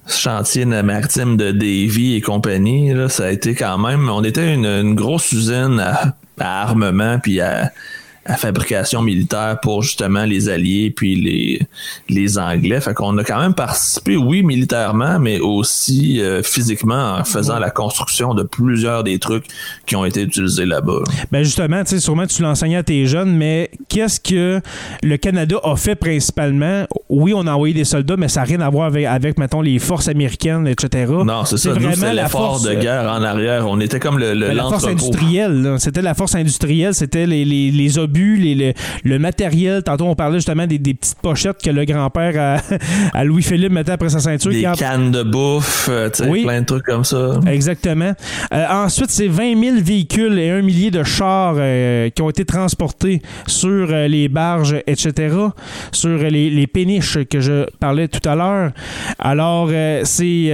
chantier maritime de Davy et compagnie, là, ça a été quand même. On était une, grosse usine à, à armement puis à, la fabrication militaire pour justement les Alliés puis les, les Anglais. Fait qu'on a quand même participé, oui, militairement, mais aussi euh, physiquement en faisant la construction de plusieurs des trucs qui ont été utilisés là-bas. Ben justement, tu sais, sûrement tu l'enseignais à tes jeunes, mais qu'est-ce que le Canada a fait principalement? Oui, on a envoyé des soldats, mais ça n'a rien à voir avec, avec, mettons, les forces américaines, etc. Non, c'est ça. Nous, c'est l'effort de guerre en arrière. On était comme le, le ben, la force industrielle. C'était la force industrielle. C'était les, les, les obus le, matériel. Tantôt, on parlait justement des, petites pochettes que le grand-père à, Louis-Philippe mettait après sa ceinture. Des cannes de bouffe, euh, plein de trucs comme ça. Exactement. Euh, ensuite, c'est 20 000 véhicules et un millier de chars euh, qui ont été transportés sur les barges, etc., sur les, péniches que je parlais tout à l'heure. Alors, c'est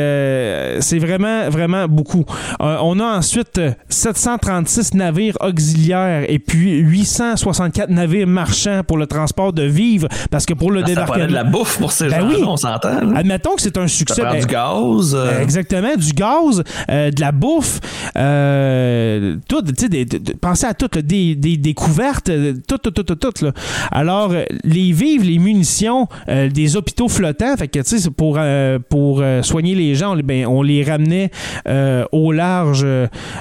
c'est vraiment, vraiment beaucoup. on a ensuite 736 navires auxiliaires et puis 860 64 navires marchands pour le transport de vivres, parce que pour le débarquement... Ça de la bouffe pour ces ben gens on s'entend. Admettons que c'est un succès. Ça ben, du gaz. Euh. exactement, du gaz, euh, de la bouffe, euh, tout, pensez à tout, des, des, découvertes, tout, tout, tout, tout, tout. Là. Alors, les vivres, les munitions, des hôpitaux flottants, fait que, tu sais, pour, pour soigner les gens, ben, on les ramenait au large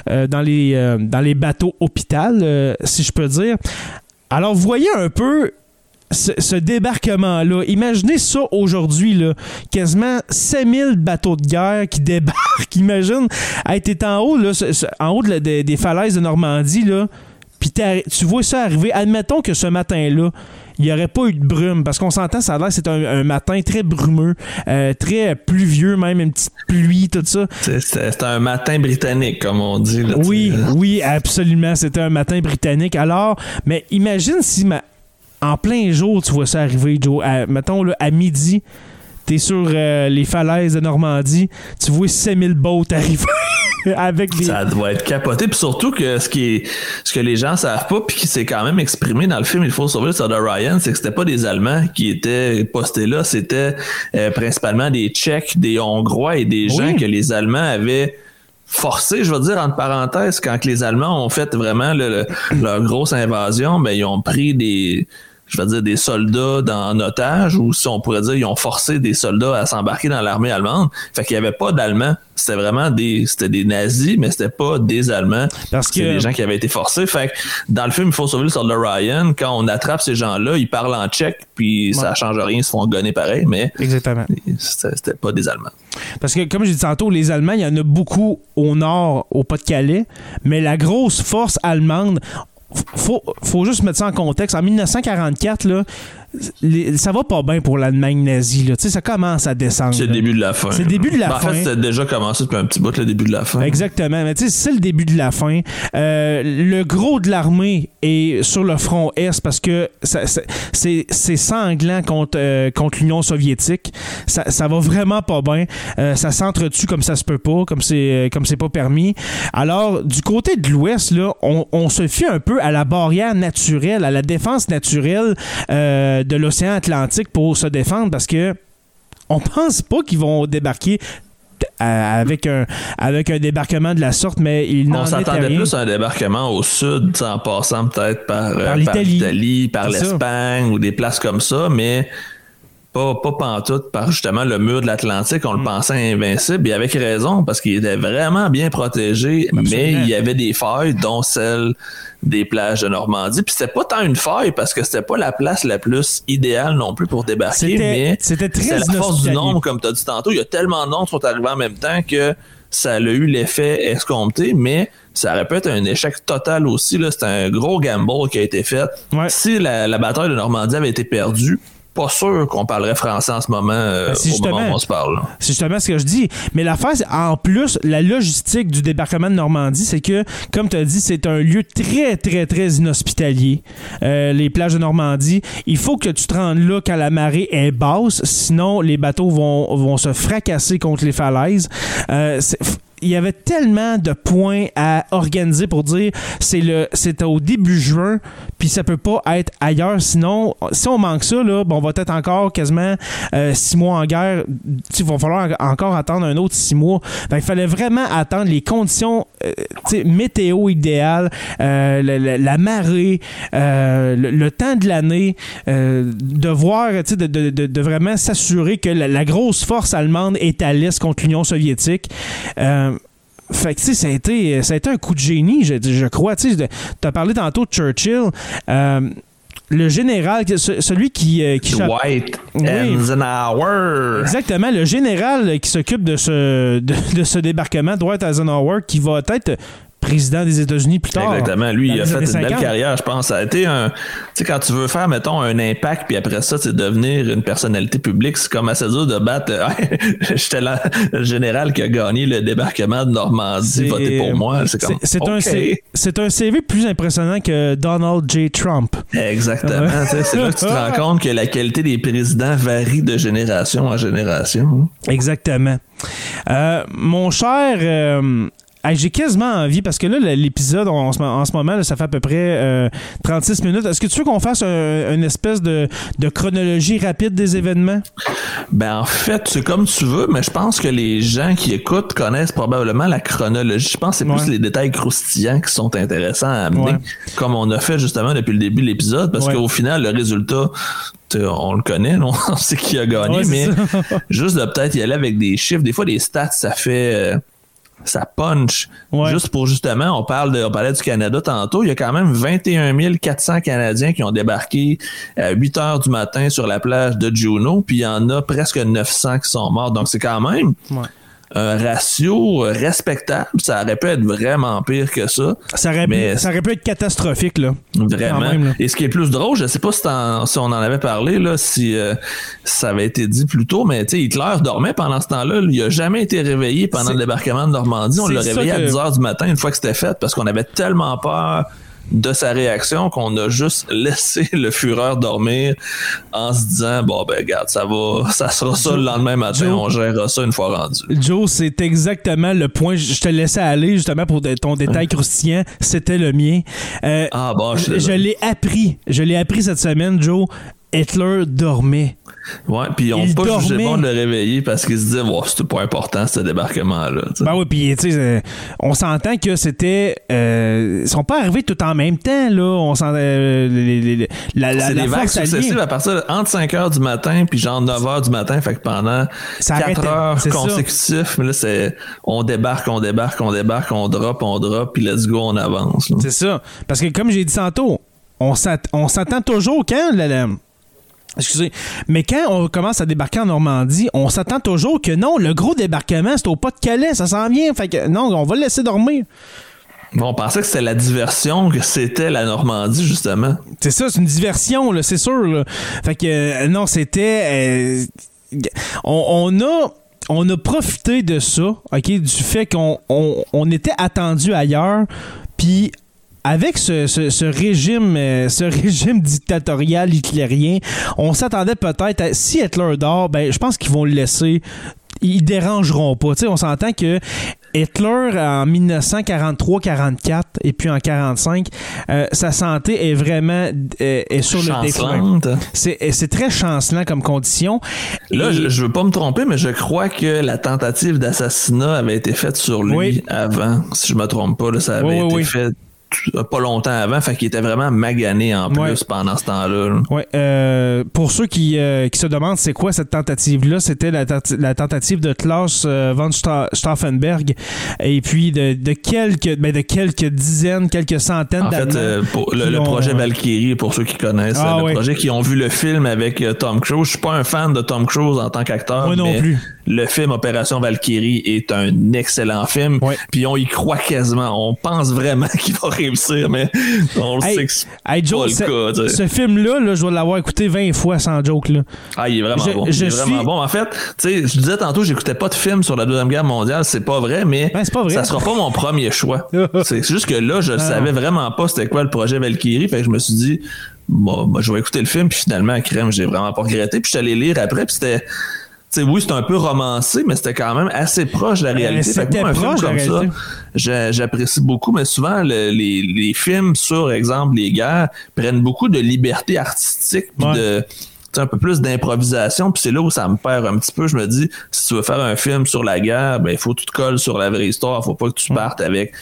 dans, les, dans les bateaux hôpital, si je peux dire. Alors, vous voyez un peu ce, débarquement-là, imaginez ça aujourd'hui, quasiment 5000 bateaux de guerre qui débarquent. Imagine, hey, t'es en haut, là, en haut de des, des falaises de Normandie, là, puis tu vois ça arriver. Admettons que ce matin-là, il n'y aurait pas eu de brume, parce qu'on s'entend, ça a l'air que c'est un, un matin très brumeux, euh, très pluvieux, même une petite pluie, tout ça. C'est- un matin britannique, comme on dit. là, Oui, oui, absolument. C'était un matin britannique. Alors, mais imagine si ma- en plein jour, tu vois ça arriver, Joe. À- mettons, là, à midi, t'es sur euh, les falaises de Normandie, tu vois 5000 boats arriver avec des... Ça doit être capoté. Puis surtout que ce qui est, ce que les gens savent pas, puis qui s'est quand même exprimé dans le film Il faut sauver le soldat Ryan, c'est que c'était pas des Allemands qui étaient postés là, c'était euh, principalement des Tchèques, des Hongrois et des Oui. gens que les Allemands avaient forcé, je veux dire entre parenthèses, quand les Allemands ont fait vraiment le- le- leur grosse invasion, ben ils ont pris des je veux dire des soldats dans, en otage ou si on pourrait dire ils ont forcé des soldats à s'embarquer dans l'armée allemande. Fait qu'il y avait pas d'Allemands, c'était vraiment des c'était des nazis mais c'était pas des Allemands. Parce que- des gens qui avaient été forcés. Fait que dans le film il faut sauver le soldat Ryan, quand on attrape ces gens-là, ils parlent en tchèque puis ça change rien, ils se font gonner pareil mais Exactement. c'était pas des Allemands. Parce que, comme j'ai dit tantôt, les Allemands, il y en a beaucoup au nord, au Pas-de-Calais, mais la grosse force allemande, faut, faut juste mettre ça en contexte. En 1944, là, les- ça va pas bien pour l'Allemagne nazie. Là. Tu sais, Ça commence à descendre. C'est le début de la fin. C'est le début de la Ben, En fin. fait, c'était déjà commencé depuis un petit bout, le début de la fin. Exactement. Mais tu sais, c'est le début de la fin. Euh, le gros de l'armée est sur le front Est parce que c'est sanglant contre, euh, contre l'Union soviétique. Ça, ça va vraiment pas bien. Euh, ça s'entretue comme ça se peut pas, comme c'est euh, comme c'est pas permis. Alors, du côté de l'Ouest, là, on, on se fie un peu à la barrière naturelle, à la défense naturelle de l'océan Atlantique pour se défendre parce que on pense pas qu'ils vont débarquer avec un avec un débarquement de la sorte, mais il n'en On s'attendait plus à un débarquement au sud, en passant peut-être par, euh, Par l'Italie. par l'Espagne ou des places comme ça, mais pas, pas pantoute par justement le mur de l'Atlantique. On le Mm. pensait invincible et avec raison parce qu'il était vraiment bien protégé, mais il y avait des failles, dont celle des plages de Normandie. Puis c'était pas tant une faille parce que c'était pas la place la plus idéale non plus pour débarquer, mais c'était la force du nombre, comme tu as dit tantôt. Il y a tellement de noms qui sont arrivés en même temps que ça a eu l'effet escompté, mais ça aurait pu être un échec total aussi. C'est un gros gamble qui a été fait. Ouais. Si la, la bataille de Normandie avait été perdue, pas sûr qu'on parlerait français en ce moment, euh, Ben, au moment où on se parle. C'est justement ce que je dis. Mais l'affaire, en plus, la logistique du débarquement de Normandie, c'est que, comme tu as dit, c'est un lieu très, très, très inhospitalier. Euh, les plages de Normandie. Il faut que tu te rendes là quand la marée est basse, sinon les bateaux vont, vont se fracasser contre les falaises. Euh, il y avait tellement de points à organiser pour dire c'est le c'est au début juin puis ça peut pas être ailleurs. Sinon si on manque ça là bon, on va être encore quasiment euh, six mois en guerre. Il va falloir en- encore attendre un autre six mois. Fait il fallait vraiment attendre les conditions euh, météo idéales euh, la, la- marée le, temps de l'année de voir de, de- de- de vraiment s'assurer que la, la grosse force allemande est à l'est contre l'Union soviétique fait que, tu sais, ça a, été, ça a été un coup de génie, je, je crois. Tu as parlé tantôt de Churchill. Euh, le général, ce- celui qui, euh, qui Dwight Oui. Eisenhower. Exactement, le général qui s'occupe de ce, de, de ce débarquement, Dwight Eisenhower, qui va être président des États-Unis plus tard. Exactement. Lui, il a fait une belle 50. carrière, je pense. Ça a été un. Tu sais, quand tu veux faire, mettons, un impact, puis après ça, c'est devenir une personnalité publique, c'est comme assez dur de battre. J'étais le général qui a gagné le débarquement de Normandie, votez pour moi. C'est comme. c'est un, CV plus impressionnant que Donald J. Trump. Exactement. C'est là que tu te rends compte que la qualité des présidents varie de génération en génération. Exactement. Euh, mon cher, euh, hey, j'ai quasiment envie, parce que là, l'épisode, en, ce- en ce moment, là, ça fait à peu près euh, 36 minutes. Est-ce que tu veux qu'on fasse un- une espèce de, de chronologie rapide des événements? Ben en fait, c'est comme tu veux, mais je pense que les gens qui écoutent connaissent probablement la chronologie. Je pense que c'est plus les détails croustillants qui sont intéressants à amener, Ouais. comme on a fait justement depuis le début de l'épisode, parce Ouais. qu'au final, le résultat, on le connaît, on sait qui a gagné, Ouais, mais juste de peut-être y aller avec des chiffres. Des fois, des stats, ça fait... ça punch. Ouais. Juste pour justement, on parle de, on parlait du Canada tantôt, il y a quand même 21 400 Canadiens qui ont débarqué à 8 heures du matin sur la plage de Juneau, puis il y en a presque 900 qui sont morts. Donc c'est quand même Ouais. Un ratio respectable. Ça aurait pu être vraiment pire que ça. Ça aurait, Mais- pu, ça aurait pu être catastrophique, là. Vraiment. Quand même, là. Et ce qui est plus drôle, je sais pas si, on en avait parlé, là, si euh, ça avait été dit plus tôt, mais tu sais, Hitler dormait pendant ce temps-là. Il a jamais été réveillé pendant le débarquement de Normandie. On l'a réveillé à que- 10 heures du matin une fois que c'était fait parce qu'on avait tellement peur de sa réaction qu'on a juste laissé le Führer dormir en se disant bon ben regarde ça va ça sera ça le lendemain matin Joe- on gérera ça une fois rendu Joe, c'est exactement le point. Je te laissais aller justement pour ton détail croustillant. C'était le mien. Euh, ah bon je, je l'ai appris. Je l'ai appris cette semaine, Joe. Hitler dormait. Ouais puis on pas dormait. bon de le réveiller parce qu'il se disait wow, c'était pas important ce débarquement là Ben oui, puis tu sais, euh, on s'entend que c'était. Euh, ils sont pas arrivés tout en même temps, là. On s'en. euh, les- la, la, C'est la des vagues successives à partir de entre 5 heures du matin puis genre 9 heures du matin. Fait que pendant Ça 4 arrêtait. heures mais là, c'est on débarque, on débarque, on débarque, on drop, on drop, puis let's go, on avance. là. C'est ça. Parce que comme j'ai dit tantôt, on s'att- on s'attend toujours quand la- la- Excusez. Mais quand on commence à débarquer en Normandie, on s'attend toujours que non, le gros débarquement, c'est au pas de Calais, ça s'en vient. Fait que non, on va le laisser dormir. Bon, on pensait que c'était la diversion, que c'était la Normandie, justement. C'est ça, c'est une diversion, là, c'est sûr. là. Fait que euh, non, c'était. euh, on, on a. On a profité de ça, OK, du fait qu'on on, on était attendu ailleurs, puis avec ce, ce- ce régime euh, ce régime dictatorial hitlérien, on s'attendait peut-être à si Hitler dort, ben je pense qu'ils vont le laisser ils dérangeront pas. Tu sais, on s'entend que Hitler en 1943-44 et puis en 45, euh, sa santé est vraiment euh, est sur le déclin. C'est très chancelant comme condition. Là, Et- je, je veux pas me tromper, mais je crois que la tentative d'assassinat avait été faite sur lui Oui. avant. Si je me trompe pas, là, ça avait Oui, été oui. fait pas longtemps avant. Fait qu'il était vraiment magané en plus Ouais. pendant ce temps-là. là. Ouais, euh, pour ceux qui, euh, qui se demandent c'est quoi cette tentative-là, c'était la, tenta- la tentative de Klaus euh, von Sta- Stauffenberg et puis de, de quelques ben, de quelques dizaines, quelques centaines En fait, euh, pour le, qui le ont- projet Valkyrie, pour ceux qui connaissent, Ah, euh, le ouais. projet qui ont vu le film avec euh, Tom Cruise. Je suis pas un fan de Tom Cruise en tant qu'acteur. Moi non mais plus. Le film Opération Valkyrie est un excellent film. Puis on y croit quasiment. On pense vraiment qu'il va réussir, mais on le sait que pas le ce, cas. film-là, là, je dois l'avoir écouté 20 fois sans joke. Là. Ah, il est vraiment Je- bon. je il est vraiment suis- bon. En fait, tu sais, je disais tantôt, j'écoutais pas de film sur la Deuxième Guerre mondiale. C'est pas vrai, mais Ben, pas vrai. ça sera pas mon premier choix. c'est juste que là, je savais vraiment pas c'était quoi le projet Valkyrie. Fait que je me suis dit, bon, moi, je vais écouter le film. Puis finalement, crème, j'ai vraiment pas regretté. Puis je suis allé lire après. Puis c'était. Oui, c'est un peu romancé, mais c'était quand même assez proche de la réalité. Fait que c'était moi, un film proche la comme ça, réalité. j'apprécie beaucoup, mais souvent, le- les, les films sur, exemple, les guerres prennent beaucoup de liberté artistique, puis Ouais. de un peu plus d'improvisation, puis c'est là où ça me perd un petit peu. Je me dis, si tu veux faire un film sur la guerre, ben il faut que tu te colles sur la vraie histoire. faut pas que tu partes avec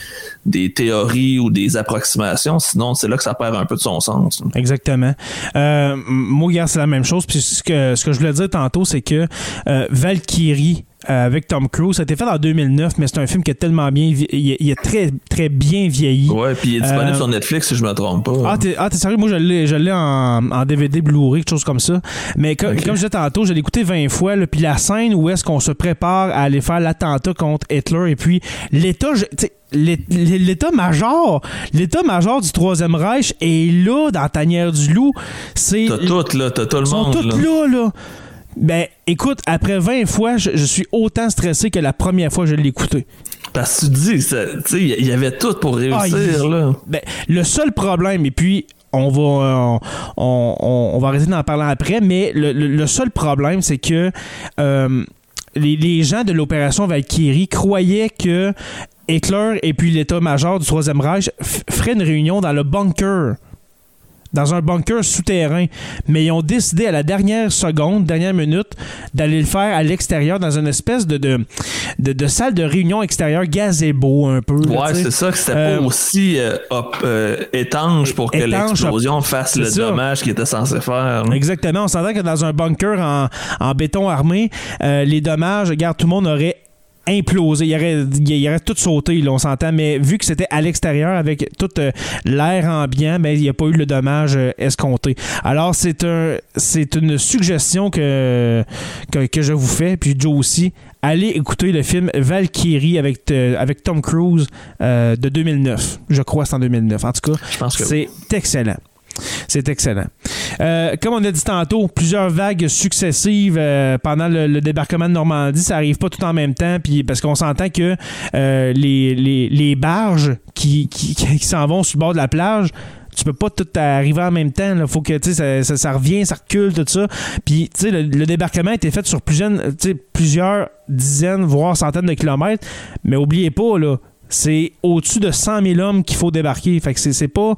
des théories ou des approximations, sinon c'est là que ça perd un peu de son sens. Exactement. Euh, moi, regarde, c'est la même chose. Puis ce que, ce que je voulais dire tantôt, c'est que euh, Valkyrie avec Tom Cruise, ça a été fait en 2009, mais c'est un film qui est tellement bien, il est, il est très, très bien vieilli. Ouais, puis il est disponible Euh, sur Netflix si je me trompe pas. Ah, t'es ah, sérieux? Moi, je l'ai, en, en DVD Blu-ray, quelque chose comme ça. Mais co- Ok. comme je disais tantôt, je l'ai écouté 20 fois. Puis la scène où est-ce qu'on se prépare à aller faire l'attentat contre Hitler et puis l'État... L'état-major, l'état-major du Troisième Reich est là dans la tanière du loup. C'est T'as tout, là, t'as tout le ils sont monde. tous là. là, là. Ben, écoute, après 20 fois, je, je suis autant stressé que la première fois que je l'ai écouté. Parce que tu dis, ça- tu sais, il y avait tout pour réussir, Ah, il- là. Ben, le seul problème, et puis on va, euh, on, on- on va arrêter d'en parler après, mais le, le- le seul problème, c'est que euh, les, les gens de l'opération Valkyrie croyaient que Hitler et puis l'état-major du Troisième Reich feraient une réunion dans le bunker. Dans un bunker souterrain. Mais ils ont décidé à la dernière seconde, dernière minute, d'aller le faire à l'extérieur, dans une espèce de, de, de, de salle de réunion extérieure gazebo un peu. là, Ouais, c'est ça, que c'était Euh, pas aussi euh, hop, euh, étanche pour que l'explosion fasse le ça. dommage qu'il était censé faire. Exactement. On s'entend que dans un bunker en, en béton armé, euh, les dommages, regarde, tout le monde aurait implosé. Il aurait, il aurait tout sauté, là, on s'entend. Mais vu que c'était à l'extérieur avec tout euh, l'air ambiant, ben, il n'y a pas eu le dommage euh, escompté. Alors, c'est un, c'est une suggestion que, que, que je vous fais, puis Joe aussi. Allez écouter le film Valkyrie avec, euh, avec Tom Cruise de 2009. Je crois que c'est en 2009. En tout cas, c'est excellent. C'est excellent. Euh, comme on a dit tantôt, plusieurs vagues successives euh, pendant le, débarquement de Normandie, ça arrive pas tout en même temps, parce qu'on s'entend que euh, les, les, barges qui, s'en vont sur le bord de la plage, tu peux pas tout arriver en même temps. Il faut que ça, ça, ça revient, ça recule, tout ça. Puis le, le débarquement a été fait sur plusieurs dizaines, voire centaines de kilomètres. Mais oubliez pas, là, c'est au-dessus de 100 000 hommes qu'il faut débarquer. Fait que c'est, pas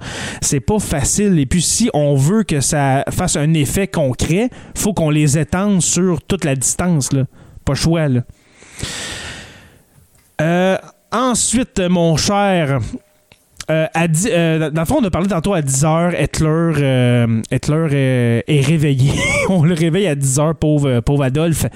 pas facile. Et puis si on veut que ça fasse un effet concret, faut qu'on les étende sur toute la distance. Là. Pas choix. Là. Euh, ensuite, mon cher. euh, à euh, dans le fond, on a parlé tantôt à 10h, Hitler, Hitler est réveillé. on le réveille à 10h, pauvre, pauvre Adolphe.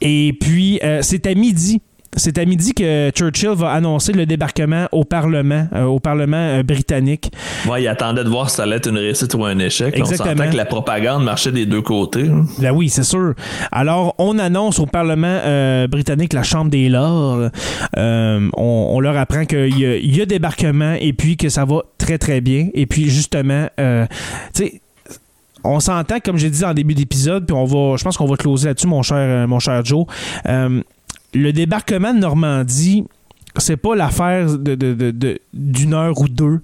Et puis, c'est à midi. C'est à midi que Churchill va annoncer le débarquement au Parlement, euh, au Parlement euh, britannique. Ouais, il attendait de voir si ça allait être une réussite ou un échec. On Exactement. sentait que la propagande marchait des deux côtés. hein. Ben oui, c'est sûr. Alors, on annonce au Parlement euh, britannique, la Chambre des Lords, on, on leur apprend qu'il y, a- il y a débarquement et puis que ça va très, très bien. Et puis, justement, euh, tu sais, on s'entend, comme j'ai dit en début d'épisode, puis on va, je pense qu'on va closer là-dessus, mon cher, mon cher Joe. Euh, le débarquement de Normandie, c'est pas l'affaire de, de- de- de- d'une heure ou deux.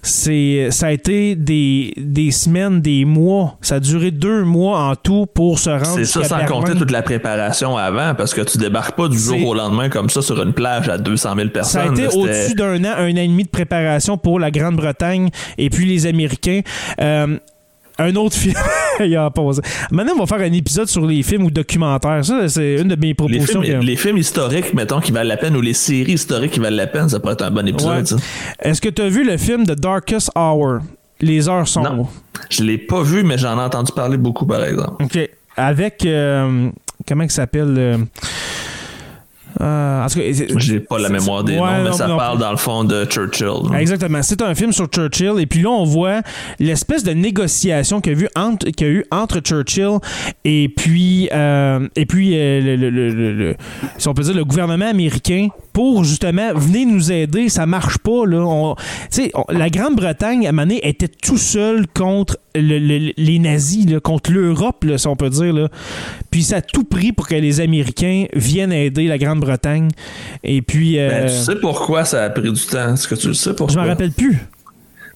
C'est, ça a été des, des semaines, des mois. Ça a duré deux mois en tout pour se rendre C'est ça sans compter toute la préparation avant, parce que tu débarques pas du jour au lendemain comme ça sur une plage à 200 000 personnes. Ça a été c'était- au-dessus d'un an, un an et demi de préparation pour la Grande-Bretagne et puis les Américains. Euh, un autre film, il a posé. Maintenant, on va faire un épisode sur les films ou documentaires. Ça, c'est une de mes Les propositions. films, que- les films historiques, mettons, qui valent la peine, ou les séries historiques qui valent la peine, ça pourrait être un bon épisode. Ouais. Est-ce que tu as vu le film The Darkest Hour? Les heures sombres. Non. Je l'ai pas vu, mais j'en ai entendu parler beaucoup, par exemple. OK. Avec. euh, comment il s'appelle euh, euh, en tout cas, c'est- J'ai pas la mémoire des Ouais, noms, mais non, ça non parle dans le fond de Churchill. Exactement. C'est un film sur Churchill. Et puis là, on voit l'espèce de négociation qu'il y y a eu entre Churchill et puis, euh, et puis euh, le, le- le- le- le- si on peut dire, le gouvernement américain pour justement venir nous aider. Ça marche pas. Là. On- la Grande-Bretagne, à un moment donné, était tout seul contre le- le- les nazis, là, contre l'Europe, si on peut dire. Là. Puis ça a tout pris pour que les Américains viennent aider la Grande-Bretagne. Et puis... euh, Ben, tu sais pourquoi ça a pris du temps? Est-ce que tu le sais pourquoi? je m'en rappelle plus.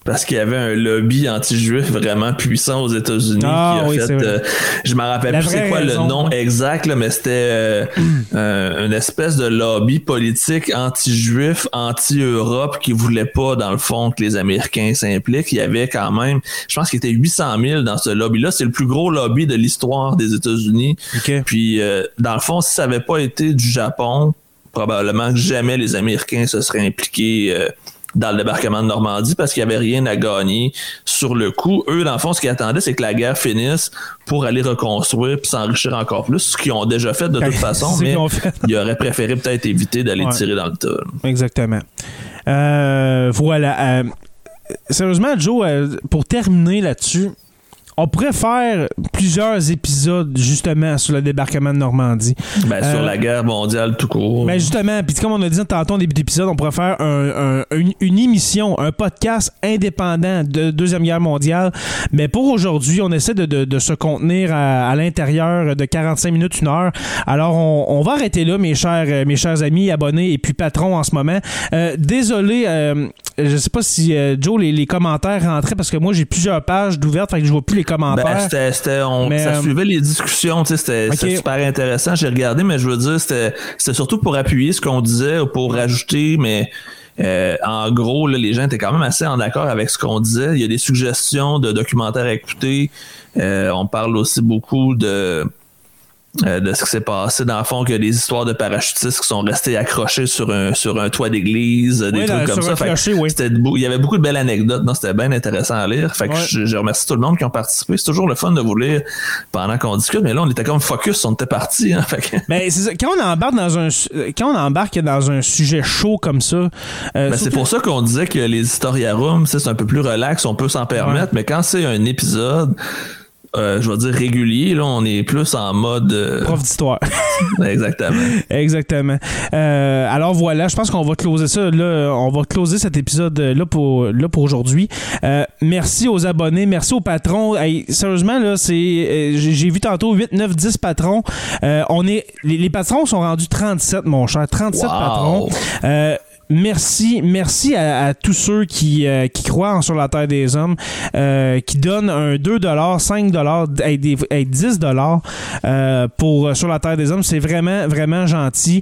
Parce qu'il y avait un lobby anti-juif vraiment puissant aux États-Unis Ah, qui a oui, fait. euh, je m'en rappelle La plus c'est quoi raison, le nom exact, là, mais c'était euh, euh, une espèce de lobby politique anti-juif, anti-Europe qui voulait pas, dans le fond, que les Américains s'impliquent. Il y avait quand même, je pense qu'il était 800 000 dans ce lobby-là. C'est le plus gros lobby de l'histoire des États-Unis. Puis, dans le fond, si ça avait pas été du Japon, probablement que jamais les Américains se seraient impliqués dans le débarquement de Normandie parce qu'il n'y avait rien à gagner sur le coup. Eux, dans le fond, ce qu'ils attendaient, c'est que la guerre finisse pour aller reconstruire puis s'enrichir encore plus, ce qu'ils ont déjà fait de toute façon, mais ils auraient préféré peut-être éviter d'aller Ouais. tirer dans le tas. Exactement. Euh, voilà. euh, sérieusement, Joe, euh, pour terminer là-dessus, on pourrait faire plusieurs épisodes justement sur le débarquement de Normandie. Ben, sur Euh, la guerre mondiale tout court. Mais justement, puis comme on a dit tantôt en début d'épisode, on pourrait faire un- un- une, une émission, un podcast indépendant de Deuxième Guerre mondiale. Mais pour aujourd'hui, on essaie de, de- de se contenir à, à l'intérieur de 45 minutes, une heure. Alors, on, on va arrêter là, mes chers, euh, mes chers amis, abonnés et puis patrons en ce moment. Euh, désolé, euh, je sais pas si euh, Joe, les, les commentaires rentraient parce que moi, j'ai plusieurs pages d'ouvertes, fait que je vois plus les commentaires. Ben, c'était, on- Mais, ça euh, suivait les discussions, tu sais, c'était, super intéressant. J'ai regardé, mais je veux dire, c'était, c'était surtout pour appuyer ce qu'on disait ou pour rajouter, mais euh, en gros, là, les gens étaient quand même assez en accord avec ce qu'on disait. Il y a des suggestions de documentaires à écouter. Euh, on parle aussi beaucoup de euh, de ce qui s'est passé. Dans le fond, que des histoires de parachutistes qui sont restés accrochés sur un, sur un toit d'église, des trucs comme ça. il y avait beaucoup de belles anecdotes. C'était bien intéressant à lire. Fait que je, remercie tout le monde qui ont participé. C'est toujours le fun de vous lire pendant qu'on discute, mais là, on était comme focus, on était parti. Hein, Mais c'est Quand on embarque dans un quand on embarque dans un sujet chaud comme ça. Euh, ben, c'est pour ça qu'on disait que les historiarums, c'est un peu plus relax, on peut s'en permettre, mais quand c'est un épisode euh, je vais dire régulier. Là, on est plus en mode. Euh, Prof d'histoire. Exactement. Exactement. Euh, alors voilà, je pense qu'on va closer ça. Là, on va closer cet épisode là pour, là pour aujourd'hui. merci aux abonnés, merci aux patrons. sérieusement, là, c'est. J'ai vu tantôt 8, 9, 10 patrons. on est. Les, patrons sont rendus 37, mon cher. 37 patrons. Merci, merci à, tous ceux qui, euh, qui croient sur la Terre des Hommes, euh, qui donnent un 2 5 et 10 euh, pour sur la Terre des Hommes. C'est vraiment, vraiment gentil.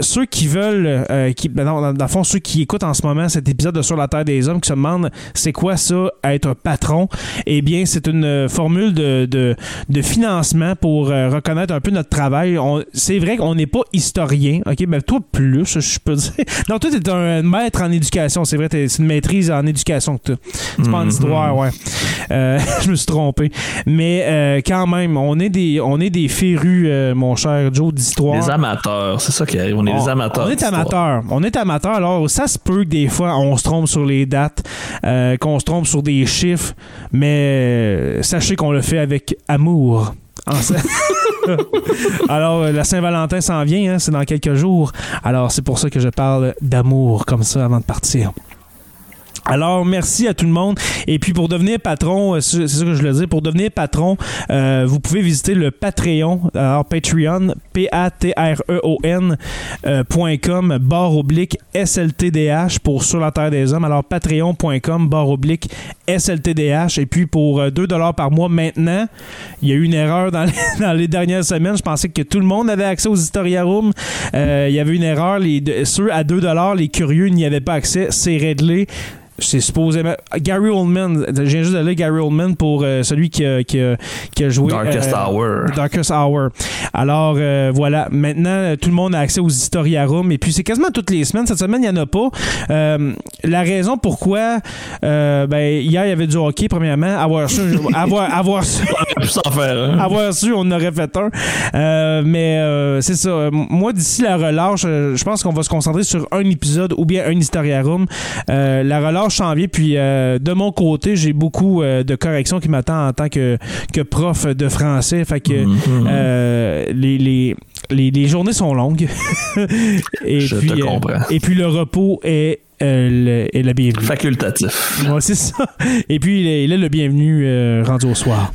ceux qui veulent, qui, ben dans, le fond, ceux qui écoutent en ce moment cet épisode de Sur la Terre des Hommes, qui se demandent c'est quoi ça, être patron, eh bien, c'est une formule de, de, financement pour reconnaître un peu notre travail. C'est vrai qu'on n'est pas historien, ok? Ben, toi, plus, je peux dire. Non, t'es un maître en éducation, c'est vrai, c'est une maîtrise en éducation que tu C'est pas en mhm. histoire, ouais. Euh, je me suis trompé. Mais euh, quand même, on est des, on est des férus, euh, mon cher Joe, d'histoire. Des amateurs, c'est ça qui arrive. On est des amateurs. On est amateurs. On est amateurs. Alors, ça se peut que des fois, on se trompe sur les dates, qu'on se trompe sur des chiffres, mais sachez qu'on le fait avec amour. Alors, euh, la Saint-Valentin s'en vient, hein, c'est dans quelques jours. Alors, c'est pour ça que je parle d'amour comme ça avant de partir. Alors, merci à tout le monde. Et puis, pour devenir patron, euh, c'est ça que je le dis, pour devenir patron, euh, vous pouvez visiter le Patreon, alors Patreon, P-A-T-R-E-O-N, euh, .com, barre oblique, SLTDH pour Sur la Terre des Hommes. Alors, patreon.com, barre oblique, SLTDH. Et puis, pour 2 dollars par mois maintenant, il y a eu une erreur dans les, dernières semaines. Je pensais que tout le monde avait accès aux Historia Room. il y avait une erreur. Ceux à 2 dollars, les curieux n'y avaient pas accès. C'est réglé c'est supposément Gary Oldman j'ai juste d'aller Gary Oldman pour euh, celui qui a, qui, qui a, joué Darkest euh, Hour. Darkest Hour. Alors euh, voilà. Maintenant tout le monde a accès aux Historiarum et puis c'est quasiment toutes les semaines. Cette semaine il n'y en a pas. La raison pourquoi ben hier il y avait du hockey premièrement. Avoir su avoir, avoir su avoir su on aurait fait un. Mais c'est ça. Moi d'ici la relâche je pense qu'on va se concentrer sur un épisode ou bien un Historiarum la relâche janvier. Puis euh, de mon côté, j'ai beaucoup euh, de corrections qui m'attendent en tant que, que prof de français. Fait que mhm. euh, les, les, les, journées sont longues. et Je puis, te comprends. et puis le repos est euh, le, bienvenu. Facultatif. Ouais, c'est ça. Et puis, il est, le bienvenu rendu au soir.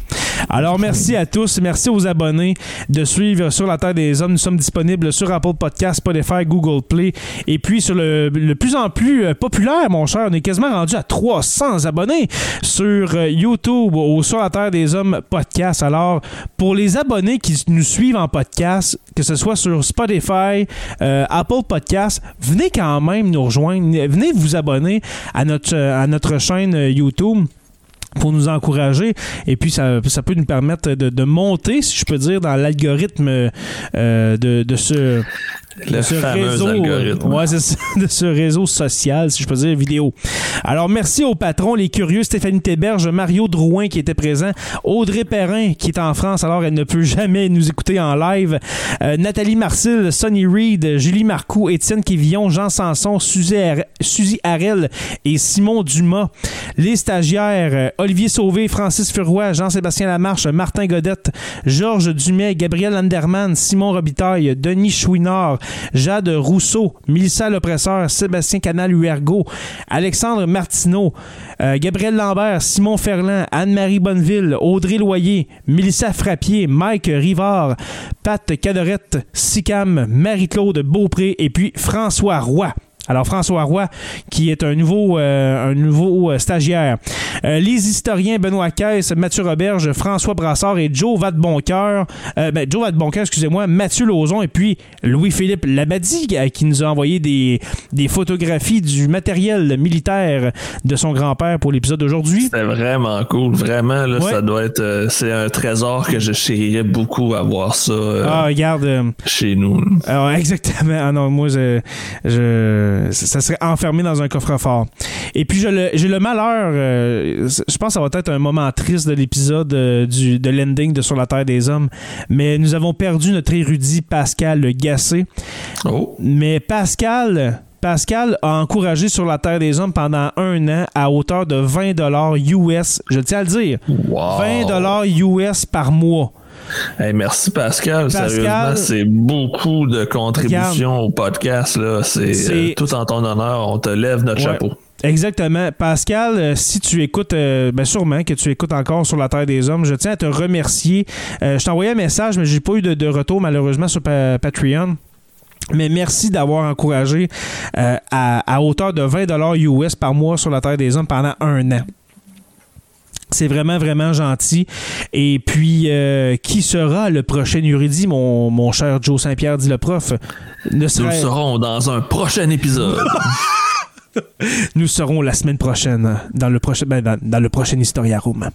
Alors, merci à tous. Merci aux abonnés de suivre sur la Terre des Hommes. Nous sommes disponibles sur Apple Podcast, Spotify, Google Play. Et puis, sur le, plus en plus euh, populaire, mon cher, on est quasiment rendu à 300 abonnés sur euh, YouTube ou sur la Terre des Hommes podcast. Alors, pour les abonnés qui nous suivent en podcast, que ce soit sur Spotify, euh, Apple Podcast, venez quand même nous rejoindre. Venez vous abonner à notre, à notre chaîne YouTube pour nous encourager. Et puis ça, ça peut nous permettre de, de monter si je peux dire dans l'algorithme euh, de, de ce le ce réseau, ouais, de ce réseau social, si je peux dire, vidéo. Alors, merci aux patrons, les curieux, Stéphanie Théberge, Mario Drouin qui était présent, Audrey Perrin qui est en France, alors elle ne peut jamais nous écouter en live, euh, Nathalie Marcil, Sonny Reed, Julie Marcoux, Étienne Quivillon, Jean Sanson, Suzy, Harel et Simon Dumas. Les stagiaires, euh, Olivier Sauvé, Francis Furoy, Jean-Sébastien Lamarche, Martin Godette, Georges Dumais, Gabriel Anderman, Simon Robitaille, Denis Chouinard, Jade Rousseau, Mélissa L'Oppresseur, Sébastien Canal-Huergo, Alexandre Martineau, euh, Gabriel Lambert, Simon Ferland, Anne-Marie Bonneville, Audrey Loyer, Mélissa Frappier, Mike Rivard, Pat Cadorette, Sicam, Marie-Claude Beaupré et puis François Roy. Alors, François Roy, qui est un nouveau, euh, un nouveau euh, stagiaire. Euh, les historiens Benoît Caisse, Mathieu Roberge, François Brassard et Joe Vadeboncoeur. Euh, ben, Joe Vadeboncoeur, excusez-moi, Mathieu Lauzon et puis Louis-Philippe Labadie, qui nous a envoyé des, des photographies du matériel militaire de son grand-père pour l'épisode d'aujourd'hui. C'était vraiment cool. Vraiment, là, Ouais. ça doit être. c'est un trésor que je chérirais beaucoup avoir ça euh, Ah, regarde. chez nous. Alors, exactement. Ah non, moi, je, je- ça serait enfermé dans un coffre-fort. Et puis, j'ai le, le malheur, euh, je pense que ça va être un moment triste de l'épisode euh, du de l'ending de Sur la Terre des Hommes, mais nous avons perdu notre érudit Pascal Le Gassé. Oh. Mais Pascal... Pascal a encouragé sur la Terre des Hommes pendant un an à hauteur de 20 dollars US. Je tiens à le dire. Wow. 20 dollars US par mois. Hey, merci Pascal. Pascal- Sérieusement, c'est beaucoup de contributions au podcast. Là. C'est, C'est- euh, tout en ton honneur. On te lève notre Ouais. chapeau. Exactement. Pascal, euh, si tu écoutes, euh, ben sûrement que tu écoutes encore sur la Terre des Hommes, je tiens à te remercier. Euh, je t'ai envoyé un message, mais j'ai pas eu de, de retour malheureusement sur Pa- Patreon. Mais merci d'avoir encouragé euh, à, à hauteur de 20 US par mois sur la Terre des Hommes pendant un an. C'est vraiment, vraiment gentil. Et puis, euh, qui sera le prochain érudit, mon, mon cher Joe Saint-Pierre, dit le prof? Ne Nous le saurons dans un prochain épisode. Nous serons la semaine prochaine dans le prochain ben, dans, dans le prochain Historia Room.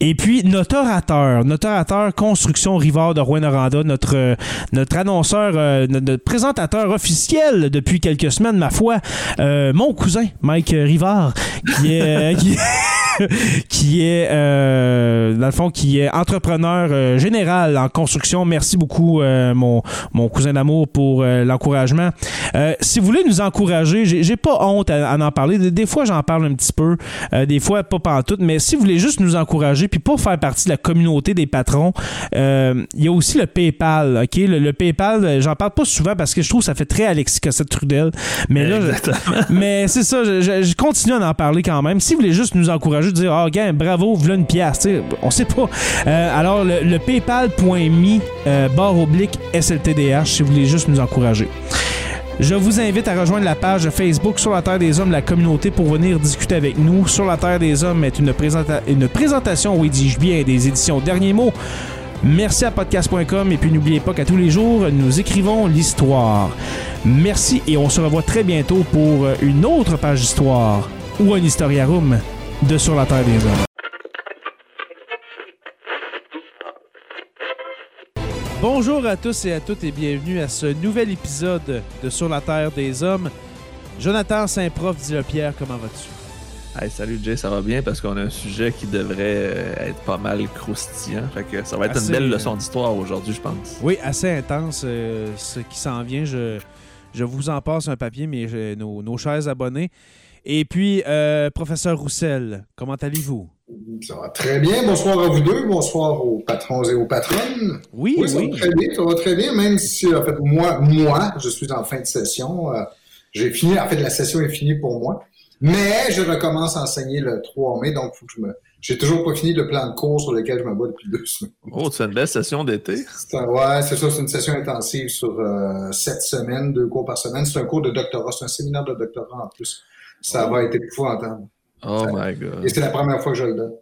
Et puis notre orateur, notre orateur construction Rivard de Rouen-Noranda, notre euh, notre annonceur, euh, notre, présentateur officiel depuis quelques semaines, ma foi, euh, mon cousin Mike Rivard, qui est qui, est dans le fond qui est entrepreneur général en construction. Merci beaucoup mon mon cousin d'amour pour l'encouragement. Si vous voulez nous encourager, j'ai pas honte à, en parler. Des, fois, j'en parle un petit peu. Des fois, pas pantoute. Mais si vous voulez juste nous encourager, puis pas faire partie de la communauté des patrons, euh, il y a aussi le PayPal. OK? Le, le PayPal, euh, j'en parle pas souvent parce que je trouve que ça fait très Alexis Cossette-Trudel. Mais là, je- mais c'est ça, je, je- je continue à en parler quand même. Si vous voulez juste nous encourager, dire Ah, gars, bravo, voilà une pièce, on sait pas. Euh, alors, le, le paypal.me barre oblique SLTDH, si vous voulez juste nous encourager. Je vous invite à rejoindre la page Facebook Sur la Terre des Hommes, la communauté, pour venir discuter avec nous. Sur la Terre des Hommes est une, une présentation, oui, dis-je bien, des éditions Derniers mots. Merci à podcast.com et puis n'oubliez pas qu'à tous les jours, nous écrivons l'histoire. Merci et on se revoit très bientôt pour une autre page d'histoire ou un Historiarum de Sur la Terre des Hommes. Bonjour à tous et à toutes et bienvenue à ce nouvel épisode de Sur la Terre des Hommes. Jonathan Saint-Prof dit le Pierre, comment vas-tu? Hey, salut Jay, ça va bien? Parce qu'on a un sujet qui devrait euh, être pas mal croustillant. Fait que ça va être Assez, une belle euh, leçon d'histoire aujourd'hui, je pense. Oui, assez intense euh, ce qui s'en vient. Je, je vous en passe un papier, mais nos, nos chers abonnés. Et puis, euh, professeur Roussel, comment allez-vous? Ça va très bien. Bonsoir à vous deux. Bonsoir aux patrons et aux patronnes. Oui, Oui, ça oui. va très bien. Ça va très bien, même si, en fait, moi, moi, je suis en fin de session. Euh, J'ai fini, en fait, la session est finie pour moi. Mais je recommence à enseigner le 3 mai, donc faut que je me. J'ai toujours pas fini le plan de cours sur lequel je me bats depuis deux semaines. Oh, tu fais une belle session d'été. C'est un- ouais, c'est ça, c'est une session intensive sur euh, sept semaines, deux cours par semaine. C'est un cours de doctorat, c'est un séminaire de doctorat en plus. Ça Oh. va être épouvantable. Oh Ça- my Et god. c'est la première fois que je le donne.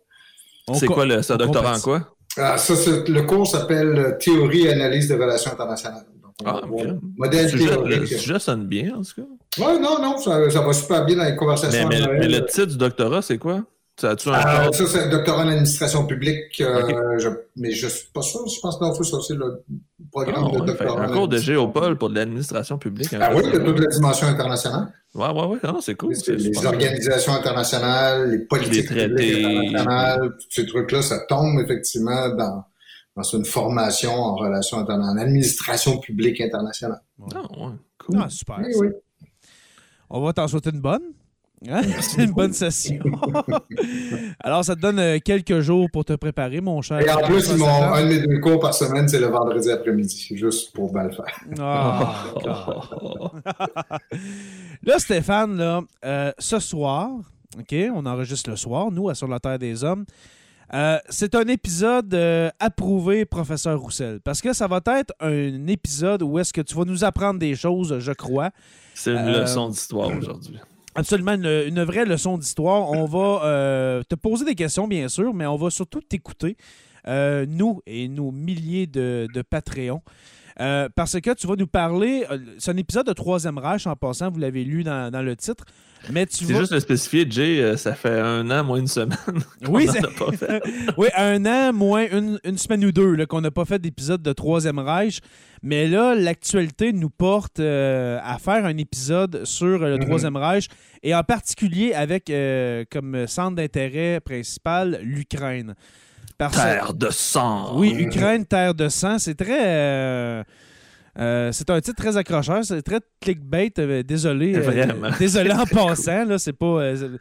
On C'est quoi le, ce on doctorat en quoi? Ah, ça, le cours s'appelle euh, Théorie et analyse des relations internationales. Donc, on Ah, va ok. voir Le Modèle sujet, le théorique. sujet sonne bien, en tout cas. Ouais, non, non, ça, ça va super bien dans les conversations. mais- mais le titre du doctorat, c'est quoi? Ça a-tu un cadre? ça, c'est doctorat en administration publique. euh, je- mais je suis pas sûr. Je pense que non, faut ça, c'est le programme Ah, de ouais, doctorat. un en cours de administration Géopol pour de l'administration publique. Ah oui, il y a doctorat. toute la dimension internationale. Ouais, ouais, ouais. Non, c'est cool. Les organisations internationales, les politiques Les traités. publiques internationales, tous ces trucs-là, ça tombe effectivement dans, dans une formation en internationales, en administration publique internationale. Ah, ouais, cool. Ah, super. Oui, oui. On va t'en souhaiter une bonne. Hein? une bonne session. Alors, ça te donne euh, quelques jours pour te préparer, mon cher. Et en plus, ils un de mes deux cours par semaine, c'est le vendredi après-midi, juste pour le faire. Ah. Là, Stéphane, là, euh, ce soir, OK, on enregistre le soir, nous, à Sur la Terre des Hommes. Euh, c'est un épisode euh, approuvé, professeur Roussel, parce que ça va être un épisode où est-ce que tu vas nous apprendre des choses, je crois. C'est une Euh, leçon d'histoire aujourd'hui. Absolument, une, vraie leçon d'histoire. On va euh, te poser des questions, bien sûr, mais on va surtout t'écouter, euh, nous et nos milliers de, de Patreons. Euh, parce que tu vas nous parler. c'est un épisode de Troisième Reich en passant, vous l'avez lu dans le titre. Mais tu C'est juste le spécifier, Jay, euh, ça fait un an, moins une semaine. Oui, qu'on en c'est- a pas fait. oui, un an, moins une, une semaine ou deux qu'on n'a pas fait d'épisode de Troisième Reich. Mais là, l'actualité nous porte euh, à faire un épisode sur euh, le Mhm. Troisième Reich et en particulier avec euh, comme centre d'intérêt principal l'Ukraine. Parce Terre de sang. oui, Ukraine, terre de sang, c'est très. euh, euh, c'est un titre très accrocheur, c'est très clickbait. euh, désolé. euh, Vraiment. désolé en passant, là, c'est pas. euh,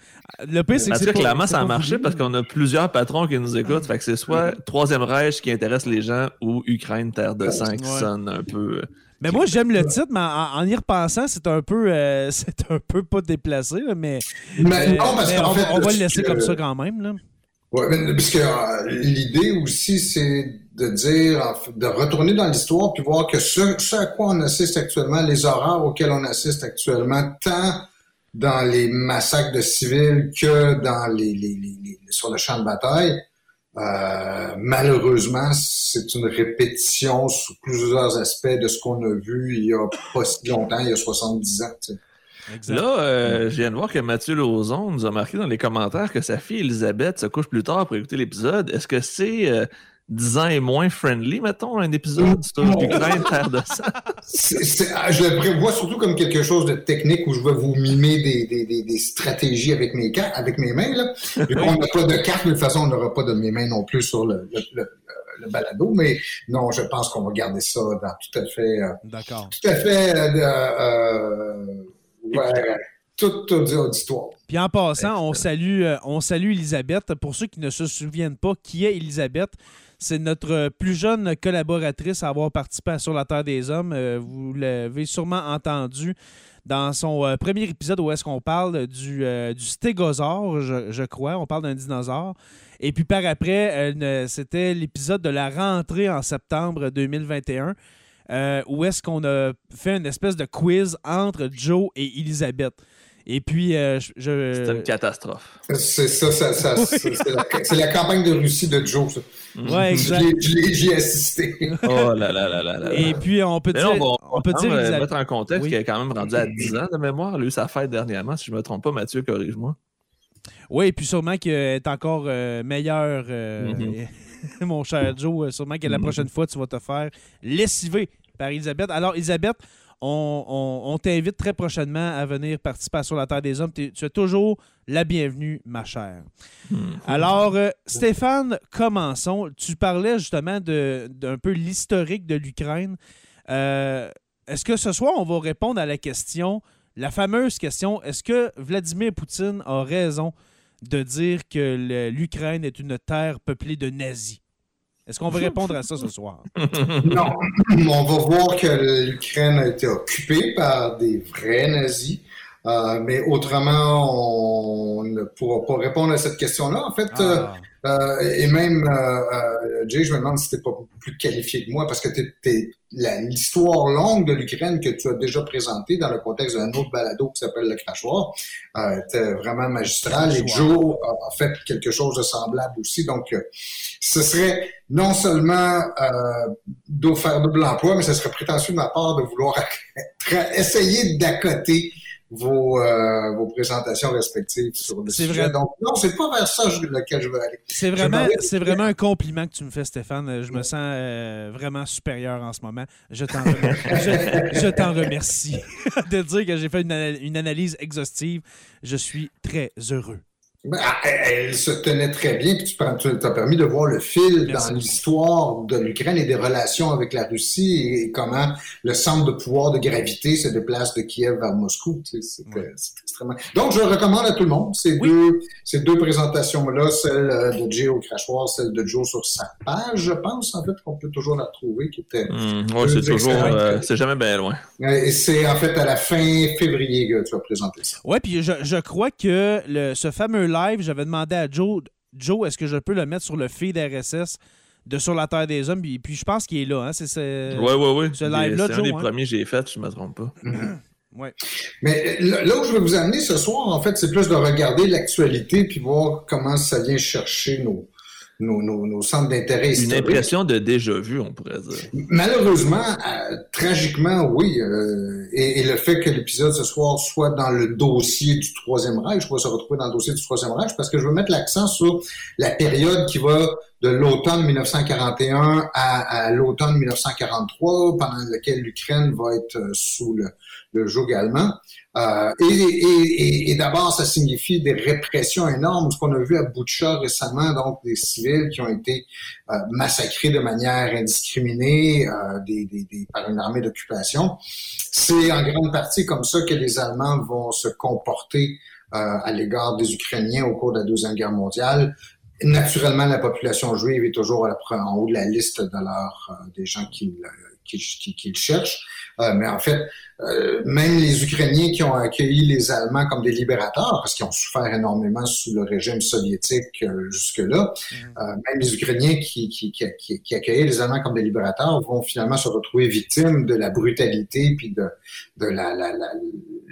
le pire, c'est que Parce clairement, ça a marché parce qu'on a plusieurs patrons qui nous écoutent. Fait que c'est soit Troisième Reich qui intéresse les gens ou Ukraine, terre de sang qui Ouais. sonne un peu. euh, Mais moi, j'aime le titre, mais en, en y repensant, c'est un peu, euh, c'est un peu pas déplacé, là, mais, Mais mais- non, parce mais qu'en on, fait, va- on va le laisser que- comme ça quand même. Là. Ouais, mais- parce que euh, l'idée aussi, c'est de dire, de retourner dans l'histoire puis voir que ce, ce à quoi on assiste actuellement, les horreurs auxquelles on assiste actuellement, tant dans les massacres de civils que dans les, les, les- les- sur le champ de bataille, euh, malheureusement, c'est une répétition sous plusieurs aspects de ce qu'on a vu il y a pas si longtemps, il y a 70 ans. tu sais. Là, euh, je viens de voir que Mathieu Lauzon nous a marqué dans les commentaires que sa fille Elisabeth se couche plus tard pour écouter l'épisode. Est-ce que c'est euh, 10 ans et moins friendly, mettons, un épisode sur l'Ukraine, terre de sang? C'est- ah, je le prévois surtout comme quelque chose de technique où je vais vous mimer des, des, des, des stratégies avec mes cartes, avec mes mains. Là. Vu qu'on n'a pas de cartes, mais de toute façon, on n'aura pas de mes mains non plus sur le, le, le, le balado. Mais non, je pense qu'on va garder ça dans tout à fait, euh, D'accord. tout à fait, euh, euh, ouais, toute auditoire. Puis en passant, on salue, euh, on salue Elisabeth. Pour ceux qui ne se souviennent pas, qui est Elisabeth? C'est notre euh, plus jeune collaboratrice à avoir participé à Sur la Terre des Hommes. Euh, vous l'avez sûrement entendu dans son euh, premier épisode où est-ce qu'on parle du, euh, stégosaure, je, je crois. On parle d'un dinosaure. Et puis par après, c'était l'épisode de la rentrée en septembre 2021. euh, où est-ce qu'on a fait une espèce de quiz entre Joe et Elisabeth. Et puis, euh, je, je- C'était une catastrophe. C'est ça, ça, ça c'est c'est la, c'est la campagne de Russie de Joe. Ça. Ouais, exact. J'y ai assisté. Oh là là là là là. Et puis, on peut dire, on on peut dire euh, mettre en contexte Oui. qu'elle est quand même rendue à 10 ans de mémoire. Eu sa fête dernièrement. Si je me trompe pas, Mathieu, corrige-moi. Oui, et puis sûrement qu'elle est encore euh, meilleure, euh, Mhm. mon cher Joe. euh, Sûrement que la Mhm. prochaine fois, tu vas te faire lessiver par Elisabeth. Alors, Elisabeth, on, on- on t'invite très prochainement à venir participer à Sur la Terre des Hommes. Tu es toujours la bienvenue, ma chère. Mhm. Alors, euh, Stéphane, commençons. Tu parlais justement d'un peu l'historique de l'Ukraine. Euh, est-ce que ce soir, on va répondre à la question, la fameuse question, est-ce que Vladimir Poutine a raison de dire que l'Ukraine est une terre peuplée de nazis? Est-ce qu'on va répondre à ça ce soir? Non, on va voir que l'Ukraine a été occupée par des vrais nazis. Euh, mais autrement, on ne pourra pas répondre à cette question-là. En fait, euh, Ah. euh, et même, euh, euh, Jay, je me demande si t'es pas beaucoup plus qualifié que moi, parce que l'histoire longue de l'Ukraine que tu as déjà présentée dans le contexte d'un autre balado qui s'appelle Le Crachoir, euh, était vraiment magistral. Et. Joe a, fait quelque chose de semblable aussi. Donc, ce serait non seulement euh, de faire double emploi, mais ce serait prétentieux de ma part de vouloir essayer d'accoter vos, euh, vos présentations respectives sur le C'est sujet. vrai. Donc, non, c'est pas vers ça lequel je veux aller. C'est vraiment, c'est vraiment un compliment que tu me fais, Stéphane. Je me sens euh, vraiment supérieur en ce moment. Je t'en remercie, je, je t'en remercie de dire que j'ai fait une, une analyse exhaustive. Je suis très heureux. Ben, elle, se tenait très bien, puis tu prends- tu t'as permis de voir le fil Merci. dans l'histoire de l'Ukraine et des relations avec la Russie et, et comment le centre de pouvoir de gravité se déplace de Kiev vers Moscou. Tu sais, C'était Ouais. c'était extrêmement. Donc, je recommande à tout le monde ces Oui. deux ces deux présentations-là, celle euh, de Jay au crachoir, celle de Joe sur sa page, je pense en fait qu'on peut toujours la retrouver, qui était. Ouais, c'est toujours. euh, c'est jamais bien loin. Et c'est en fait à la fin février que tu as présenté ça. Ouais, puis je, je crois que le, ce fameux live, j'avais demandé à Joe Joe, est-ce que je peux le mettre sur le feed RSS de Sur la Terre des Hommes? Puis, puis je pense qu'il est là. Hein? C'est ce, Ouais, ouais, ouais. ce live-là, C'est un des hein? premiers que j'ai fait, je me trompe pas. Ouais. Mais là là où je veux vous amener ce soir, en fait, c'est plus de regarder l'actualité puis voir comment ça vient chercher nos, nos, nos, nos centres d'intérêt Une historiques. impression de déjà vu, on pourrait dire. Malheureusement, euh, tragiquement, oui. euh, et, et le fait que l'épisode ce soir soit dans le dossier du Troisième Reich, je vais se retrouver dans le dossier du Troisième Reich, parce que je veux mettre l'accent sur la période qui va de l'automne 1941 à, à l'automne 1943, pendant laquelle l'Ukraine va être euh, sous le, le joug allemand. Euh, et d'abord, ça signifie des répressions énormes. Ce qu'on a vu à Butcha récemment, donc des civils qui ont été euh, massacrés de manière indiscriminée euh, par une armée d'occupation. C'est en grande partie comme ça que les Allemands vont se comporter à l'égard des Ukrainiens au cours de la Deuxième Guerre mondiale. Naturellement, la population juive est toujours en haut de la liste de leur, des gens qui, le- qui, qui, qui le cherchent. Euh, mais en fait, euh, même les Ukrainiens qui ont accueilli les Allemands comme des libérateurs, parce qu'ils ont souffert énormément sous le régime soviétique euh, jusque-là, euh, même les Ukrainiens qui, qui, qui, qui, qui accueillaient les Allemands comme des libérateurs vont finalement se retrouver victimes de la brutalité puis de, de la, la, la-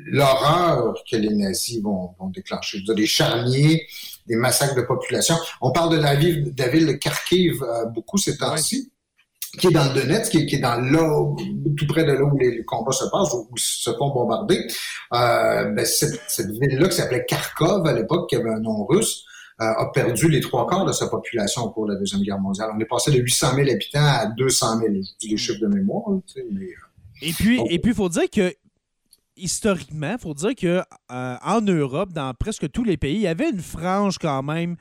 l'horreur que les nazis vont, vont déclencher. Je veux dire, des charniers, des massacres de population. On parle de la ville, de la ville de Kharkiv euh, beaucoup ces temps-ci qui est dans le Donetsk, qui est, qui est dans là, tout près de là où les, combats se passent, où, où ils se font bombarder. Euh, ben, cette, cette ville-là, qui s'appelait Kharkov à l'époque, qui avait un nom russe, euh, a perdu les trois quarts de sa population au cours de la Deuxième Guerre mondiale. On est passé de 800 000 habitants à 200 000. Je dis les chiffres de mémoire, là, tu sais, mais... euh, Et puis, Bon. et puis, faut dire que historiquement, faut dire que en Europe, dans presque tous les pays, il y avait une frange quand même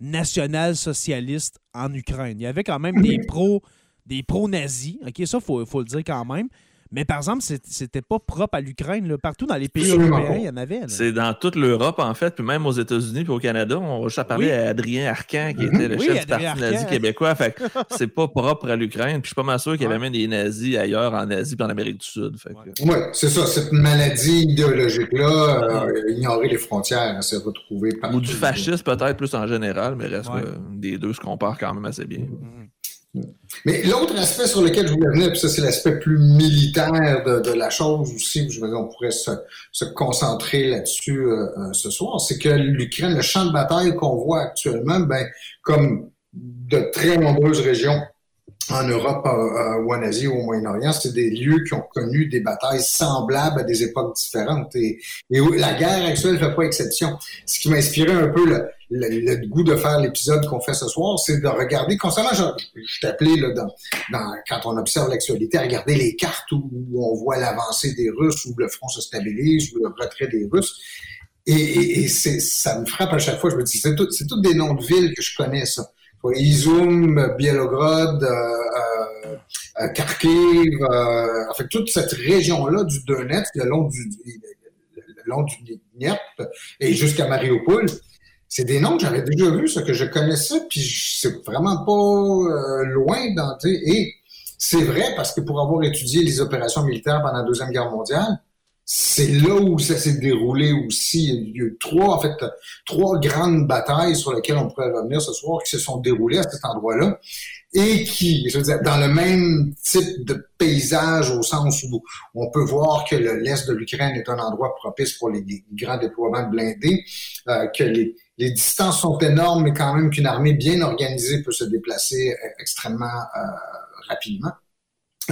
nationale-socialiste en Ukraine. Il y avait quand même des pros, des pro-nazis. Ok, ça faut, faut le dire quand même. Mais par exemple, c'est- c'était pas propre à l'Ukraine. Partout dans les pays européens, il y en avait. C'est dans toute l'Europe, en fait, puis même aux États-Unis puis au Canada. On va juste parler Oui. à Adrien Arcan, qui Mhm. était le Oui, chef du Adrien Parti Arcan. nazi québécois. Fait que c'est pas propre à l'Ukraine. Puis je suis pas mal sûr qu'il y avait même des nazis ailleurs en Asie puis en Amérique du Sud. Fait que- Ouais. Ouais, c'est ça, cette maladie idéologique-là, euh, ignorer les frontières, elle s'est retrouvée partout. Ou du fascisme, peut-être plus en général, mais reste Ouais. que des deux se comparent quand même assez bien. Mhm. Mais l'autre aspect sur lequel je voulais venir, puis ça c'est l'aspect plus militaire de, la chose aussi, je on pourrait se, concentrer là-dessus euh, euh, ce soir, c'est que l'Ukraine, le champ de bataille qu'on voit actuellement, ben comme de très nombreuses régions en Europe euh, ou en Asie ou au Moyen-Orient, c'est des lieux qui ont connu des batailles semblables à des époques différentes. Et, la guerre actuelle ne fait pas exception. Ce qui m'a inspiré un peu le, le, le goût de faire l'épisode qu'on fait ce soir, c'est de regarder constamment, je, je appelé là, dans, dans, quand on observe l'actualité, à regarder les cartes où, où on voit l'avancée des Russes, où le front se stabilise, où le retrait des Russes. Et, et, et ça me frappe à chaque fois. Je me dis, c'est tout, c'est tous des noms de villes que je connais, ça. Izum, Bielograd, euh, euh, euh, Kharkiv, euh, en fait, toute cette région-là du Donetsk, le long du, le long du et jusqu'à Mariupol, c'est des noms que j'avais déjà vus, ça, que je connaissais, puis c'est vraiment pas euh, loin sais, et c'est vrai parce que pour avoir étudié les opérations militaires pendant la Deuxième Guerre mondiale, c'est là où ça s'est déroulé aussi. Il y a eu trois, en fait, trois grandes batailles sur lesquelles on pourrait revenir ce soir qui se sont déroulées à cet endroit-là et qui, je veux dire, dans le même type de paysage au sens où on peut voir que le- l'Est de l'Ukraine est un endroit propice pour les, les grands déploiements blindés, euh, que les, les distances sont énormes, mais quand même qu'une armée bien organisée peut se déplacer euh, extrêmement euh, rapidement.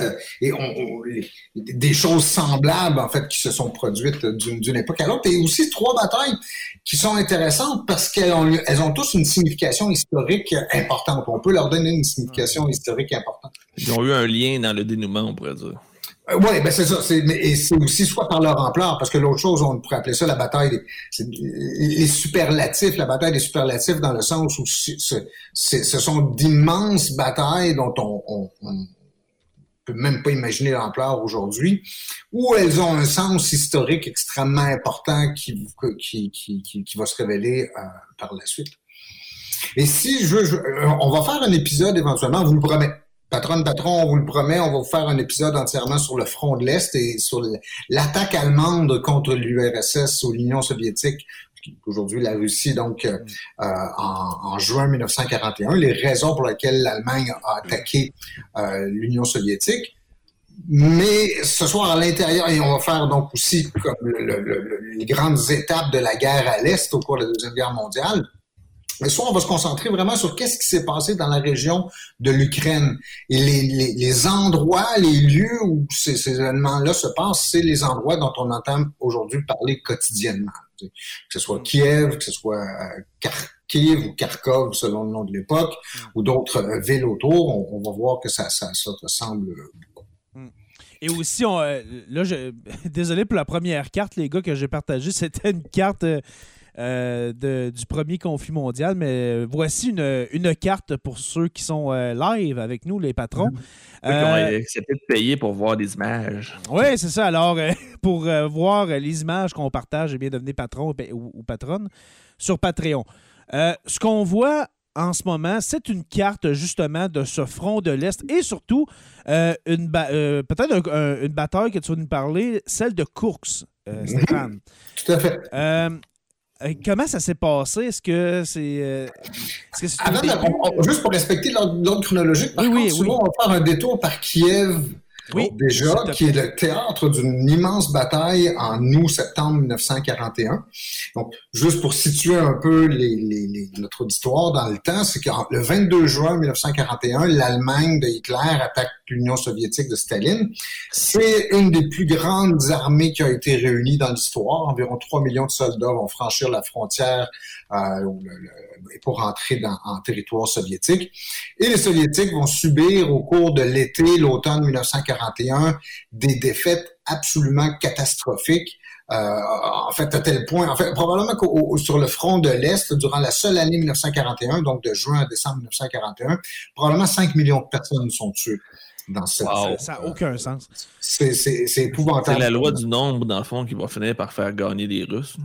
Euh, et on, on- les- des choses semblables en fait qui se sont produites d'une d'une époque à l'autre et aussi trois batailles qui sont intéressantes parce qu'elles ont, elles ont tous une signification historique importante. On peut leur donner une signification historique importante. Ils ont eu un lien dans le dénouement, on pourrait dire. Euh, ouais, ben c'est ça. Et c'est aussi soit par leur ampleur, parce que l'autre chose, on pourrait appeler ça la bataille des les superlatifs, la bataille des superlatifs dans le sens où ce sont d'immenses batailles dont on, on, on peut même pas imaginer l'ampleur aujourd'hui, où elles ont un sens historique extrêmement important qui, qui, qui, qui, va se révéler euh, par la suite. Et si je je- euh, on va faire un épisode éventuellement, vous le promet. Patron, patron, on vous le promet, on va vous faire un épisode entièrement sur le front de l'Est et sur l'attaque allemande contre l'URSS ou l'Union soviétique aujourd'hui la Russie, donc euh, en, en, juin 1941, les raisons pour lesquelles l'Allemagne a attaqué euh, l'Union soviétique. Mais ce soir à l'intérieur, et on va faire donc aussi les grandes étapes de la guerre à l'Est au cours de la Deuxième Guerre mondiale. Mais soit on va se concentrer vraiment sur qu'est-ce qui s'est passé dans la région de l'Ukraine. Et les, les, endroits, les lieux où ces, ces événements-là se passent, c'est les endroits dont on entend aujourd'hui parler quotidiennement. Que ce soit Kiev, que ce soit euh, Kharkiv ou Kharkov, selon le nom de l'époque, ou d'autres euh, villes autour, on, va voir que ça, ça, ressemble beaucoup. Et aussi, euh, là, je, désolé pour la première carte, les gars, que j'ai partagée. C'était une carte euh, de, du premier conflit mondial, mais voici une, une, carte pour ceux qui sont euh, live avec nous, les patrons. Ceux qui ont accepté de payer pour voir des images. Oui, c'est ça. Alors, pour voir les images qu'on partage, eh bien, devenez patron ou, ou patronne sur Patreon. ce qu'on voit en ce moment, c'est une carte justement de ce front de l'Est et surtout euh, une euh, peut-être un, un, une bataille que tu vas nous parler, celle de Courx, euh, Stéphane. Tout à fait. Comment ça s'est passé? Est-ce que c'est. Est -ce Avant, on, juste pour respecter l'ordre chronologique, par oui, contre, oui, oui. on va faire un détour par Kiev oui, déjà, qui est le théâtre d'une immense bataille en août-septembre 1941. Donc, juste pour situer un peu les, les, les, notre auditoire dans le temps, c'est que le 22 juin 1941, l'Allemagne de Hitler attaque l'Union soviétique de Staline. C'est une des plus grandes armées qui a été réunie dans l'histoire. Environ 3 millions de soldats vont franchir la frontière pour entrer dans, en territoire soviétique. Et les soviétiques vont subir au cours de l'été, l'automne 1941, des défaites absolument catastrophiques. Euh, en fait, à tel point, en fait, probablement que sur le front de l'Est, durant la seule année 1941, donc de juin à décembre 1941, probablement 5 millions de personnes sont tuées dans cette... Wow. Ça n'a aucun sens. C'est épouvantable. C'est la loi du nombre, dans le fond, qui va finir par faire gagner les Russes.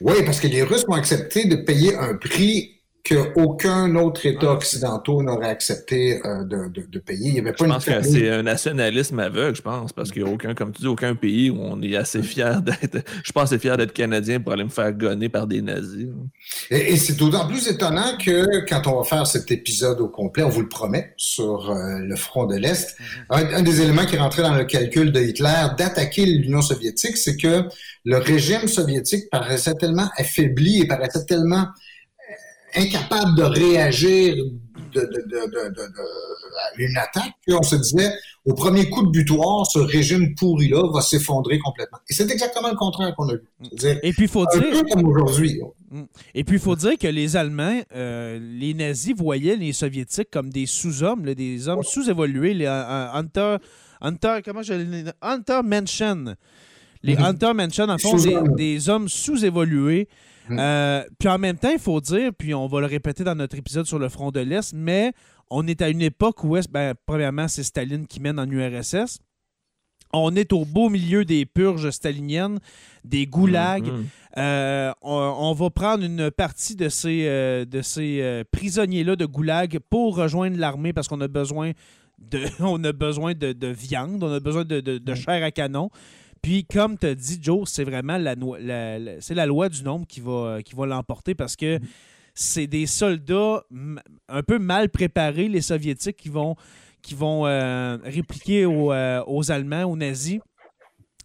Oui, parce que les Russes ont accepté de payer un prix qu'aucun autre État occidental n'aurait accepté euh, de, de, de, payer. Il y avait pas je pense que c'est un nationalisme aveugle, je pense, parce qu'il n'y a aucun, comme tu dis, aucun pays où on est assez fier d'être. Je pense assez fier d'être canadien pour aller me faire gonner par des nazis. Et, et c'est d'autant plus étonnant que quand on va faire cet épisode au complet, on vous le promet, sur euh, le front de l'Est, un, un, des éléments qui rentrait dans le calcul de Hitler d'attaquer l'Union soviétique, c'est que le régime soviétique paraissait tellement affaibli et paraissait tellement incapable de réagir de, de, de, à une attaque, on se disait, au premier coup de butoir, ce régime pourri-là va s'effondrer complètement. Et c'est exactement le contraire qu'on a vu. Et puis, il faut dire... Peu comme aujourd'hui. Et puis, il faut dire que les Allemands, euh, les nazis voyaient les Soviétiques comme des sous-hommes, des hommes sous-évolués, les uh, Hunter... Hunter, comment je Hunter. Les mm -hmm. Hunter Mention, en fond, des, des hommes sous-évolués Mm. Euh, puis en même temps, il faut dire, puis on va le répéter dans notre épisode sur le front de l'Est, mais on est à une époque où, est, ben, premièrement, c'est Staline qui mène en URSS. On est au beau milieu des purges staliniennes, des goulags. Mm -hmm. euh, on, on, va prendre une partie de ces, euh, de ces prisonniers-là de goulag pour rejoindre l'armée parce qu'on a besoin de, on a besoin de, de, viande, on a besoin de, de, de chair à canon. Puis, comme tu as dit, Joe, c'est vraiment la, la, la c'est la loi du nombre qui va, qui va l'emporter parce que c'est des soldats un peu mal préparés, les Soviétiques, qui vont, qui vont euh, répliquer aux, euh, aux, Allemands, aux nazis.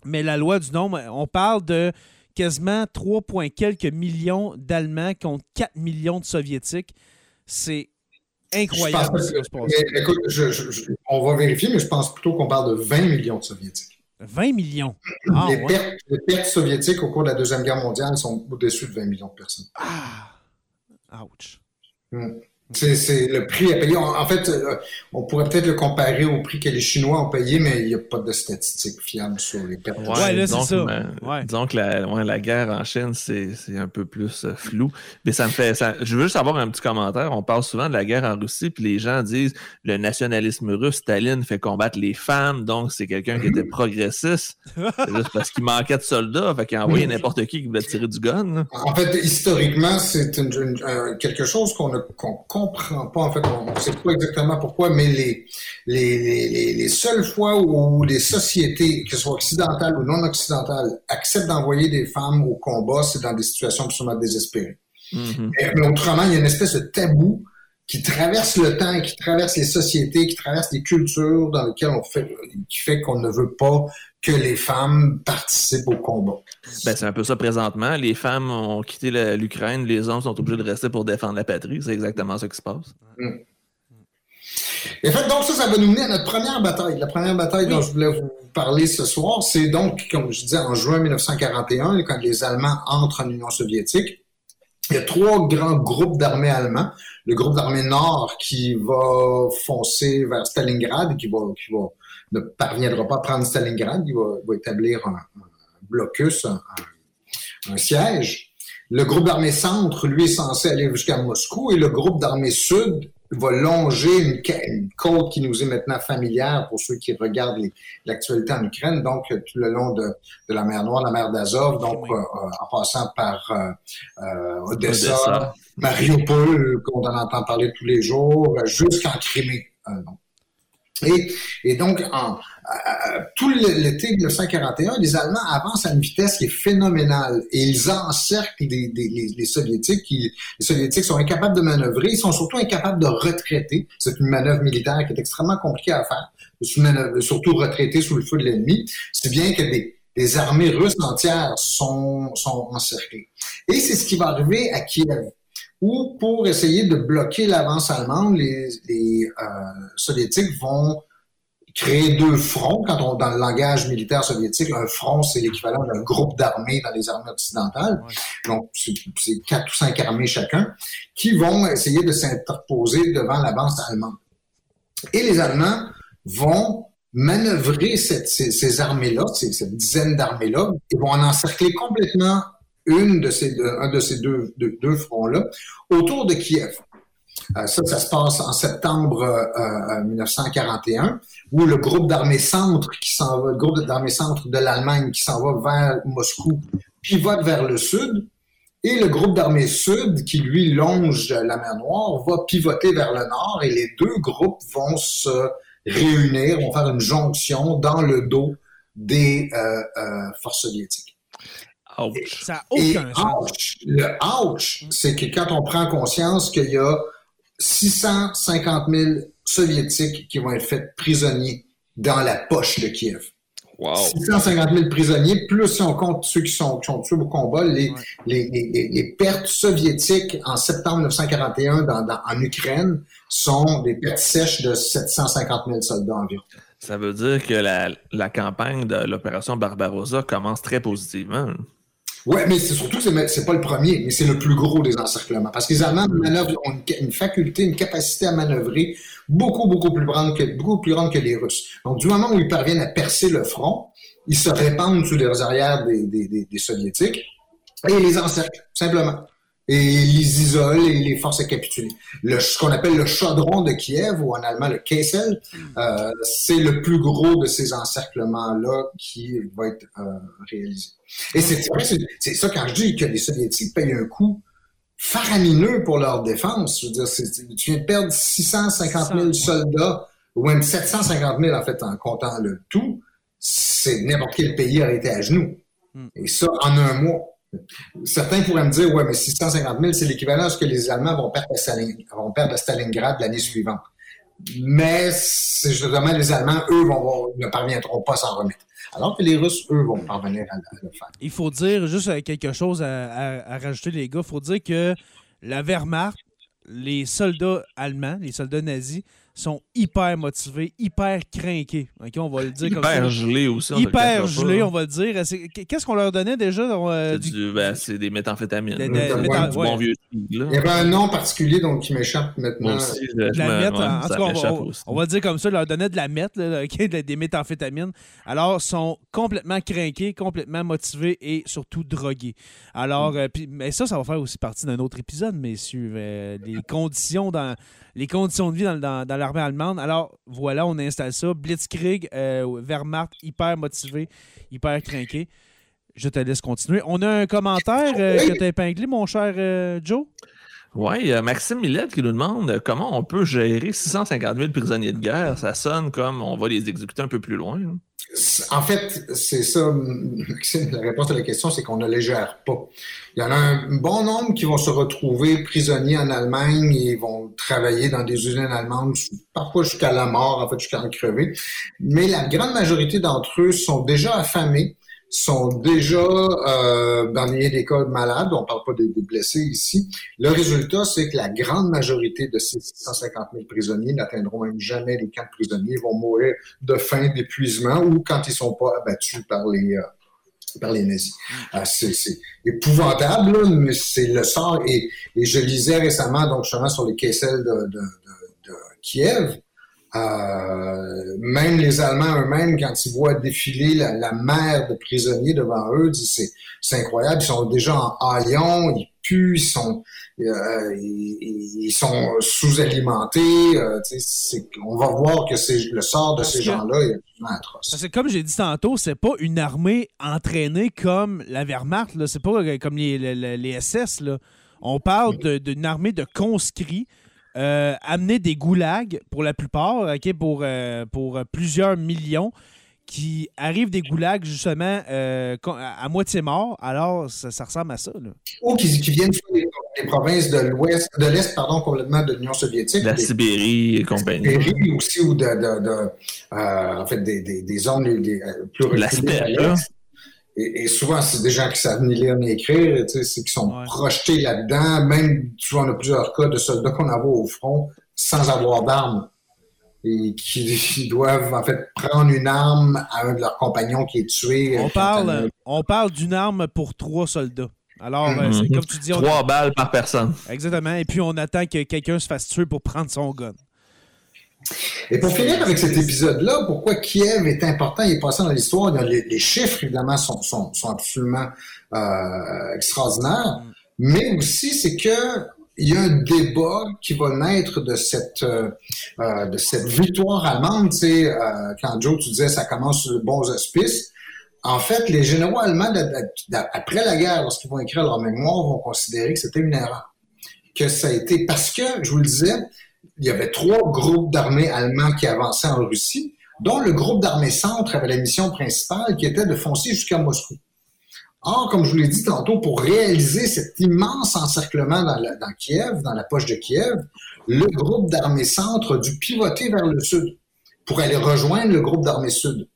Mais la loi du nombre, on parle de quasiment 3, quelques millions d'Allemands contre 4 millions de Soviétiques. C'est incroyable. Que, mais, écoute, je, je, on va vérifier, mais je pense plutôt qu'on parle de 20 millions de Soviétiques. 20 millions. Ah, les, ouais. pertes, les, pertes, soviétiques au cours de la Deuxième Guerre mondiale sont au-dessus de 20 millions de personnes. Ah! Ouch. Hmm. C'est le prix à payer. En, en fait, euh, on pourrait peut-être le comparer au prix que les Chinois ont payé, mais il n'y a pas de statistiques fiables sur les pertes. Ouais, là, c'est ça. Ben, ouais. Disons que la, ouais, la guerre en Chine, c'est un peu plus euh, flou. Mais ça me fait. Ça, je veux juste avoir un petit commentaire. On parle souvent de la guerre en Russie, puis les gens disent le nationalisme russe, Staline fait combattre les femmes, donc c'est quelqu'un qui était progressiste. c'est juste parce qu'il manquait de soldats, fait qu'il a envoyé n'importe qui qui voulait tirer du gun. Là. En fait, historiquement, c'est une, une, euh, quelque chose qu'on a. Qu comprend pas, en fait, on ne sait pas exactement pourquoi, mais les, les, les, les seules fois où les sociétés, que ce soit occidentales ou non occidentales, acceptent d'envoyer des femmes au combat, c'est dans des situations absolument désespérées. Mhm. Mais autrement, il y a une espèce de tabou qui traverse le temps, qui traverse les sociétés, qui traverse les cultures dans lesquelles on fait, qui fait qu'on ne veut pas que les femmes participent au combat. Ben, c'est un peu ça présentement. Les femmes ont quitté l'Ukraine, les hommes sont obligés de rester pour défendre la patrie. C'est exactement ça qui se passe. Et fait, donc ça, ça va nous mener à notre première bataille. La première bataille dont je voulais vous parler ce soir, c'est donc, comme je disais, en juin 1941, quand les Allemands entrent en Union soviétique. Il y a trois grands groupes d'armées allemands. Le groupe d'armée nord qui va foncer vers Stalingrad, qui va, qui va ne parviendra pas à prendre Stalingrad, il va, va établir un, un blocus, un, un- siège. Le groupe d'armée centre, lui, est censé aller jusqu'à Moscou, et le groupe d'armée sud va longer une, une côte qui nous est maintenant familière pour ceux qui regardent l'actualité en Ukraine, donc tout le long de, de la mer Noire, la mer d'Azov, donc euh, euh, en passant par euh, euh, Odessa, Odessa. Mariupol, qu'on en entend parler tous les jours, jusqu'en Crimée. euh, donc. Et, et donc, en, euh, tout l'été 1941, les Allemands avancent à une vitesse qui est phénoménale et ils encerclent les, les, les, les Soviétiques. Qui, les Soviétiques sont incapables de manœuvrer, ils sont surtout incapables de retraiter. C'est une manœuvre militaire qui est extrêmement compliquée à faire, surtout retraiter sous le feu de l'ennemi. C'est bien que des, des armées russes entières sont, sont encerclées. Et c'est ce qui va arriver à Kiev où pour essayer de bloquer l'avance allemande, les, les euh, soviétiques vont créer deux fronts. Quand on, dans le langage militaire soviétique, un front, c'est l'équivalent d'un groupe d'armées dans les armées occidentales. Donc, c'est quatre ou cinq armées chacun qui vont essayer de s'interposer devant l'avance allemande. Et les Allemands vont manœuvrer cette- ces, ces armées-là, cette dizaine d'armées-là, et vont en encercler complètement une de ces deux, un de ces deux, fronts-là autour de Kiev. Euh, ça, ça se passe en septembre euh, euh, 1941, où le groupe d'armée centre qui s'en va, groupe d'armée centre de l'Allemagne qui s'en va vers Moscou, pivote vers le sud, et le groupe d'armée sud qui lui longe la mer Noire va pivoter vers le nord, et les deux groupes vont se réunir, vont faire une jonction dans le dos des euh, euh, forces soviétiques. Ouch. Ça n'a Et aucun sens. ouch, le ouch, c'est que quand on prend conscience qu'il y a 650 000 soviétiques qui vont être faits prisonniers dans la poche de Kiev. Wow. 650 000 prisonniers, plus si on compte ceux qui sont, qui sont tués au combat, les, Ouais. les, les, les- les pertes soviétiques en septembre 1941 dans, dans- en Ukraine sont des pertes sèches de 750 000 soldats environ. Ça veut dire que la, la campagne de l'opération Barbarossa commence très positivement. Ouais, mais c'est surtout, c'est, c'est pas le premier, mais c'est le plus gros des encerclements. Parce que les Allemands ont une, une faculté, une capacité à manœuvrer beaucoup, beaucoup plus grande que, beaucoup plus grande que les Russes. Donc, du moment où ils parviennent à percer le front, ils se répandent sous les arrières des, des, des Soviétiques et ils les encerclent, simplement. Et ils les isolent et les forcent à capituler. Le, ce qu'on appelle le chaudron de Kiev, ou en allemand le Kessel, euh, c'est le plus gros de ces encerclements-là qui va être euh, réalisé. Et c'est ça quand je dis que les Soviétiques payent un coût faramineux pour leur défense. Je veux dire, tu viens de perdre 650 000 soldats, ou même 750 000 en fait en comptant le tout. C'est n'importe quel pays aurait été à genoux. Hmm. Et ça en un mois. Certains pourraient me dire, ouais, mais 650 000, c'est l'équivalent de ce que les Allemands vont perdre à, à Stalingrad l'année suivante. Mais c'est justement les Allemands, eux, vont, ne parviendront pas à s'en remettre. Alors que les Russes, eux, vont parvenir à, à le faire. Il faut dire juste euh, quelque chose à, à- à rajouter, les gars. Il faut dire que la Wehrmacht, les soldats allemands, les soldats nazis, sont hyper motivés, hyper craqués. OK, on va le dire comme ça. Hyper gelé aussi. Hyper gelés, on va le dire. Qu'est-ce qu'on leur donnait déjà? euh, C'est du- du- ben, c'est des méthamphétamines. Du bon ouais. vieux là. Il y avait un nom particulier donc qui m'échappe maintenant. Aussi, je, de je la me- meth, ouais, en tout ça cas, on va, aussi. on va le dire comme ça, leur donnait de la meth, là, OK, de- des méthamphétamines. Alors, sont complètement craqués, complètement motivés et surtout drogués. Alors, euh, puis- mais ça, ça va faire aussi partie d'un autre épisode, messieurs. euh, les conditions dans les conditions de vie dans, dans- dans l'armée allemande. Alors, voilà, on installe ça. Blitzkrieg, euh, Wehrmacht, hyper motivé, hyper craqué. Je te laisse continuer. On a un commentaire euh, que tu as épinglé, mon cher euh, Joe. Oui, Maxime Millette qui nous demande comment on peut gérer 650 000 prisonniers de guerre? Ça sonne comme on va les exécuter un peu plus loin. hein. En fait, c'est ça, Maxime, la réponse à la question, c'est qu'on ne les gère pas. Il y en a un bon nombre qui vont se retrouver prisonniers en Allemagne et vont travailler dans des usines allemandes, parfois jusqu'à la mort, en fait, jusqu'à en crever. Mais la grande majorité d'entre eux sont déjà affamés, sont déjà euh, dans les des cas malades, on parle pas des, blessés ici. Le résultat, c'est que la grande majorité de ces 650 000 prisonniers n'atteindront même jamais les camps de prisonniers, ils vont mourir de faim, d'épuisement ou quand ils sont pas abattus par les euh, par les nazis. Euh, c'est épouvantable, là, mais c'est le sort. Et, je lisais récemment, donc justement sur les Kessel de, Kiev, euh, même les Allemands eux-mêmes, quand ils voient défiler la, la mer de prisonniers devant eux, disent c'est incroyable. Ils sont déjà en haillons, ils ils sont, euh, ils, ils sont sous-alimentés. euh, on va voir que c'est le sort de Parce ces gens-là est absolument atroce. Parce que comme j'ai dit tantôt, c'est pas une armée entraînée comme la Wehrmacht, c'est pas euh, comme les, les- les SS. Là. On parle de- d'une armée de conscrits euh, amenés des goulags pour la plupart, pour, pour plusieurs millions, qui arrivent des goulags justement euh, à, à moitié morts. Alors, ça, ça ressemble à ça. Là. Ou qui, qui viennent des, des provinces de l'ouest, de l'est, pardon, complètement de l'Union soviétique. La des- Sibérie et compagnie. Sibérie aussi, ou de, de, de, euh, en fait, des, des, des zones euh, plus La reculées à Sibérie, là. Et, et souvent, c'est des gens qui savent ni lire ni écrire, tu sais, c'est qui sont Ouais. projetés là-dedans. Même, tu vois, on a plusieurs cas de soldats qu'on envoie au front sans avoir d'armes et qui, doivent, en fait, prendre une arme à un de leurs compagnons qui est tué. On euh, parle, quand- on parle d'une arme pour trois soldats. Alors, euh, Mhm. c'est comme tu dis, on Trois balles par personne. exactement. Et puis, on attend que quelqu'un se fasse tuer pour prendre son gun. Et pour finir avec cet épisode-là, pourquoi Kiev est important, il est passé dans l'histoire, les, les chiffres, évidemment, sont, sont, sont absolument euh, extraordinaires, mais aussi c'est que il y a un débat qui va naître de cette euh, euh, de cette victoire allemande. Tu sais, euh, quand Joe, tu disais ça commence sur bons auspices. En fait, les généraux allemands, après la guerre, lorsqu'ils vont écrire leur mémoire, vont considérer que c'était une erreur. Que ça a été parce que, je vous le disais, il y avait trois groupes d'armées allemands qui avançaient en Russie, dont le groupe d'armées centre avait la mission principale qui était de foncer jusqu'à Moscou. Or, comme je vous l'ai dit tantôt, pour réaliser cet immense encerclement dans, la- dans Kiev, dans la poche de Kiev, le groupe d'armées centre a dû pivoter vers le sud pour aller rejoindre le groupe d'armées sud.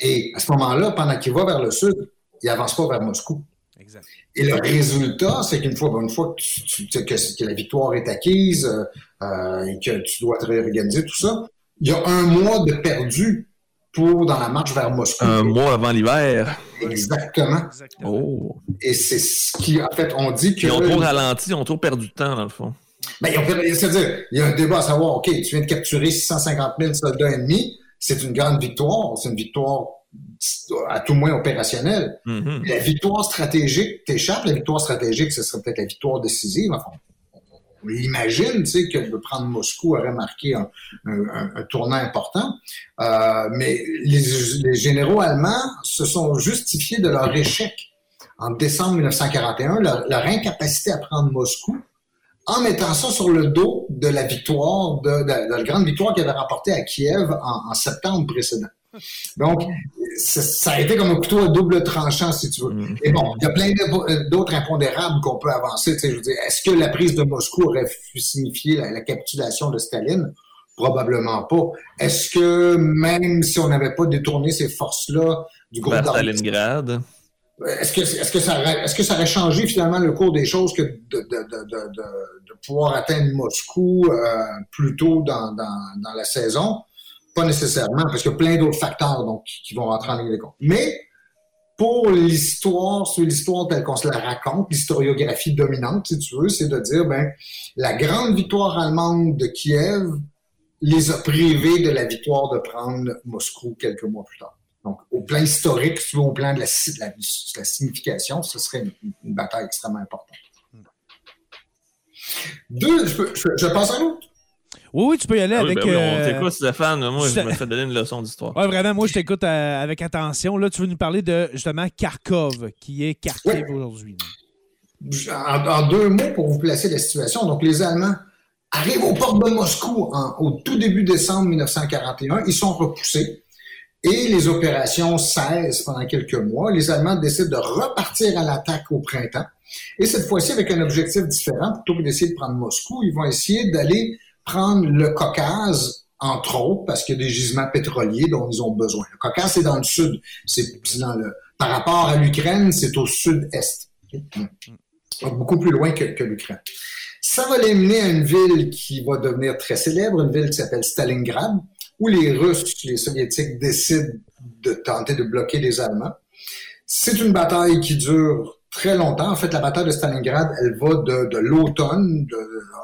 Et à ce moment-là, pendant qu'il va vers le sud, il avance pas vers Moscou. Exact. Et le résultat, c'est qu'une fois, une fois que, tu- tu- que, que la victoire est acquise euh, euh, et que tu dois te réorganiser, tout ça, il y a un mois de perdu pour dans la marche vers Moscou. Un mois avant l'hiver. Exactement. Exactement. Oh. Et c'est ce qui, en fait, on dit que. Ils ont trop ralenti, ils ont trop perdu de temps, dans le fond. Ben, ils ont fait- c'est-à-dire, il y a un débat à savoir, OK, tu viens de capturer 650 000 soldats ennemis, c'est une grande victoire, c'est une victoire à tout moins opérationnelle. Mhm. La victoire stratégique t'échappe. La victoire stratégique, ce serait peut-être la victoire décisive. Enfin, on, on l'imagine, tu sais, que de prendre Moscou aurait marqué un, tournant important. Euh, mais les, généraux allemands se sont justifiés de leur échec en décembre 1941, leur, incapacité à prendre Moscou, en mettant ça sur le dos de la victoire, de, la grande victoire qu'ils avaient remportée à Kiev en septembre précédent. Donc, ça, a été comme un couteau à double tranchant, si tu veux. Mhm. Et bon, il y a plein de- d'autres impondérables qu'on peut avancer. Tu sais, je veux dire, est-ce que la prise de Moscou aurait signifié la, la capitulation de Staline? Probablement pas. Est-ce que même si on n'avait pas détourné ces forces-là du groupe d'armées, Stalingrad? est-ce que, est-ce que ça aurait, est-ce que ça aurait changé finalement le cours des choses que de, de, de, de, de, de pouvoir atteindre Moscou euh, plus tôt dans, dans, dans la saison? Pas nécessairement, parce qu'il y a plein d'autres facteurs donc, qui- vont rentrer en ligne de compte. Mais pour l'histoire, sur l'histoire telle qu'on se la raconte, l'historiographie dominante, si tu veux, c'est de dire, ben, la grande victoire allemande de Kiev les a privés de la victoire de prendre Moscou quelques mois plus tard. Donc, au plan historique, si tu veux, au plan de la, de la signification, ce serait une, bataille extrêmement importante. Deux, je, je, je passe à l'autre. Oui, oui, tu peux y aller Ah oui, avec. ben oui, on euh, t'écoute, Stéphane. Moi, je me fais donner une leçon d'histoire. Ouais, vraiment, moi, je t'écoute euh, avec attention. Là, tu veux nous parler de, justement, Kharkov, qui est Kharkiv Ouais. aujourd'hui. en, deux mots pour vous placer la situation. Donc, les Allemands arrivent aux portes de Moscou au tout début décembre 1941. Ils sont repoussés. Et les opérations cessent pendant quelques mois. Les Allemands décident de repartir à l'attaque au printemps. Et cette fois-ci, avec un objectif différent, plutôt que d'essayer de prendre Moscou, ils vont essayer d'aller prendre le Caucase, entre autres, parce qu'il y a des gisements pétroliers dont ils ont besoin. Le Caucase, c'est dans le sud. C'est dans le, par rapport à l'Ukraine, c'est au sud-est. Beaucoup plus loin que, que l'Ukraine. Ça va les mener à une ville qui va devenir très célèbre, une ville qui s'appelle Stalingrad, où les Russes, les Soviétiques décident de tenter de bloquer les Allemands. C'est une bataille qui dure très longtemps. En fait, la bataille de Stalingrad, elle va de, de l'automne, de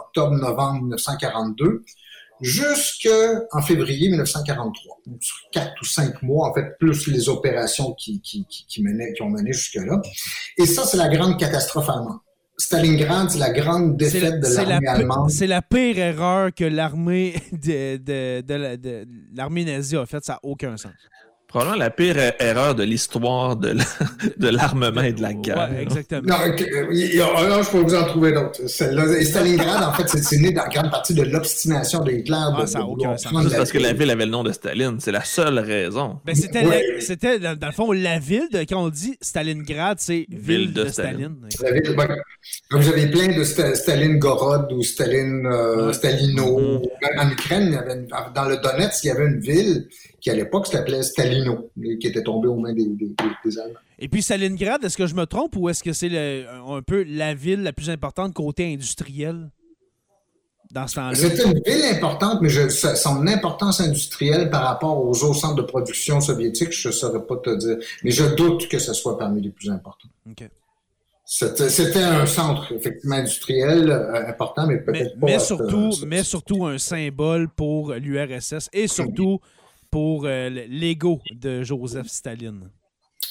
octobre-novembre 1942, jusqu'en février 1943. Donc, sur quatre ou cinq mois, en fait, plus les opérations qui, qui, qui, qui, menaient, qui ont mené jusque-là. Et ça, c'est la grande catastrophe allemande. Stalingrad, c'est la grande défaite de l'armée allemande. C'est la pire erreur que l'armée de, de, de, de l'armée nazie a faite. Ça n'a aucun sens. Probablement la pire erreur de l'histoire de l'armement et de la guerre. Ouais, exactement. Non, je peux vous en trouver d'autres. Stalingrad, en fait, c'est né dans grande partie de l'obstination de Hitler. Ah, de, ça n'a aucun sens. Juste parce que la ville avait le nom de Staline. C'est la seule raison. Ben, c'était, ouais. dans, dans, le fond, la ville, de, quand on dit Stalingrad, c'est ville, ville de, de, Staline. La ville, ben, comme j'avais plein de Stalingrad ou Staline, euh, ouais. Stalino. Mm-hmm. En Ukraine, il y avait une, dans le Donetsk, il y avait une ville qui à l'époque s'appelait Stalino, qui était tombé aux mains des, des, des Allemands. Et puis Stalingrad, est-ce que je me trompe ou est-ce que c'est un peu la ville la plus importante côté industriel dans ce temps-là? C'est une ville importante, mais je, son importance industrielle par rapport aux autres centres de production soviétiques, je ne saurais pas te dire. Mais je doute que ce soit parmi les plus importants. OK. C'était un centre effectivement industriel euh, important, mais peut-être pas. Mais surtout, euh, mais surtout un symbole pour l'URSS et surtout pour euh, l'ego de Joseph Staline.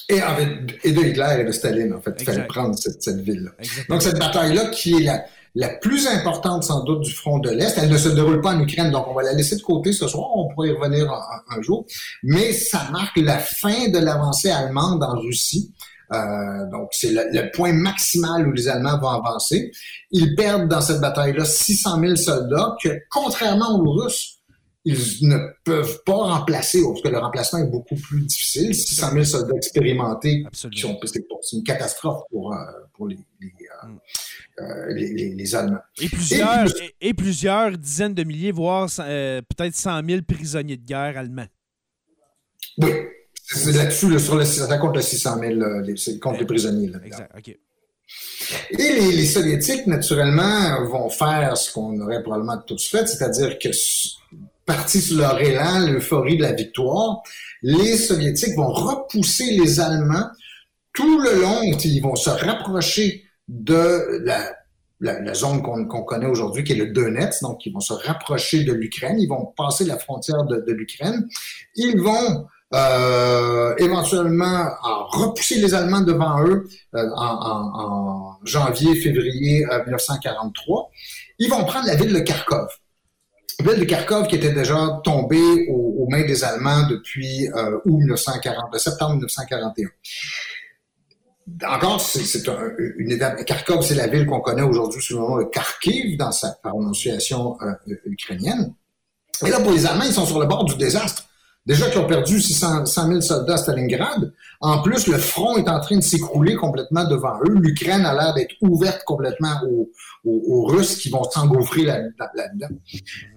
Et, avec, et, de Hitler et de Staline, en fait. Il fallait prendre cette, cette ville-là. Donc, cette bataille-là, qui est la, la plus importante, sans doute, du front de l'Est, elle ne se déroule pas en Ukraine, donc on va la laisser de côté ce soir. On pourrait y revenir un, un jour. Mais ça marque la fin de l'avancée allemande en Russie. Euh, donc, c'est le, le, point maximal où les Allemands vont avancer. Ils perdent dans cette bataille-là 600 000 soldats que, contrairement aux Russes, ils ne peuvent pas remplacer, parce que le remplacement est beaucoup plus difficile. 600 000 soldats expérimentés, c'est une catastrophe pour, euh, pour les, les, mm. euh, les, les, les, Allemands. Et plusieurs, et, et, plusieurs dizaines de milliers, voire euh, peut-être 100 000 prisonniers de guerre allemands. Oui, c'est là-dessus, sur le, ça compte le 600 000, les, contre les prisonniers. Là, exact, OK. Et les, les, Soviétiques, naturellement, vont faire ce qu'on aurait probablement tous fait, c'est-à-dire que partis sur leur élan, l'euphorie de la victoire, les Soviétiques vont repousser les Allemands tout le long. Ils vont se rapprocher de la, zone qu'on qu connaît aujourd'hui, qui est le Donetsk. Donc, ils vont se rapprocher de l'Ukraine. Ils vont passer la frontière de, l'Ukraine. Ils vont euh, éventuellement en repousser les Allemands devant eux euh, en, en, en, janvier, février 1943. Ils vont prendre la ville de Kharkov ville de Kharkov qui était déjà tombée aux, mains des Allemands depuis euh, août 1940, de septembre 1941. Encore, c'est un, une étape. Kharkov, c'est la ville qu'on connaît aujourd'hui sous le nom de Kharkiv dans sa prononciation euh, ukrainienne. Et là, pour les Allemands, ils sont sur le bord du désastre. Déjà qu'ils ont perdu 600 000 soldats à Stalingrad. En plus, le front est en train de s'écrouler complètement devant eux. L'Ukraine a l'air d'être ouverte complètement aux, Russes qui vont s'engouffrer là-dedans. Là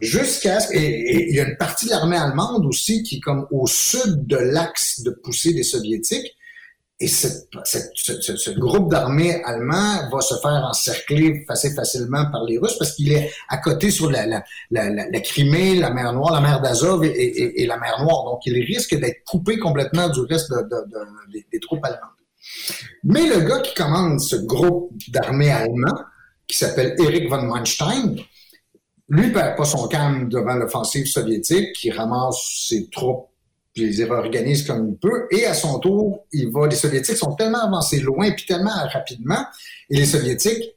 Jusqu'à ce... Et il y a une partie de l'armée allemande aussi qui est comme au sud de l'axe de poussée des Soviétiques. Et ce, groupe d'armées allemand va se faire encercler assez facilement par les Russes parce qu'il est à côté sur la, Crimée, la mer Noire, la mer d'Azov et, la mer Noire. Donc, il risque d'être coupé complètement du reste de, de, de, des, troupes allemandes. Mais le gars qui commande ce groupe d'armées allemands, qui s'appelle Erich von Manstein, lui perd pas son calme devant l'offensive soviétique, qui ramasse ses troupes puis les réorganise comme il peut. Et à son tour, il va, les Soviétiques sont tellement avancés loin, puis tellement rapidement, et les Soviétiques,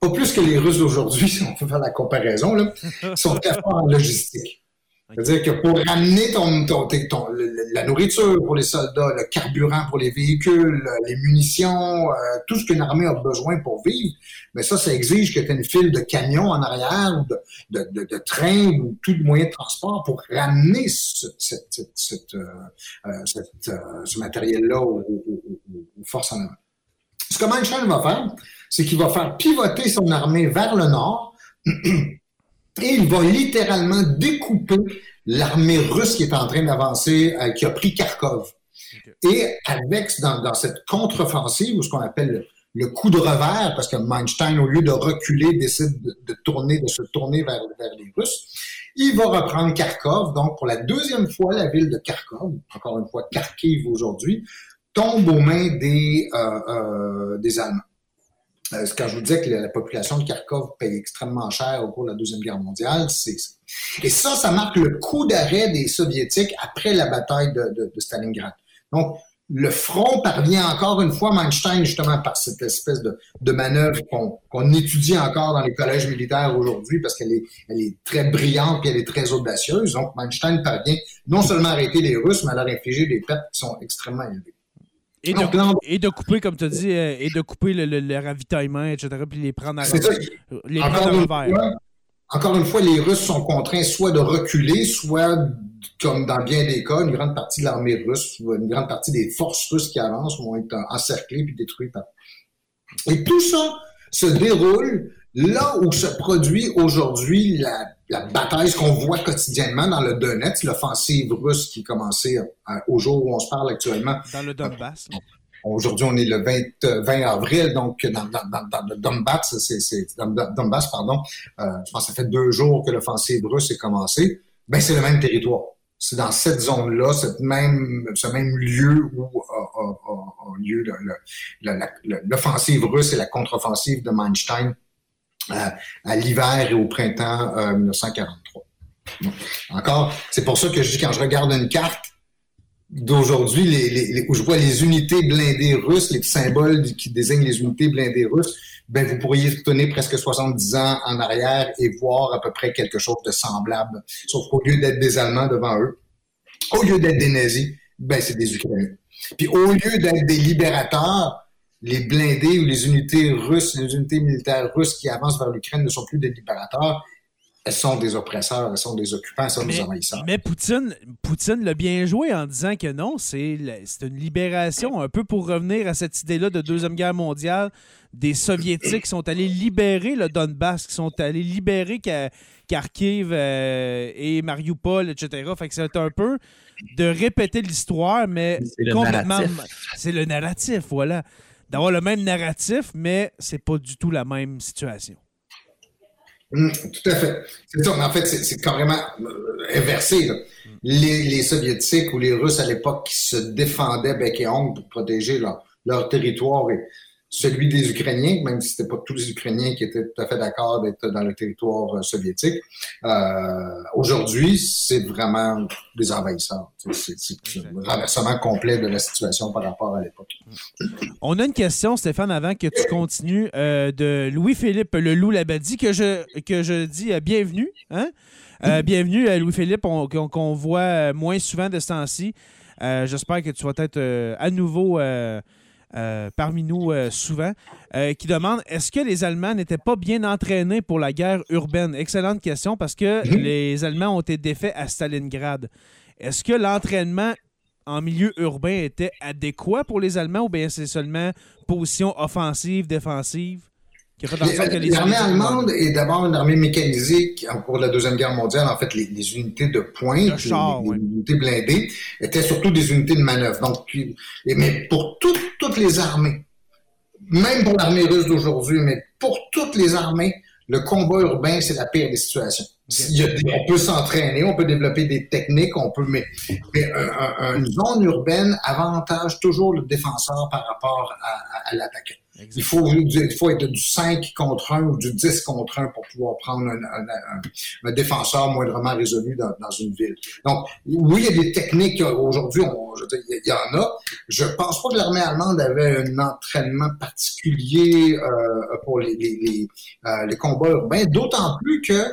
pas plus que les Russes d'aujourd'hui, si on peut faire la comparaison, là, sont très forts en logistique. C'est-à-dire que pour ramener ton, ton, ton, la nourriture pour les soldats, le carburant pour les véhicules, les munitions, euh, tout ce qu'une armée a besoin pour vivre, mais ça, ça exige que tu aies une file de camions en arrière, de, de, de, trains ou tout moyen de transport pour ramener ce, euh, euh, euh, ce matériel-là aux, aux, forces en avant. Ce que Manstein va faire, c'est qu'il va faire pivoter son armée vers le nord Et il va littéralement découper l'armée russe qui est en train d'avancer, euh, qui a pris Kharkov. Et avec, dans, cette contre-offensive, ou ce qu'on appelle le, coup de revers, parce que Manstein, au lieu de reculer, décide de, tourner, de se tourner vers, vers, les Russes, il va reprendre Kharkov. Donc, pour la deuxième fois, la ville de Kharkov, encore une fois Kharkiv aujourd'hui, tombe aux mains des, euh, euh, des Allemands. Euh, quand je vous disais que la, population de Kharkov paye extrêmement cher au cours de la Deuxième Guerre mondiale, c'est Et ça, ça marque le coup d'arrêt des Soviétiques après la bataille de, Stalingrad. Donc, le front parvient encore une fois, Manstein, justement, par cette espèce de, de manœuvre qu'on étudie encore dans les collèges militaires aujourd'hui parce qu'elle est, elle est très brillante et elle est très audacieuse. Donc, Manstein parvient non seulement à arrêter les Russes, mais à leur infliger des pertes qui sont extrêmement élevées. Et de, et de, couper, comme tu as dit, euh, et de couper le, le, ravitaillement, etc., puis les prendre à les encore, prendre une fois, encore une fois, les Russes sont contraints soit de reculer, soit, comme dans bien des cas, une grande partie de l'armée russe, une grande partie des forces russes qui avancent vont être encerclées puis détruites. Et tout ça se déroule là où se produit aujourd'hui la la bataille, qu'on voit quotidiennement dans le Donetsk, l'offensive russe qui commençait euh, au jour où on se parle actuellement. Dans le Donbass. Aujourd'hui, on est le 20, 20 avril, donc dans, dans, dans, le Donbass, c'est Donbass, pardon. Euh, je pense que ça fait deux jours que l'offensive russe est commencée. Ben, c'est le même territoire. C'est dans cette zone-là, cette même, ce même lieu où a, a, a, lieu l'offensive russe et la contre-offensive de Manstein à, l'hiver et au printemps 1943. Euh, encore, c'est pour ça que je dis quand je regarde une carte d'aujourd'hui, où je vois les unités blindées russes, les symboles qui désignent les unités blindées russes, ben vous pourriez retourner presque 70 ans en arrière et voir à peu près quelque chose de semblable. Sauf qu'au lieu d'être des Allemands devant eux, au lieu d'être des nazis, ben c'est des Ukrainiens. Puis au lieu d'être des libérateurs, les blindés ou les unités russes, les unités militaires russes qui avancent vers l'Ukraine ne sont plus des libérateurs. Elles sont des oppresseurs, elles sont des occupants, elles sont des envahisseurs. Mais Poutine, Poutine l'a bien joué en disant que non, c'est une libération, un peu pour revenir à cette idée-là de Deuxième Guerre mondiale, des Soviétiques qui sont allés libérer le Donbass, qui sont allés libérer Kharkiv euh, et Mariupol, etc. Fait que c'est un peu de répéter l'histoire, mais complètement. C'est le narratif, voilà d'avoir le même narratif, mais c'est pas du tout la même situation. Hum, tout à fait. C'est en fait, c'est carrément euh, inversé. Les, Soviétiques ou les Russes à l'époque qui se défendaient bec et ongle pour protéger leur, leur territoire et, celui des Ukrainiens, même si c'était pas tous les Ukrainiens qui étaient tout à fait d'accord d'être dans le territoire euh, soviétique. Euh, aujourd'hui, c'est vraiment des envahisseurs. C'est un renversement complet de la situation par rapport à l'époque. On a une question, Stéphane, avant que tu continues, euh, de Louis-Philippe Le Loup Labadie, que je, que je dis bienvenue. Hein? bienvenue à Louis-Philippe, qu'on voit moins souvent de ce temps-ci. J'espère que tu vas être à nouveau euh, parmi nous euh, souvent, euh, qui demande est-ce que les Allemands n'étaient pas bien entraînés pour la guerre urbaine? Excellente question parce que les Allemands ont été défaits à Stalingrad. Est-ce que l'entraînement en milieu urbain était adéquat pour les Allemands ou bien c'est seulement position offensive, défensive? L'armée allemande est d'abord une armée mécanisée en cours de la Deuxième Guerre mondiale. En fait, les, unités de pointe, les, unités blindées, étaient surtout des unités de manœuvre. Donc, mais pour toutes les armées, même pour l'armée russe d'aujourd'hui, mais pour toutes les armées, le combat urbain, c'est la pire des situations. on peut s'entraîner, on peut développer des techniques, on peut, mais, une zone urbaine avantage toujours le défenseur par rapport à, à l'attaquant. Il faut, il faut être du 5 contre 1 ou du 10 contre 1 pour pouvoir prendre un, défenseur moindrement résolu dans, une ville. Donc, oui, il y a des techniques aujourd'hui, il y en a. Je pense pas que l'armée allemande avait un entraînement particulier euh, pour les, les, les, euh, les, combats urbains, d'autant plus que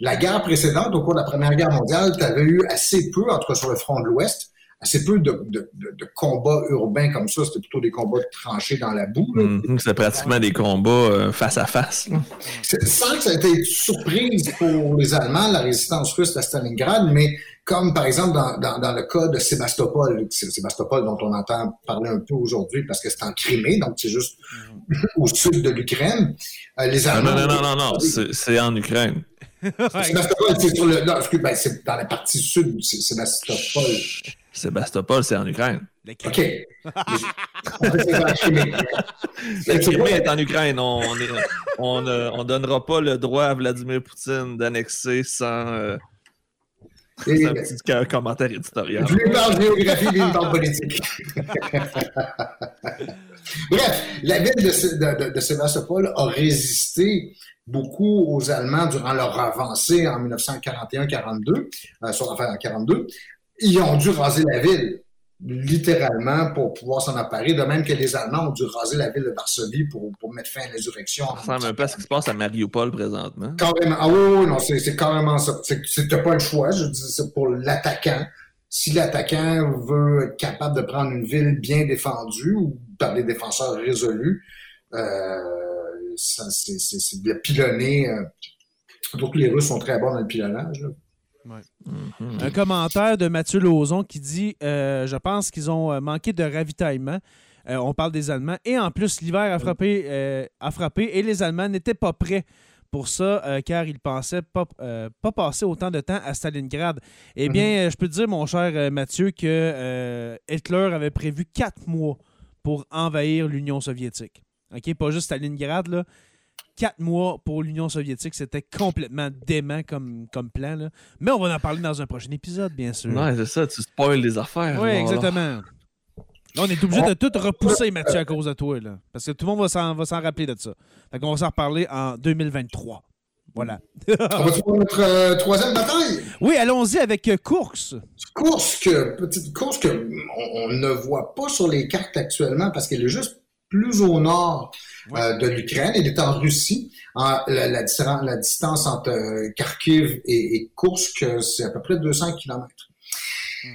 la guerre précédente, au cours de la Première Guerre mondiale, tu avais eu assez peu, en tout cas sur le front de l'Ouest, assez peu de, de, de, combats urbains comme ça. C'était plutôt des combats de tranchées dans la boue. Mm-hmm. c'est pratiquement des combats euh, face à face. Sans que ça ait été surprise pour les Allemands, la résistance russe à Stalingrad, mais comme par exemple dans, dans, dans, le cas de Sébastopol, Sébastopol dont on entend parler un peu aujourd'hui parce que c'est en Crimée, donc c'est juste mm-hmm. au sud de l'Ukraine. Euh, les Allemands, non, non, non, non, non, c'est en Ukraine. Sébastopol, c'est sur le, non, ben, c'est dans la partie sud, Sébastopol. Sébastopol, c'est en Ukraine. OK. La Crimée est en Ukraine. On on, euh, on, donnera pas le droit à Vladimir Poutine d'annexer sans, euh, un petit commentaire éditorial. Je lui parle géographie, lui parle politique. Bref, la ville de, de, de, Sébastopol a résisté beaucoup aux Allemands durant leur avancée en 1941-42, euh, enfin en 42, ils ont dû raser la ville, littéralement, pour pouvoir s'en emparer. De même que les Allemands ont dû raser la ville de Varsovie pour, pour mettre fin à l'insurrection. Ça ressemble un peu à ce qui se passe à Mariupol présentement. Carrément. Ah oui, non, c'est carrément ça. C'était pas le choix. Je dis c'est pour l'attaquant. Si l'attaquant veut être capable de prendre une ville bien défendue ou par des défenseurs résolus, euh, c'est de pilonner. Euh, donc les Russes sont très bons dans le pilonnage. Là. Mhm. Un commentaire de Mathieu Lauzon qui dit euh, Je pense qu'ils ont euh, manqué de ravitaillement. Euh, on parle des Allemands. Et en plus, l'hiver a frappé, a frappé et les Allemands n'étaient pas prêts pour ça, car ils pensaient pas, pas passer autant de temps à Stalingrad. Eh bien, mhm. je peux te dire, mon cher Mathieu, que Hitler avait prévu quatre mois pour envahir l'Union soviétique. OK? Pas juste Stalingrad, là quatre mois pour l'Union soviétique, c'était complètement dément comme, comme plan. Là. Mais on va en parler dans un prochain épisode, bien sûr. Ouais, c'est ça, tu spoil les affaires. Oui, exactement. Là, on est obligé de tout repousser, Mathieu, à cause de toi. Là, parce que tout le monde va s'en, va s'en rappeler de ça. Fait qu'on va s'en reparler en 2023. Voilà. on va trouver notre euh, troisième bataille? Oui, allons-y avec euh, Course. Course, que, petite course que on, ne voit pas sur les cartes actuellement parce qu'elle est juste plus au nord euh, de l'Ukraine. Il est en Russie. la, la, la, distance entre euh, Kharkiv et, et Kursk, c'est à peu près 200 kilomètres. Hmm.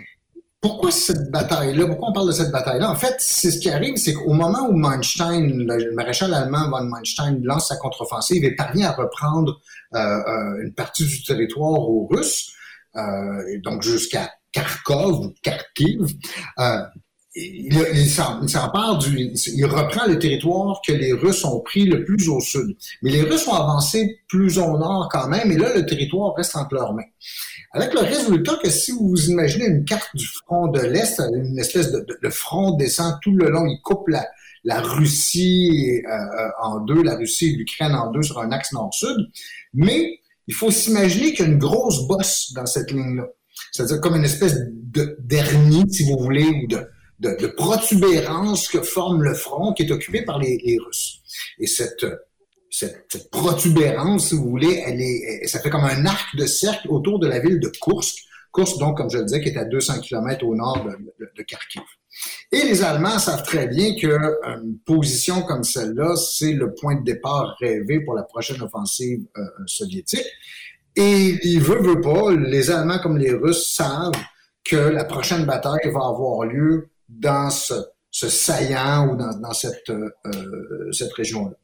Pourquoi cette bataille-là? Pourquoi on parle de cette bataille-là? En fait, c'est ce qui arrive, c'est qu'au moment où Manstein, le maréchal allemand von Manstein, lance sa contre-offensive et parvient à reprendre euh, une partie du territoire aux Russes, donc jusqu'à Kharkov ou Kharkiv, il, s'empare du, il reprend le territoire que les Russes ont pris le plus au sud. Mais les Russes ont avancé plus au nord quand même, et là, le territoire reste entre leurs mains. Avec le résultat que si vous imaginez une carte du front de l'Est, une espèce de, front descend tout le long, il coupe la, Russie euh, en deux, la Russie et l'Ukraine en deux sur un axe nord-sud. Mais il faut s'imaginer qu'il y a une grosse bosse dans cette ligne-là. C'est-à-dire comme une espèce de dernier, si vous voulez, ou de, de, protubérance que forme le front qui est occupé par les, Russes. Et cette, cette, protubérance, si vous voulez, elle est, ça fait comme un arc de cercle autour de la ville de Kursk. Kursk, donc, comme je le disais, qui est à 200 km au nord de, de, Kharkiv. Et les Allemands savent très bien qu'une position comme celle-là, c'est le point de départ rêvé pour la prochaine offensive euh, soviétique. Et il veut, veut pas, les Allemands comme les Russes savent que la prochaine bataille va avoir lieu dans ce, saillant ou dans, euh, euh, cette région-là.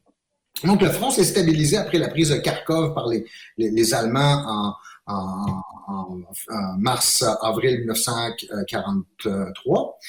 Donc, le front s'est stabilisé après la prise de Kharkov par les, Allemands en, en, en, mars-avril 1943.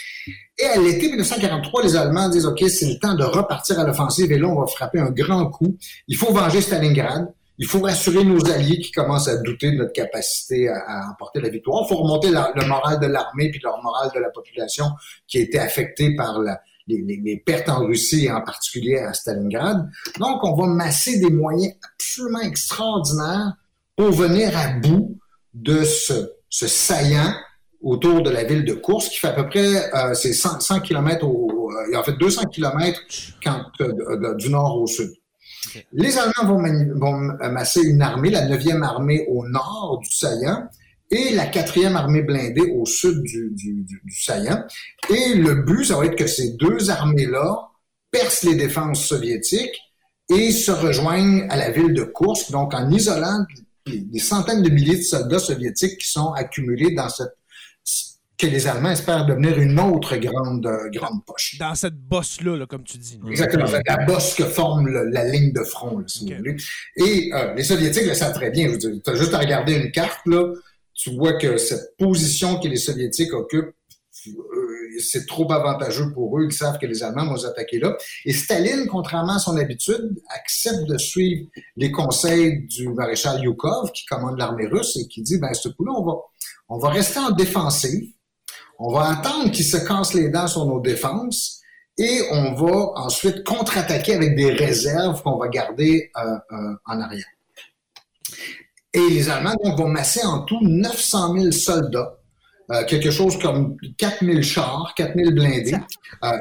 Et à l'été 1943, les Allemands disent, OK, c'est le temps de repartir à l'offensive et là, on va frapper un grand coup. Il faut venger Stalingrad. Il faut rassurer nos alliés qui commencent à douter de notre capacité à, emporter la victoire. Il faut remonter le moral de l'armée puis le moral de la population qui a été affectée par les, pertes en Russie et en particulier à Stalingrad. Donc, on va masser des moyens absolument extraordinaires pour venir à bout de ce, saillant autour de la ville de Course, qui fait à peu près euh, c'est 100, km au, euh, en fait 200 km euh, du nord au sud. Les Allemands vont, masser une armée, la 9e armée au nord du saillant et la 4e armée blindée au sud du, du, saillant. Et le but, ça va être que ces deux armées-là percent les défenses soviétiques et se rejoignent à la ville de Kursk, donc en isolant des centaines de milliers de soldats soviétiques qui sont accumulés dans cette que les Allemands espèrent devenir une autre grande, euh, grande poche. Dans cette bosse-là, comme tu dis. Exactement, la bosse que forme la ligne de front, si vous voulez. Et euh, les Soviétiques le savent très bien. Tu as juste à regarder une carte, là, tu vois que cette position que les Soviétiques occupent, euh, c'est trop avantageux pour eux. Ils savent que les Allemands vont les attaquer là. Et Staline, contrairement à son habitude, accepte de suivre les conseils du maréchal Yukov, qui commande l'armée russe, et qui dit, ben, ce coup-là, on va, on va rester en défensive on va attendre qu'ils se cassent les dents sur nos défenses et on va ensuite contre-attaquer avec des réserves qu'on va garder euh, euh, en arrière. Et les Allemands vont masser en tout 900 000 soldats, euh, quelque chose comme 4 000 chars, 4 000 blindés.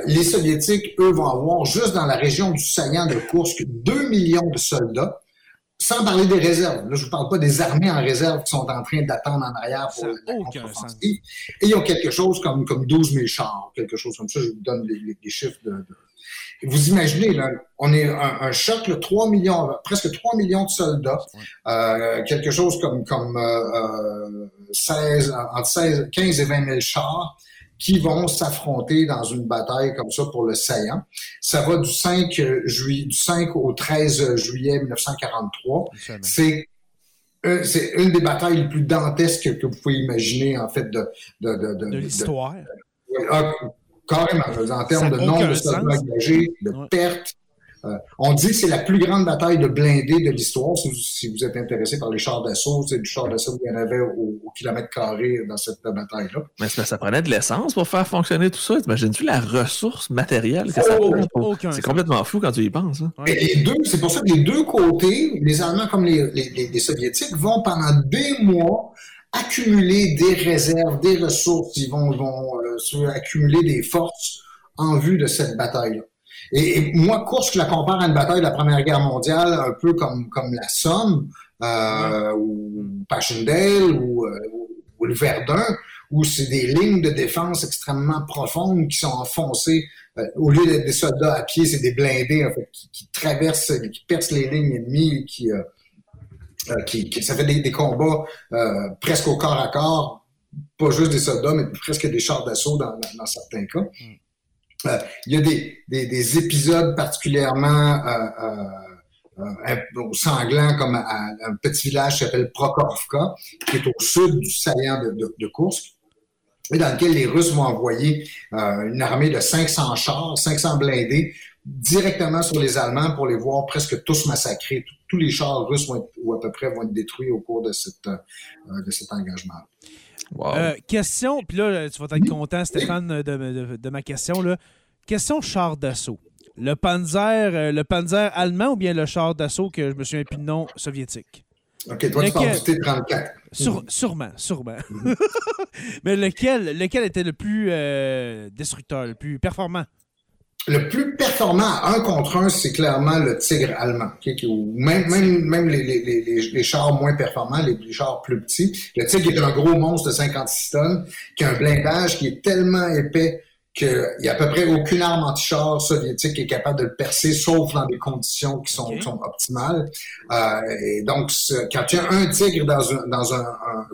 les Soviétiques, eux, vont avoir juste dans la région du saillant de Kursk 2 millions de soldats sans parler des réserves. Là, je vous parle pas des armées en réserve qui sont en train d'attendre en arrière pour la contre-offensive. Et ils ont quelque chose comme, comme 12 000 chars, quelque chose comme ça. Je vous donne les, chiffres de, Vous imaginez, là, on est un, choc, là, 3 millions, presque 3 millions de soldats, euh, quelque chose comme, comme euh, 16, euh, entre 16, 15 et 20 000 chars qui vont s'affronter dans une bataille comme ça pour le saillant. Ça va du 5 juillet, du 5 au 13 juillet 1943. C'est euh, c'est une des batailles les plus dantesques que vous pouvez imaginer, en fait, de... De, de, de, l'histoire. Ah, carrément, en termes de nombre de soldats engagés, de pertes, euh, on dit que c'est la plus grande bataille de blindés de l'histoire. Si, vous êtes intéressé par les chars d'assaut, c'est du char d'assaut qu'il y en avait au, kilomètre carré dans cette bataille-là. Mais ça prenait de l'essence pour faire fonctionner tout ça. T'imagines-tu la ressource matérielle que ça oh, C'est complètement fou quand tu y penses. Hein. les deux, c'est pour ça que les deux côtés, les Allemands comme les, les Soviétiques, vont pendant des mois accumuler des réserves, des ressources. Ils vont, vont euh, accumuler des forces en vue de cette bataille-là. Et, moi, Kursk, je la compare à une bataille de la Première Guerre mondiale, un peu comme, comme la Somme, euh, ou Passchendaele, ou, euh, ou, le Verdun, où c'est des lignes de défense extrêmement profondes qui sont enfoncées. Euh, au lieu d'être des soldats à pied, c'est des blindés en fait, qui, qui, traversent, qui percent les lignes ennemies, qui, euh, euh, qui, qui, ça fait des, des combats presque au corps à corps, pas juste des soldats, mais presque des chars d'assaut dans, dans, certains cas. Euh, il y a des, des, des épisodes particulièrement euh, euh, sanglants comme un petit village qui s'appelle Prokhorovka, qui est au sud du saillant de, de, de Kursk et dans lequel les Russes vont envoyer euh, une armée de 500 chars, 500 blindés, directement sur les Allemands pour les voir presque tous massacrés. Tous les chars russes vont être, ou à peu près vont être détruits au cours de, cette, euh, de cet engagement. Euh, question, puis là, tu vas être content, Stéphane, de, ma question. Là. Question char d'assaut. Le Panzer, euh, le Panzer allemand ou bien le char d'assaut que je me souviens plus de nom soviétique? OK, toi, lequel... tu parles du T-34. Sûrement, sûrement. Mhm. Mais lequel, lequel était le plus euh, destructeur, le plus performant? Le plus performant un contre un, c'est clairement le Tigre allemand. même même, même les, les, les, les, chars moins performants, les, chars plus petits. Le Tigre est un gros monstre de 56 tonnes qui a un blindage qui est tellement épais qu'il n'y a à peu près aucune arme anti-char soviétique qui est capable de le percer, sauf dans des conditions qui sont, sont optimales. Euh, et donc, quand tu as un tigre dans un, dans un,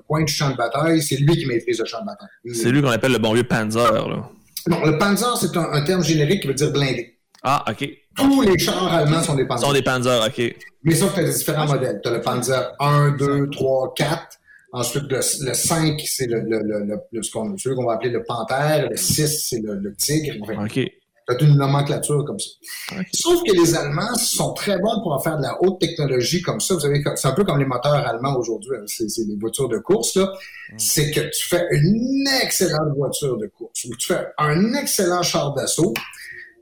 coin du champ de bataille, c'est lui qui maîtrise le champ de bataille. C'est lui qu'on appelle le bon vieux Panzer. Là. Non, le Panzer, c'est un, terme générique qui veut dire blindé. Ah, OK. Tous les chars allemands sont des Panzers. Sont des Panzers, OK. Mais sauf que tu as différents modèles. Tu as le Panzer 1, 2, 3, 4. Ensuite, le, 5, c'est le, le, le, le, ce qu'on va appeler le panthère. Le 6, c'est le, tigre. OK. C'est une nomenclature comme ça. Sauf que les Allemands sont très bons pour en faire de la haute technologie comme ça. Vous savez, c'est un peu comme les moteurs allemands aujourd'hui. Hein. C'est, les voitures de course, là. Mm. C'est que tu fais une excellente voiture de course ou tu fais un excellent char d'assaut.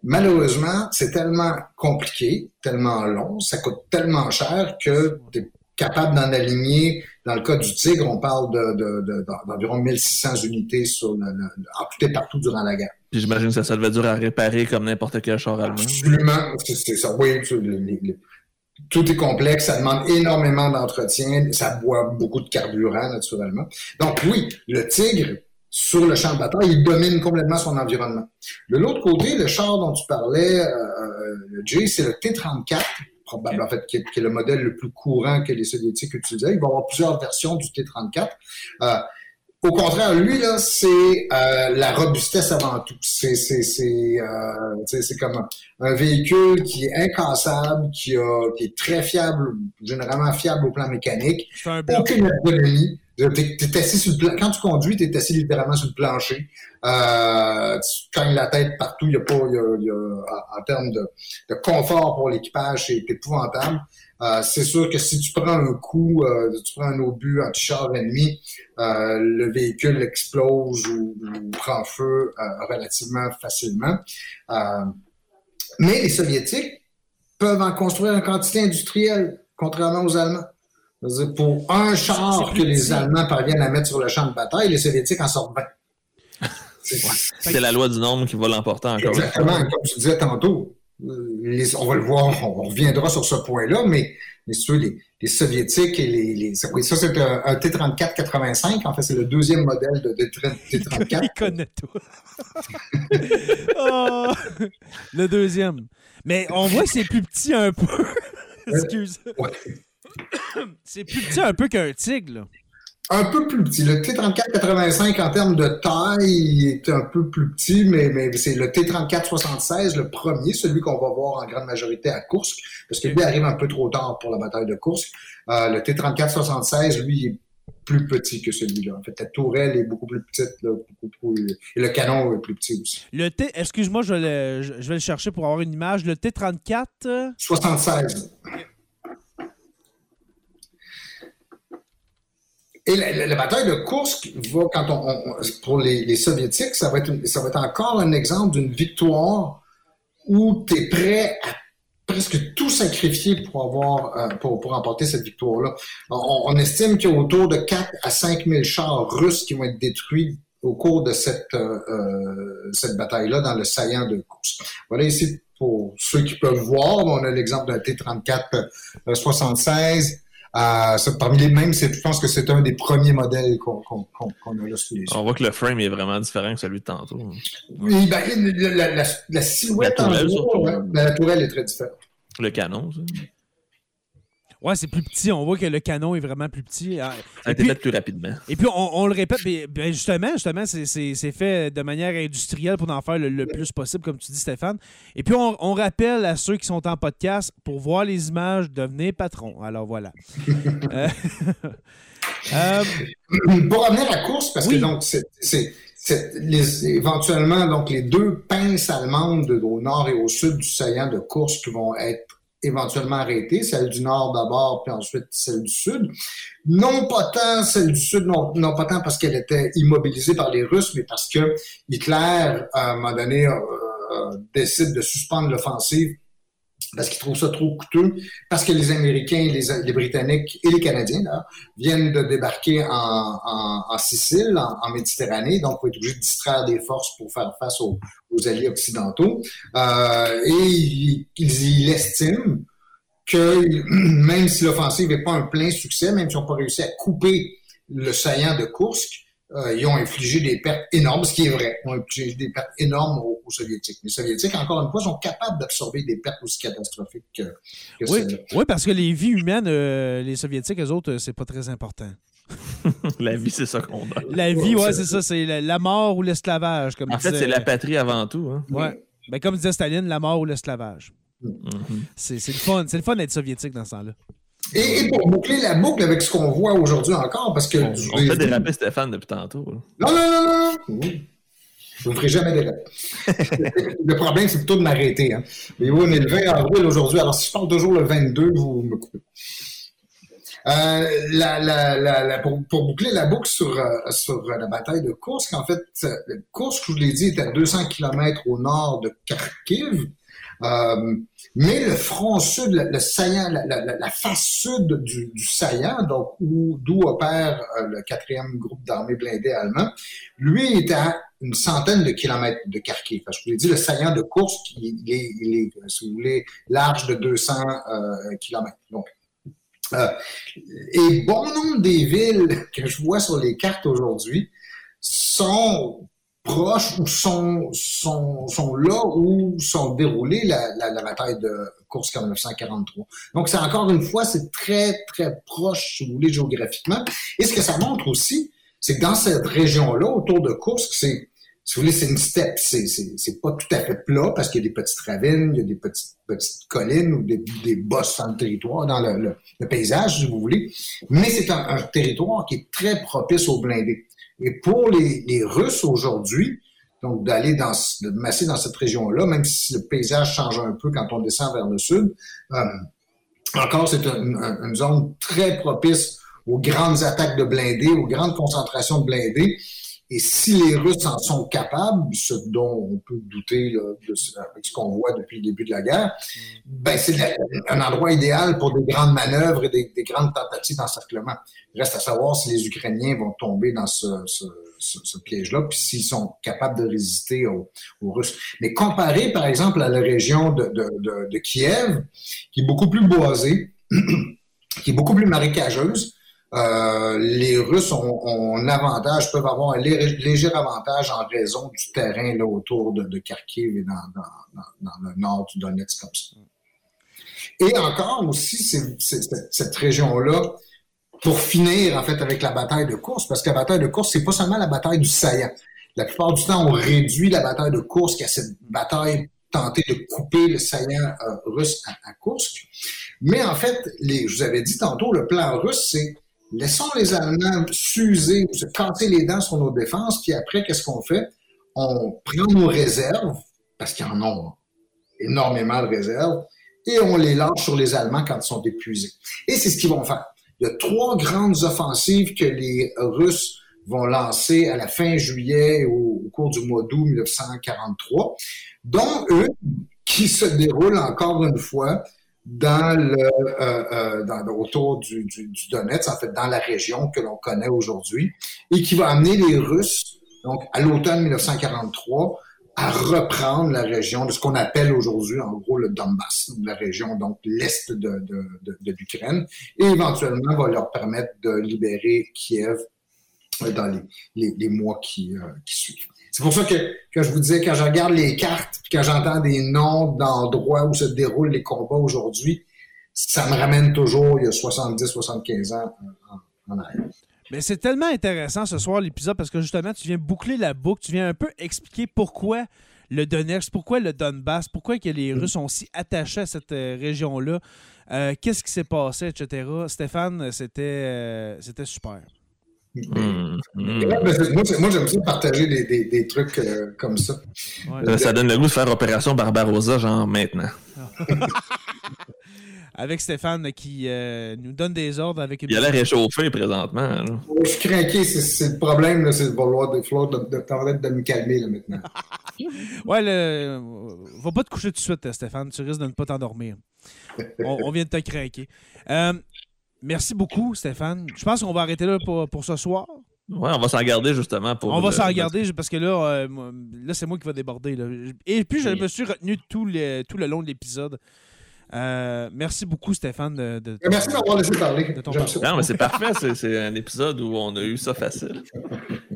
Malheureusement, c'est tellement compliqué, tellement long, ça coûte tellement cher que tu es capable d'en aligner. Dans le cas du Tigre, on parle d'environ de, 1600 unités sur le, en tout et partout durant la guerre. j'imagine que ça, ça devait dur à réparer comme n'importe quel char allemand. Absolument, c'est ça. Oui, tout est complexe, ça demande énormément d'entretien, ça boit beaucoup de carburant naturellement. Donc oui, le Tigre, sur le champ de bataille, il domine complètement son environnement. De l'autre côté, le char dont tu parlais, euh, euh Jay, c'est le T-34 probablement, en fait, qui est, le modèle le plus courant que les Soviétiques utilisaient. Il va y avoir plusieurs versions du T-34. Euh, au contraire, lui, là, c'est euh, la robustesse avant tout. C'est, c'est, c'est, euh, c'est comme un, véhicule qui est incassable, qui, a, qui est très fiable, généralement fiable au plan mécanique. Aucune ergonomie. Quand tu conduis, tu es assis littéralement sur le plancher. Euh, tu cognes la tête partout. Il y a pas, y a, y a, en termes de, confort pour l'équipage, c'est épouvantable. Euh, c'est sûr que si tu prends un coup, euh, tu prends un obus anti-char ennemi, euh, le véhicule explose ou, prend feu relativement facilement. mais les Soviétiques peuvent en construire en quantité industrielle, contrairement aux Allemands. Pour un char que les Allemands parviennent à mettre sur le champ de bataille, les Soviétiques en sortent 20. C'est la loi du nombre qui va l'emporter encore. Exactement, comme tu disais tantôt on va le voir, on, reviendra sur ce point-là, mais, mais les, les, Soviétiques et les. les ça, c'est un, T-34-85. En fait, c'est le deuxième modèle de T-34. Il connaît tout. oh, le deuxième. Mais on voit que c'est plus petit un peu. Excuse. c'est plus petit un peu qu'un tigre, là un peu plus petit. Le T-34-85 en termes de taille est un peu plus petit, mais, mais c'est le T-34-76, le premier, celui qu'on va voir en grande majorité à Kursk, parce que lui arrive un peu trop tard pour la bataille de Kursk. Euh, le T-34-76, lui, est plus petit que celui-là. En fait, la tourelle est beaucoup plus petite, beaucoup plus, et le canon est plus petit aussi. Le T, excuse-moi, je, je, vais le chercher pour avoir une image. Le T-34... 76. Et la, bataille de Kursk pour les, Soviétiques, ça va, être encore un exemple d'une victoire où tu es prêt à presque tout sacrifier pour avoir euh, pour, cette victoire-là. On, estime qu'il y a autour de 4 à 5 000 chars russes qui vont être détruits au cours de cette, euh, euh, cette bataille-là dans le saillant de Kursk. Voilà ici pour ceux qui peuvent voir, on a l'exemple d'un T-34 76 euh, parmi les mêmes, je pense que c'est un des premiers modèles qu'on a là sous les On voit que le frame est vraiment différent que celui de tantôt. Oui, ben, la, silhouette la tourelle, surtout. Ben, la tourelle est très différente. Le canon, ça. Ouais, c'est plus petit. On voit que le canon est vraiment plus petit. Ah, Ça a été fait plus rapidement. Et puis, on, le répète, ben, justement, justement c'est fait de manière industrielle pour en faire le, plus possible, comme tu dis, Stéphane. Et puis, on, rappelle à ceux qui sont en podcast, pour voir les images, devenez patron. Alors, voilà. euh, euh, pour revenir à la course, parce que donc, c'est éventuellement donc les deux pinces allemandes au nord et au sud du saillant de course qui vont être éventuellement arrêtée, celle du nord d'abord, puis ensuite celle du sud. Non pas tant celle du sud, non, non pas tant parce qu'elle était immobilisée par les Russes, mais parce que Hitler, à un moment donné, euh, décide de suspendre l'offensive parce qu'ils trouvent ça trop coûteux, parce que les Américains, les, Britanniques et les Canadiens viennent de débarquer en, Sicile, en, Méditerranée, donc on est obligé de distraire des forces pour faire face aux, alliés occidentaux. Euh, et ils, ils, estiment que même si l'offensive n'est pas un plein succès, même si on n'a pas réussi à couper le saillant de Kursk, euh, ils ont infligé des pertes énormes, ce qui est vrai. Ils ont infligé des pertes énormes aux, Soviétiques. Les Soviétiques, encore une fois, sont capables d'absorber des pertes aussi catastrophiques que, oui, oui, parce que les vies humaines, euh, les Soviétiques, eux autres, c'est pas très important. la vie, c'est ça qu'on a. La vie, ouais, c'est ça. C'est la, mort ou l'esclavage. En fait, c'est la patrie avant tout. Hein. Ouais. Ben, comme disait Staline, la mort ou l'esclavage. Mm-hmm. C'est le fun. C'est le fun d'être soviétique dans ce temps-là. Et, pour boucler la boucle avec ce qu'on voit aujourd'hui encore, parce que. On, on fait déraper Stéphane depuis tantôt. Non, non, non, non. Je ne ferai jamais déraper. le problème, c'est plutôt de m'arrêter. Hein. Mais oui, on est le 20 avril aujourd'hui. Alors, si je parle toujours le 22, vous me coupez. Euh, la, la, la, pour, pour, boucler la boucle sur, euh, sur la bataille de Kursk, en fait, Kursk, je vous l'ai dit, est à 200 km au nord de Kharkiv. Euh, mais le front sud, le, saillant, la, la, la, face sud du, du saillant, donc d'où opère euh, le quatrième groupe d'armées blindées allemand, lui est à une centaine de kilomètres de Kharkiv. Je vous l'ai dit, le saillant de course, il est, il est, si vous voulez, large de 200 euh, kilomètres. Donc, euh, et bon nombre des villes que je vois sur les cartes aujourd'hui sont proches ou sont, sont, sont là où sont déroulées la, la, la bataille de Kursk en 1943. Donc, c'est encore une fois, c'est très, très proche, si vous voulez, géographiquement. Et ce que ça montre aussi, c'est que dans cette région-là, autour de Kursk, c'est si vous voulez, c'est une steppe. C'est, c'est, c'est pas tout à fait plat parce qu'il y a des petites ravines, il y a des petites, petites collines ou des, des bosses dans le territoire, dans le, le, paysage, si vous voulez. Mais c'est un, un, territoire qui est très propice aux blindés. Et pour les, Russes aujourd'hui, donc d'aller dans, de masser dans cette région-là, même si le paysage change un peu quand on descend vers le sud, euh, encore c'est une zone très propice aux grandes attaques de blindés, aux grandes concentrations de blindés. Et si les Russes en sont capables, ce dont on peut douter là, de ce, avec ce qu'on voit depuis le début de la guerre, ben c'est un endroit idéal pour des grandes manœuvres et des, des grandes tentatives d'encerclement. Il reste à savoir si les Ukrainiens vont tomber dans ce, ce, ce, ce piège-là, puis s'ils sont capables de résister aux, aux, Russes. Mais comparé, par exemple, à la région de, de, de, de Kiev, qui est beaucoup plus boisée, qui est beaucoup plus marécageuse, euh, les Russes ont, un avantage, peuvent avoir un léger avantage en raison du terrain là, autour de, de Kharkiv et dans, le nord du Donetsk comme ça. Et encore aussi, cette région-là, pour finir en fait avec la bataille de course, parce que la bataille de course, c'est pas seulement la bataille du saillant. La plupart du temps, on réduit la bataille de course, qui a cette bataille tentée de couper le saillant euh, russe à, à Kursk. Mais en fait, je vous avais dit tantôt, le plan russe, c'est Laissons les Allemands s'user se casser les dents sur nos défenses, puis après, qu'est-ce qu'on fait? On prend nos réserves, parce qu'ils en ont énormément de réserves, et on les lâche sur les Allemands quand ils sont épuisés. Et c'est ce qu'ils vont faire. Il y a trois grandes offensives que les Russes vont lancer à la fin juillet au, au cours du mois d'août 1943, dont une qui se déroule encore une fois dans le, euh, euh, dans, autour du, du, du, Donetsk, en fait, dans la région que l'on connaît aujourd'hui, et qui va amener les Russes, donc à l'automne 1943, à reprendre la région de ce qu'on appelle aujourd'hui, en gros, le Donbass, la région, donc l'est de, de, de, de l'Ukraine, et éventuellement va leur permettre de libérer Kiev euh, dans les, les, les mois qui, euh, qui suivent. C'est pour ça que, que je vous disais, quand je regarde les cartes, puis quand j'entends des noms d'endroits où se déroulent les combats aujourd'hui, ça me ramène toujours il y a 70, 75 ans en, arrière. Mais c'est tellement intéressant ce soir l'épisode parce que justement, tu viens boucler la boucle, tu viens un peu expliquer pourquoi le Donetsk, pourquoi le Donbass, pourquoi les Russes sont si attachés à cette euh, région-là, euh, qu'est-ce qui s'est passé, etc. Stéphane, c'était euh, c'était super. Mmh, mmh. Moi, moi j'aime ça partager des, des, des trucs euh, comme ça. Ouais. Ça donne le goût de faire Opération Barbarossa, genre maintenant. avec Stéphane qui euh, nous donne des ordres avec une. Il a l'air réchauffé présentement. Là. Je suis craqué, c'est le problème, c'est de vouloir de, de, de, de, me calmer là, maintenant. ouais, le, va pas te coucher tout de suite, Stéphane, tu risques de ne pas t'endormir. on, on, vient de te craquer. Euh, Merci beaucoup, Stéphane. Je pense qu'on va arrêter là pour, pour ce soir. Ouais, on va s'en garder justement pour. On va s'en garder parce que là, euh, là c'est moi qui va déborder. Là. Et puis, je me suis retenu tout, les, tout le long de l'épisode. Euh, merci beaucoup, Stéphane. De, de, merci d'avoir laissé parler. De ton non, mais c'est parfait. C'est un épisode où on a eu ça facile.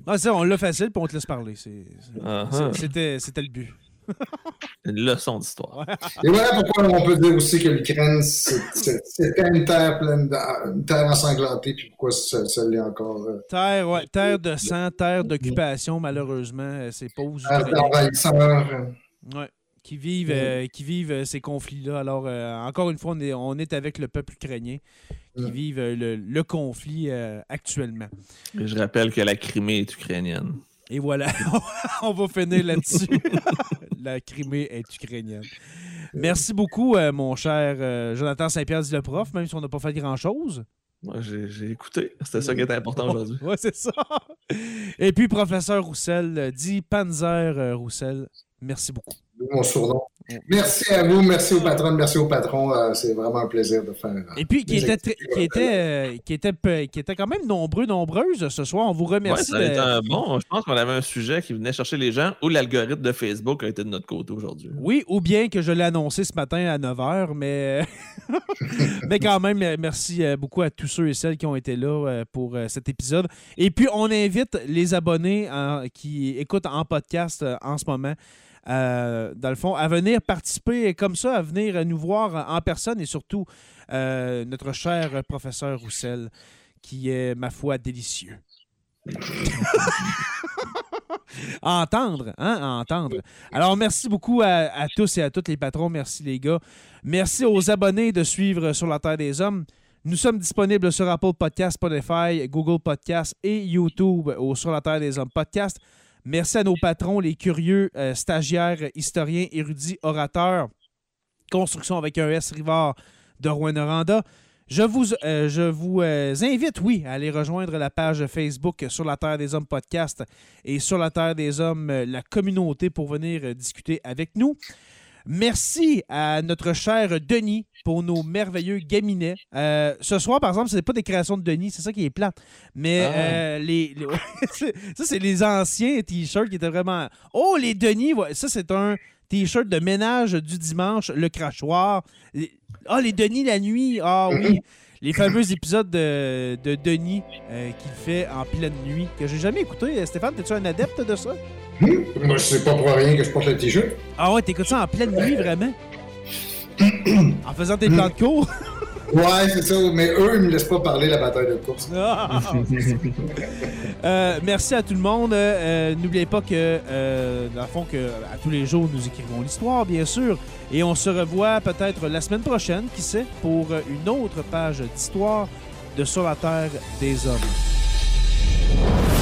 Ah, ça, on l'a facile, puis on te laisse parler. C'était uh -huh. le but. une leçon d'histoire. Et voilà pourquoi on peut dire aussi que l'Ukraine, c'était une terre pleine de, une terre ensanglantée, puis pourquoi ça, ça l'est encore. Euh, terre, ouais, terre de sang, terre d'occupation, malheureusement, c'est pauvres Terre d'envahisseurs. Ouais. Qui vivent, euh, qui vivent euh, ces conflits-là. Alors, euh, encore une fois, on est, on est avec le peuple ukrainien qui Mm. vivent le, le conflit actuellement. Et je rappelle que la Crimée est ukrainienne. Et voilà, on va finir là-dessus. la Crimée est ukrainienne. Merci beaucoup, euh, mon cher euh, Jonathan Saint-Pierre, dit le prof, même si on n'a pas fait grand-chose. Moi, j'ai écouté. C'était ça qui était important aujourd'hui. Oui, c'est ça. Et puis, professeur Roussel, dit Panzer euh, Roussel, merci beaucoup. Mon surnom. Merci à vous, merci aux patrons, merci aux patrons. Euh, c'est vraiment un plaisir de faire. euh, Et puis, qui était, activités qui, était, euh, qui, était, qui était quand même nombreux, nombreuses ce soir. On vous Ouais, remercie. ça a été de- un bon. Je pense qu'on avait un sujet qui venait chercher les gens ou l'algorithme de Facebook a été de notre côté aujourd'hui. Oui, ou bien que je l'ai annoncé ce matin à 9h, mais, mais quand même, euh, merci euh, beaucoup à tous ceux et celles qui ont été là euh, pour euh, cet épisode. Et puis, on invite les abonnés en- qui écoutent en podcast euh, en ce moment, euh, dans le fond, à venir participer comme ça, à venir nous voir en personne et surtout euh, notre cher professeur Roussel, qui est, ma foi, délicieux. à entendre, hein, à entendre. Alors, merci beaucoup à, tous et à toutes les patrons. Merci, les gars. Merci aux abonnés de suivre Sur la Terre des Hommes. Nous sommes disponibles sur Apple Podcast, Spotify, Google Podcast et YouTube au Sur la Terre des Hommes podcast. Merci à nos patrons, les curieux, euh, stagiaires, historiens, érudits, orateurs. Construction avec un S Rivard de Rouen-Noranda. Je vous, euh, je vous euh, invite, oui, à aller rejoindre la page Facebook sur la Terre des Hommes podcast et sur la Terre des Hommes, la communauté, pour venir discuter avec nous. Merci à notre cher Denis pour nos merveilleux gaminets. Euh, ce soir, par exemple, ce n'est pas des créations de Denis, c'est ça qui est plate. Mais Ah. euh, les, les- ça, c'est les anciens t-shirts qui étaient vraiment. Oh, les Denis, ouais, ça, c'est un t-shirt de ménage du dimanche, le crachoir. Ah, les Denis la nuit. Ah oui. Les fameux épisodes de, de Denis euh, qu'il fait en pleine nuit, que j'ai jamais écouté. Stéphane, es-tu un adepte de ça? Moi, c'est pas pour rien que je porte le t-shirt. Ah ouais, t'écoutes ça en pleine nuit, vraiment? En faisant tes plans de cours? Ouais, c'est ça. Mais eux, ils me laissent pas parler la bataille de course. Euh, merci à tout le monde. Euh, N'oubliez pas que, euh, dans le fond, que à tous les jours, nous écrivons l'histoire, bien sûr. Et on se revoit peut-être la semaine prochaine, qui sait, pour une autre page d'histoire de Sur la Terre des Hommes.